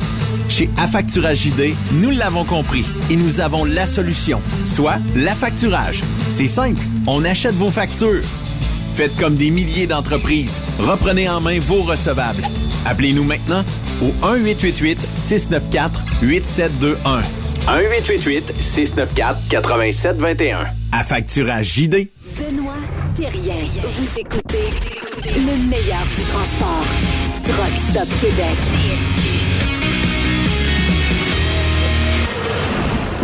Chez Affacturage JD, nous l'avons compris et nous avons la solution, soit l'affacturage. C'est simple, on achète vos factures. Faites comme des milliers d'entreprises. Reprenez en main vos recevables. Appelez-nous maintenant au 1-888-694-8721. 1-888-694-8721. À facturage JD. Benoît Thérien. Vous écoutez le meilleur du transport. Truck Stop Québec.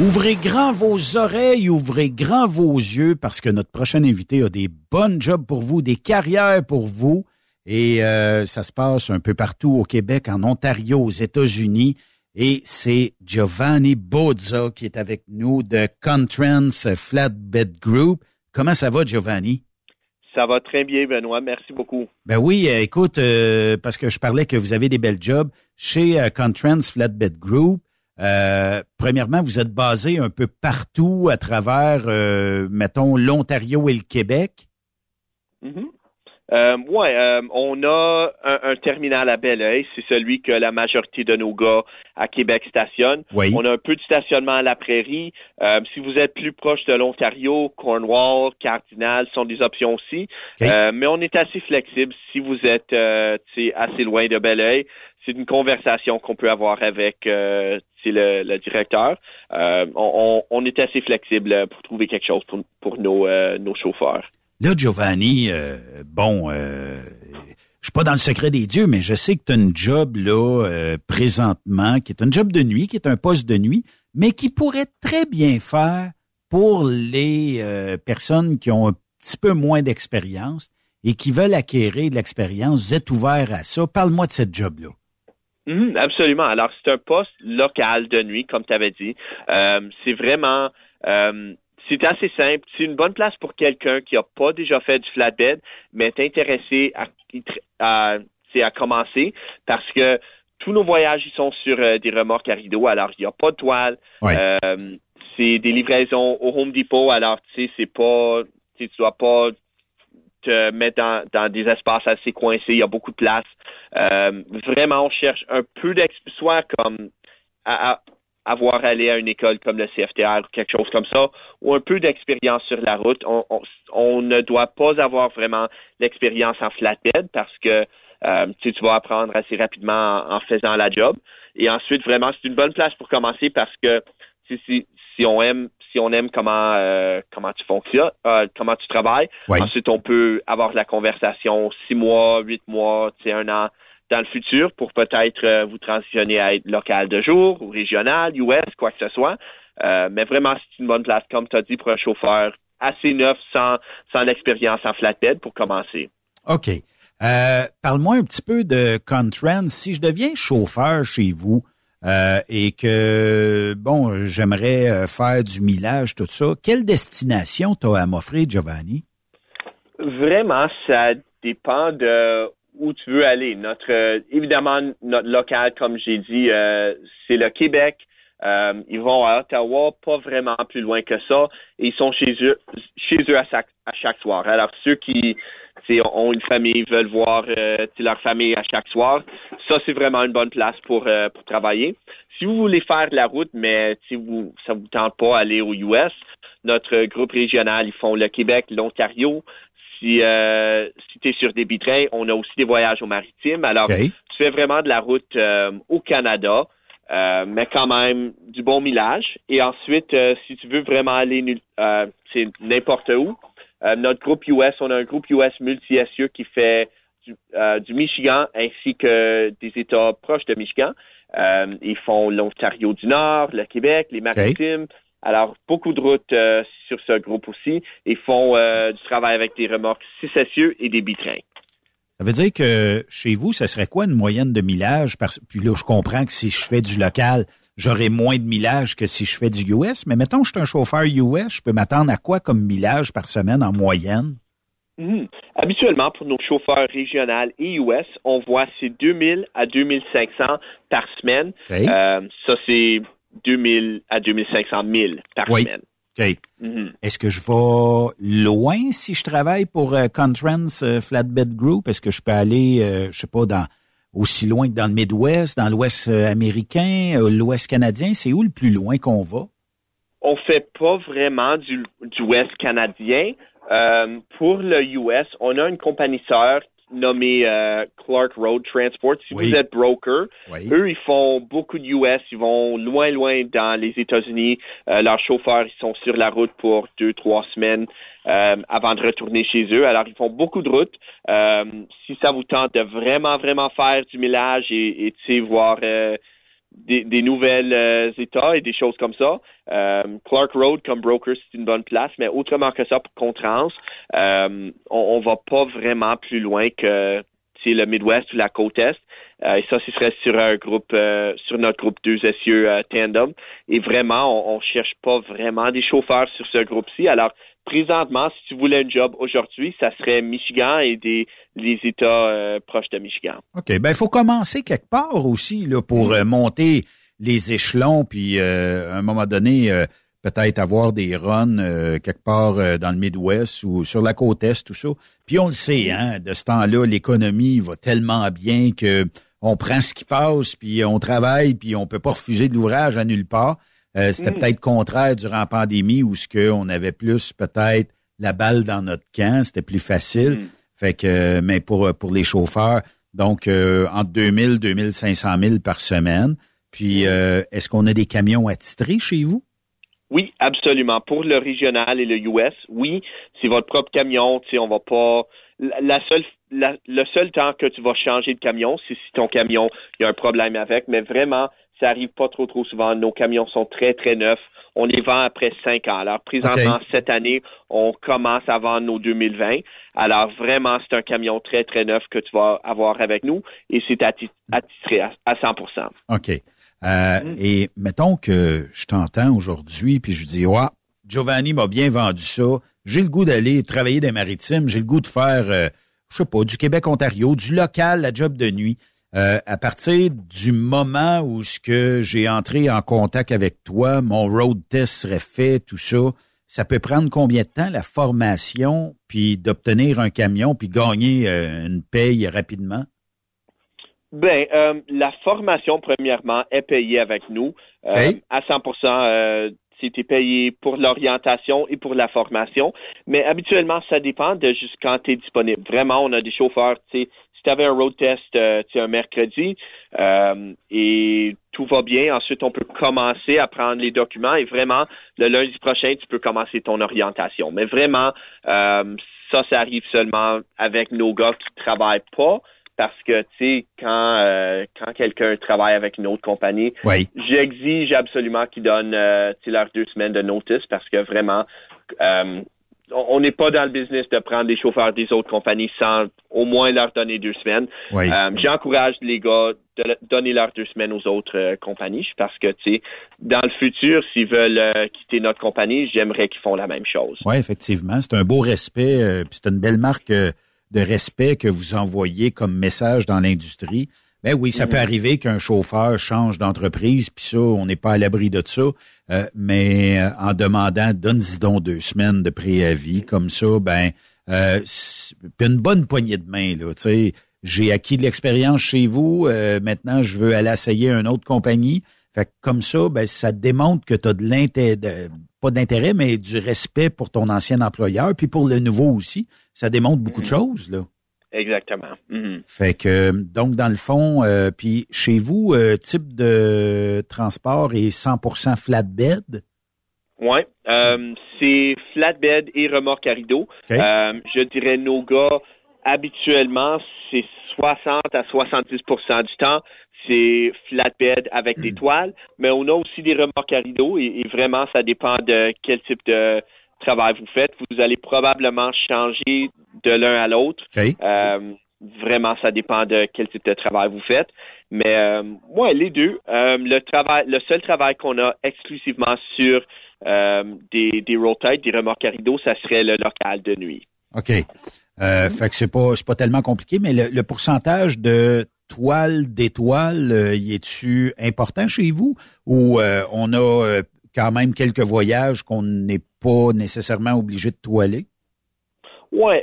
Ouvrez grand vos oreilles, ouvrez grand vos yeux parce que notre prochain invité a des bonnes jobs pour vous, des carrières pour vous. Et euh, ça se passe un peu partout au Québec, en Ontario, aux États-Unis. Et c'est Giovanni Bozza qui est avec nous de Contrans Flatbed Group. Comment ça va, Giovanni? Ça va très bien, Benoît. Merci beaucoup. Ben oui, euh, écoute, euh, parce que je parlais que vous avez des belles jobs chez euh, Contrans Flatbed Group. Euh, premièrement, vous êtes basé un peu partout à travers, euh, mettons, l'Ontario et le Québec. Mhm. Euh, ouais, euh, on a un, un terminal à Belleuil, c'est celui que la majorité de nos gars à Québec stationnent. Oui. On a un peu de stationnement à la prairie. Euh, si vous êtes plus proche de l'Ontario, Cornwall, Cardinal sont des options aussi. Euh, mais on est assez flexible. Si vous êtes euh, assez loin de Belleuil, c'est une conversation qu'on peut avoir avec euh, le, le directeur. Euh, on, on- on est assez flexible pour trouver quelque chose pour, pour nos, euh, nos chauffeurs. Là, Giovanni, euh, bon, euh, je suis pas dans le secret des dieux, mais je sais que tu as une job là euh, présentement, qui est un job de nuit, qui est un poste de nuit, mais qui pourrait très bien faire pour les personnes qui ont un petit peu moins d'expérience et qui veulent acquérir de l'expérience. Vous êtes ouvert à ça. Parle-moi de cette job-là. Mhm, absolument. Alors, c'est un poste local de nuit, comme tu avais dit. C'est vraiment... C'est assez simple. C'est une bonne place pour quelqu'un qui n'a pas déjà fait du flatbed, mais est intéressé à, à, à commencer parce que tous nos voyages ils sont sur euh, des remorques à rideau. Alors, il n'y a pas de toile. Euh, c'est des livraisons au Home Depot. Alors, tu sais, c'est pas... Tu dois pas te mettre dans, des espaces assez coincés. Il y a beaucoup de place. Euh, vraiment, on cherche un peu d'expérience, soit comme à, avoir allé à une école comme le CFTR ou quelque chose comme ça, ou un peu d'expérience sur la route. On, ne doit pas avoir vraiment l'expérience en flatbed parce que euh, tu, vas apprendre assez rapidement en, faisant la job. Et ensuite, vraiment, c'est une bonne place pour commencer parce que si, si on aime si on aime comment euh, comment tu fonctionnes, euh, comment tu travailles, ensuite on peut avoir la conversation six mois, huit mois, un an dans le futur pour peut-être euh, vous transitionner à être local de jour ou régional, US, quoi que ce soit. Euh, mais vraiment, c'est une bonne place, comme tu as dit, pour un chauffeur assez neuf sans, sans l'expérience en flatbed pour commencer. OK. Euh, parle-moi un petit peu de Contran. Si je deviens chauffeur chez vous et que, bon, j'aimerais faire du millage, tout ça, quelle destination tu as à m'offrir, Giovanni? Vraiment, ça dépend de où tu veux aller. Euh, évidemment notre local, comme j'ai dit, euh, c'est le Québec. Euh, ils vont à Ottawa, pas vraiment plus loin que ça, et ils sont chez eux, chez eux à chaque, soir. Alors ceux qui ont une famille, veulent voir leur famille à chaque soir, ça c'est vraiment une bonne place pour pour travailler. Si vous voulez faire de la route, mais si vous ça vous tente pas aller aux US, notre groupe régional, ils font le Québec, l'Ontario, si, euh, si tu es sur des bitrains, on a aussi des voyages au maritime. Alors, tu fais vraiment de la route euh, au Canada, euh, mais quand même du bon millage. Et ensuite, euh, si tu veux vraiment aller c'est n'importe où, notre groupe US, on a un groupe US multi-SE qui fait du, du, Michigan ainsi que des États proches de Michigan. ils font l'Ontario du Nord, le Québec, les maritimes. Alors, beaucoup de routes euh, sur ce groupe aussi et font euh, du travail avec des remorques 6 et des bitrains. Ça veut dire que chez vous, ça serait quoi une moyenne de millage? Parce, puis là, je comprends que si je fais du local, j'aurai moins de millage que si je fais du US. Mais mettons que je suis un chauffeur US, je peux m'attendre à quoi comme millage par semaine en moyenne? Hmm. Habituellement, pour nos chauffeurs régionaux et US, on voit c'est 2000 à 2500 par semaine. Euh, ça, c'est 2000 à 2500 000 par semaine. Mhm. Est-ce que je vais loin si je travaille pour euh, euh Flatbed Group? Est-ce que je peux aller, euh, je sais pas, dans aussi loin que dans le Midwest, dans l'Ouest euh, américain, l'Ouest canadien? C'est où le plus loin qu'on va? On fait pas vraiment du, du Ouest canadien. pour le US, on a une compagnie sœur nommé euh, Clark Road Transport. Si vous êtes broker, eux, ils font beaucoup de US. Ils vont loin, loin dans les États-Unis. Euh, leurs chauffeurs, ils sont sur la route pour deux, trois semaines euh, avant de retourner chez eux. Alors, ils font beaucoup de routes. si ça vous tente de vraiment, vraiment faire du millage et, et tu sais, voir des, des nouvelles euh, États et des choses comme ça. Euh, Clark Road comme broker, c'est une bonne place, mais autrement que ça, pour Contrans, euh, on, on va pas vraiment plus loin que le Midwest ou la côte Est. Euh, et ça, ce serait sur un groupe, euh, sur notre groupe 2 essieux Tandem. Et vraiment, on, on cherche pas vraiment des chauffeurs sur ce groupe-ci. Alors, présentement, si tu voulais un job aujourd'hui, ça serait Michigan et des les États euh, proches de Michigan. OK. Ben, il faut commencer quelque part aussi là, pour euh, monter les échelons, puis euh, à un moment donné, peut-être avoir des runs quelque part dans le Midwest ou sur la côte Est, tout ça. Puis on le sait, hein, de ce temps-là, l'économie va tellement bien que on prend ce qui passe, puis on travaille, puis on peut pas refuser de l'ouvrage à nulle part. Euh, c'était mm. peut-être contraire durant la pandémie où ce que on avait plus peut-être la balle dans notre camp, c'était plus facile. Mm. Fait que, mais pour pour les chauffeurs, donc euh, entre 2000 2500 000 par semaine. Puis, mm. euh, est-ce qu'on a des camions attitrés chez vous? Oui, absolument. Pour le régional et le US, oui, c'est votre propre camion. Tu sais, on va pas. La seule, le seul temps que tu vas changer de camion, c'est si ton camion il y a un problème avec. Mais vraiment, ça arrive pas trop trop souvent. Nos camions sont très très neufs. On les vend après cinq ans. Alors présentement cette année, on commence à vendre nos 2020. Alors vraiment, c'est un camion très très neuf que tu vas avoir avec nous et c'est attitré à, à 100%. OK. Euh, mm. Et mettons que je t'entends aujourd'hui, puis je dis, ouais, Giovanni m'a bien vendu ça. J'ai le goût d'aller travailler des maritimes. J'ai le goût de faire, euh, je sais pas, du Québec-Ontario, du local, la job de nuit. Euh, à partir du moment où ce que j'ai entré en contact avec toi, mon road test serait fait, tout ça, ça peut prendre combien de temps la formation, puis d'obtenir un camion, puis gagner une paye rapidement? Ben, euh, la formation, premièrement, est payée avec nous euh, à 100% euh, c'était payé pour l'orientation et pour la formation. Mais habituellement, ça dépend de juste quand tu es disponible. Vraiment, on a des chauffeurs, tu sais, si tu avais un road test euh, un mercredi et tout va bien, ensuite on peut commencer à prendre les documents et vraiment, le lundi prochain, tu peux commencer ton orientation. Mais vraiment, ça, ça arrive seulement avec nos gars qui travaillent pas parce que tu sais quand euh, quand quelqu'un travaille avec une autre compagnie, j'exige absolument qu'ils donnent euh, leurs deux semaines de notice parce que vraiment euh, on n'est pas dans le business de prendre des chauffeurs des autres compagnies sans au moins leur donner deux semaines. Euh, j'encourage les gars de donner leurs deux semaines aux autres compagnies parce que, tu sais, dans le futur, s'ils veulent quitter notre compagnie, j'aimerais qu'ils font la même chose. Oui, effectivement. C'est un beau respect. puis c'est une belle marque de respect que vous envoyez comme message dans l'industrie. Ben oui, ça peut mhm. arriver qu'un chauffeur change d'entreprise, puis ça, on n'est pas à l'abri de ça. Euh, mais euh, en demandant, donne-y donc deux semaines de préavis, comme ça, ben, euh, une bonne poignée de main, là, tu sais. J'ai acquis de l'expérience chez vous, euh, maintenant je veux aller essayer une autre compagnie. Fait comme ça, ben, ça démontre que tu as de l'intérêt, pas d'intérêt, mais du respect pour ton ancien employeur, puis pour le nouveau aussi. Ça démontre beaucoup de mhm. choses, là. Exactement. Mhm. Fait que, donc, dans le fond, euh, puis chez vous, euh, type de transport est 100% flatbed? Oui, euh, c'est flatbed et remorque à rideau. je dirais nos gars, habituellement, c'est 60 à 70% du temps, c'est flatbed avec des hmm. toiles, mais on a aussi des remorques à rideau et, vraiment, ça dépend de quel type de travail vous faites. Vous allez probablement changer de l'un à l'autre. Euh, vraiment, ça dépend de quel type de travail vous faites. Mais euh, moi, les deux, euh, le travail, le seul travail qu'on a exclusivement sur des, des road des remorques à rideau, ça serait le local de nuit. OK. Euh, fait que c'est pas c'est pas tellement compliqué, mais le, pourcentage de toiles d'étoiles, euh, y est-tu important chez vous? Ou euh, on a euh, quand même quelques voyages qu'on n'est pas nécessairement obligé de toiler? Oui,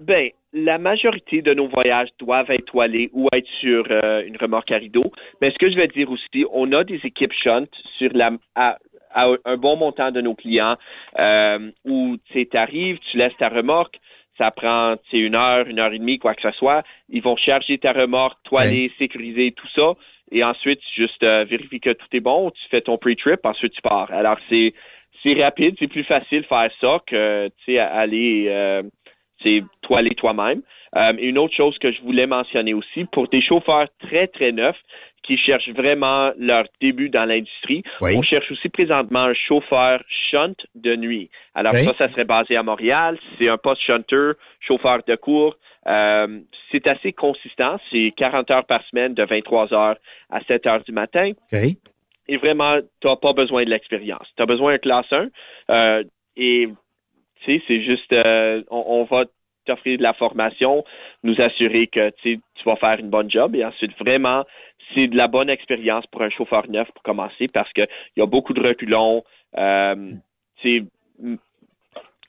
ben la majorité de nos voyages doivent être toilés ou être sur une remorque à rideau. Mais ce que je vais dire aussi, on a des équipes shunt sur la à, un bon montant de nos clients où tu arrives, tu laisses ta remorque, ça prend une heure, une heure et demie, quoi que ce soit. Ils vont charger ta remorque, toiler, sécuriser, tout ça. Et ensuite, juste euh, que tout est bon. Tu fais ton pre-trip, ensuite tu pars. Alors, c'est rapide, c'est plus facile faire ça que aller euh, toiler toi-même. Euh, une autre chose que je voulais mentionner aussi, pour des chauffeurs très, très neufs, qui cherchent vraiment leur début dans l'industrie. On cherche aussi présentement un chauffeur shunt de nuit. Alors ça, ça serait basé à Montréal. C'est un poste shunter, chauffeur de cours. Euh, c'est assez consistant. C'est 40 heures par semaine de 23 heures à 7 heures du matin. Et vraiment, tu n'as pas besoin de l'expérience. Tu as besoin d'un classe 1. Euh, et tu sais, c'est juste, euh, on, on va t'offrir de la formation, nous assurer que tu vas faire une bonne job et ensuite vraiment c'est de la bonne expérience pour un chauffeur neuf pour commencer parce qu'il y a beaucoup de reculons. Euh,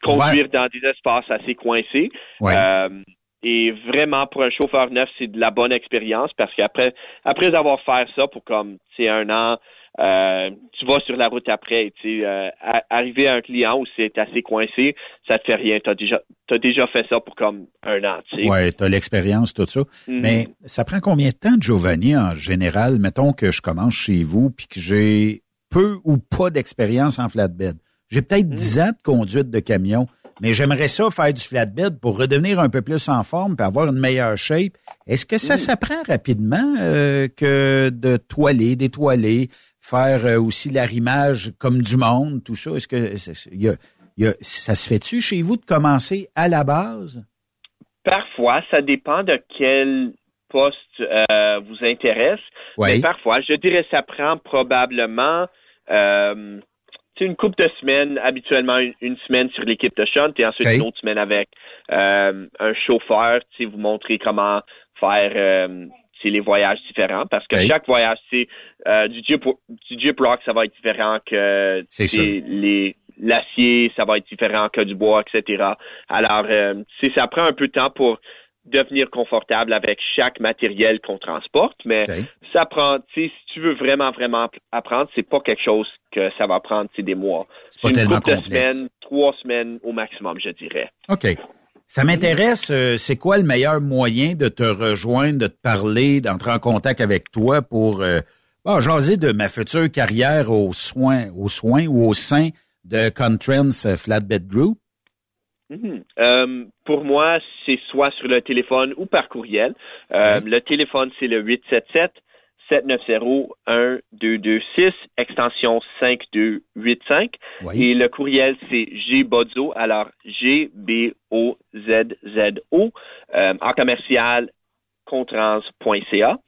conduire dans des espaces assez coincés. Euh, et vraiment, pour un chauffeur neuf, c'est de la bonne expérience parce qu'après après avoir fait ça pour comme un an, euh, tu vas sur la route après. Tu sais, euh, arriver à un client où c'est assez coincé, ça te fait rien. Tu as déjà, as déjà fait ça pour comme un an. Tu sais. Ouais, tu as l'expérience, tout ça. Mhm. Mais ça prend combien de temps, Giovanni, en général? Mettons que je commence chez vous puis que j'ai peu ou pas d'expérience en flatbed? J'ai peut-être 10 mhm. ans de conduite de camion. mais j'aimerais ça faire du flatbed pour redevenir un peu plus en forme et avoir une meilleure shape. Est-ce que ça s'apprend rapidement euh, que de toiler, d'étoiler, faire euh, aussi l'arrimage comme du monde, tout ça? Est-ce que ça se fait-tu chez vous de commencer à la base? Parfois, ça dépend de quel poste euh, vous intéresse. Mais parfois, je dirais ça prend probablement euh, une couple de semaines, habituellement une, semaine sur l'équipe de shunt et ensuite une autre semaine avec euh, un chauffeur, vous montrer comment faire euh, les voyages différents parce que chaque voyage, c'est euh, du, Jeep, du Jeep Rock, ça va être différent que les l'acier, ça va être différent que du bois, etc. Alors, euh, ça prend un peu de temps pour devenir confortable avec chaque matériel qu'on transporte, mais ça prend, si tu veux vraiment, vraiment apprendre, c'est pas quelque chose que ça va prendre des mois. C'est une couple de semaines, trois semaines au maximum, je dirais. OK. Ça m'intéresse, euh, c'est quoi le meilleur moyen de te rejoindre, de te parler, d'entrer en contact avec toi pour euh, jaser de ma future carrière aux soins, aux soins ou au sein de Contrans Flatbed Group? Mhm. Euh, pour moi, c'est soit sur le téléphone ou par courriel. Euh, le téléphone, c'est le 877 790 1226, extension 5285. Et le courriel, c'est gbodzo, alors G-B-O-Z-Z-O, euh, en commercial contrans.ca.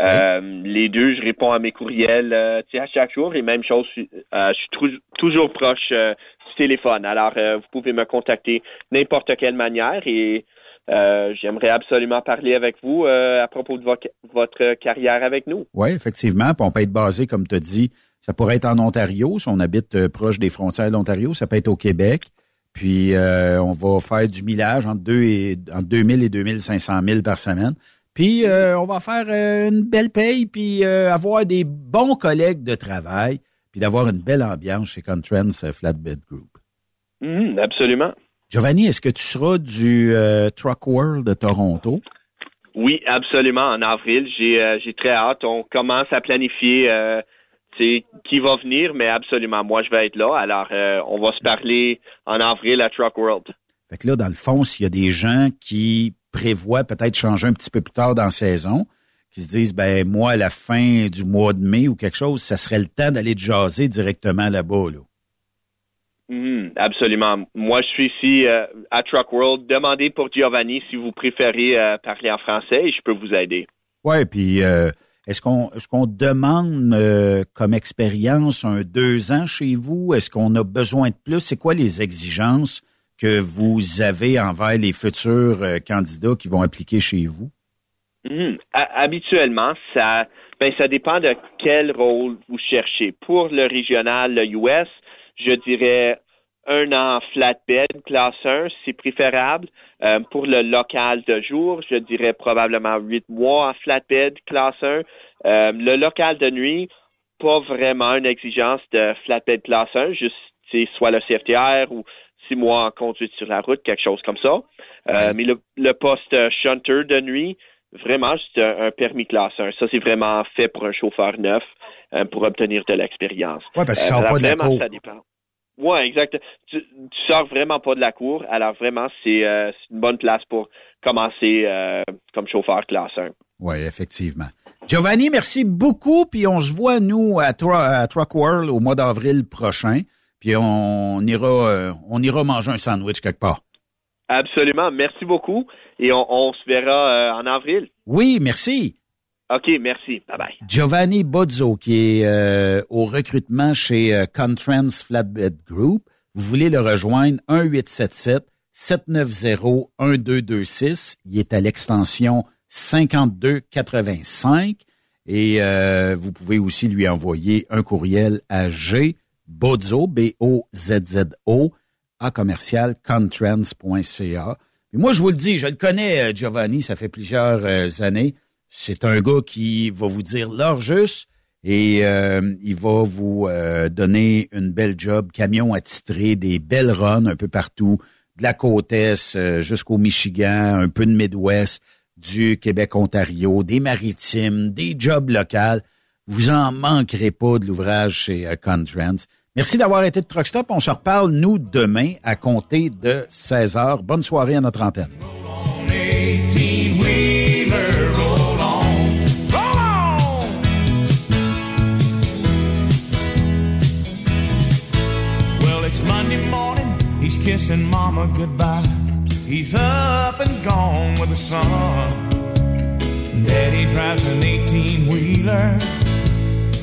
les deux, je réponds à mes courriels à chaque jour et même chose, je suis toujours proche téléphone. Alors, euh, vous pouvez me contacter n'importe quelle manière et euh, j'aimerais absolument parler avec vous euh, à propos de votre carrière avec nous. Oui, effectivement. on peut être basé, comme tu as dit, ça pourrait être en Ontario, si on habite proche des frontières de l'Ontario, ça peut être au Québec. Puis on va faire du millage entre, deux et, entre 2000 et 2500 000 par semaine. Puis on va faire une belle paye, puis avoir des bons collègues de travail puis d'avoir une belle ambiance chez Contrans Flatbed Group. Mm, absolument. Giovanni, est-ce que tu seras du euh, Truck World de Toronto? Oui, absolument, en avril. J'ai euh, très hâte. On commence à planifier euh, qui va venir, mais absolument, moi, je vais être là. Alors, euh, on va se parler en avril à Truck World. Fait que là, dans le fond, s'il y a des gens qui prévoient peut-être changer un petit peu plus tard dans la saison, qui se disent, ben moi, à la fin du mois de mai ou quelque chose, ça serait le temps d'aller jaser directement là-bas. Là. Mhm, absolument. Moi, je suis ici euh, à Truck World. Demandez pour Giovanni si vous préférez euh, parler en français et je peux vous aider. Oui, puis euh, est-ce qu'on est-ce qu'on demande comme expérience un deux ans chez vous? Est-ce qu'on a besoin de plus? C'est quoi les exigences que vous avez envers les futurs candidats qui vont appliquer chez vous? Mhm. Habituellement, ça, ben, ça dépend de quel rôle vous cherchez. Pour le régional, le US, je dirais un an flatbed, classe 1, c'est préférable. Euh, pour le local de jour, je dirais probablement huit mois en flatbed, classe 1. Euh, le local de nuit, pas vraiment une exigence de flatbed classe 1, juste soit le CFTR ou six mois en conduite sur la route, quelque chose comme ça. Euh, mais le, poste shunter de nuit, vraiment, c'est un, permis classe 1. Ça, c'est vraiment fait pour un chauffeur neuf pour obtenir de l'expérience. Oui, parce que ça pas de la ça dépend. Oui, exact. Tu, tu sors vraiment pas de la cour, alors vraiment, c'est euh, une bonne place pour commencer euh, comme chauffeur classe 1. Oui, effectivement. Giovanni, merci beaucoup, puis on se voit, nous, à, Truck World au mois d'avril prochain, puis on ira, euh, on ira manger un sandwich quelque part. Absolument, merci beaucoup, et on, on se verra en avril. Oui, merci. OK, merci. Bye-bye. Giovanni Bozzo, qui est euh, au recrutement chez euh, Contrans Flatbed Group. Vous voulez le rejoindre, 1-877-790-1226. Il est à l'extension 5285. Et euh, vous pouvez aussi lui envoyer un courriel à G Bozo, B-O-Z-Z-O, à commercial contrans.ca. Moi, je vous le dis, je le connais, Giovanni, ça fait plusieurs années. C'est un gars qui va vous dire l'heure juste et euh, il va vous euh, donner une belle job, camion attitré, des belles runs un peu partout, de la côte est euh, jusqu'au Michigan, un peu de Midwest, du Québec-Ontario, des maritimes, des jobs locaux. Vous en manquerez pas de l'ouvrage chez Contrans. Merci d'avoir été de Truck Stop. On se reparle, nous, demain, à compter de 16 heures. Bonne soirée à notre antenne. He's kissing mama goodbye. He's up and gone with the sun. Daddy drives an 18 wheeler.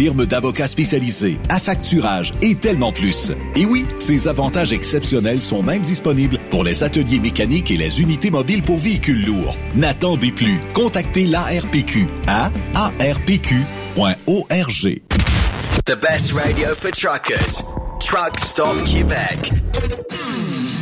firme d'avocats spécialisés, affacturage et tellement plus. Et oui, ces avantages exceptionnels sont même disponibles pour les ateliers mécaniques et les unités mobiles pour véhicules lourds. N'attendez plus. Contactez l'ARPQ à arpq.org. The best radio for truckers. Truck Québec.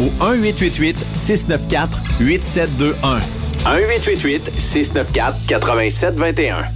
au 1-888-694-8721. 1-888-694-8721.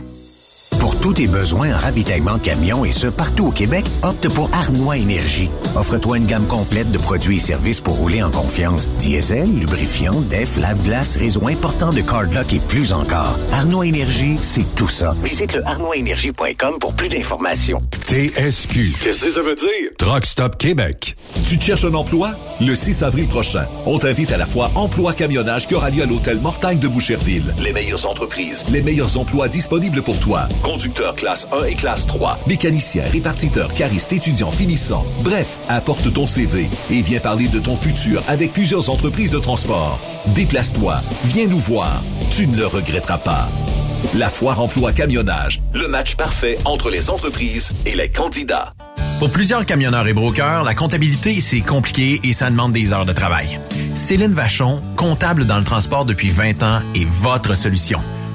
Tous tes besoins en ravitaillement camion et ce partout au Québec, opte pour Arnois Énergie. Offre-toi une gamme complète de produits et services pour rouler en confiance. Diesel, lubrifiant, def, lave-glace, réseau important de cardlock et plus encore. Arnois Énergie, c'est tout ça. Visite le arnoisénergie.com pour plus d'informations. TSQ. Qu'est-ce que ça veut dire? Truck Stop Québec. Tu te cherches un emploi? Le 6 avril prochain, on t'invite à la fois Emploi Camionnage qui aura lieu à l'hôtel Mortagne de Boucherville. Les meilleures entreprises. Les meilleurs emplois disponibles pour toi. Conducteur classe 1 et classe 3. Mécanicien, répartiteur, cariste, étudiant, finissant. Bref, apporte ton CV et viens parler de ton futur avec plusieurs entreprises de transport. Déplace-toi, viens nous voir. Tu ne le regretteras pas. La foire emploi camionnage. Le match parfait entre les entreprises et les candidats. Pour plusieurs camionneurs et brokers, la comptabilité, c'est compliqué et ça demande des heures de travail. Céline Vachon, comptable dans le transport depuis 20 ans, est votre solution.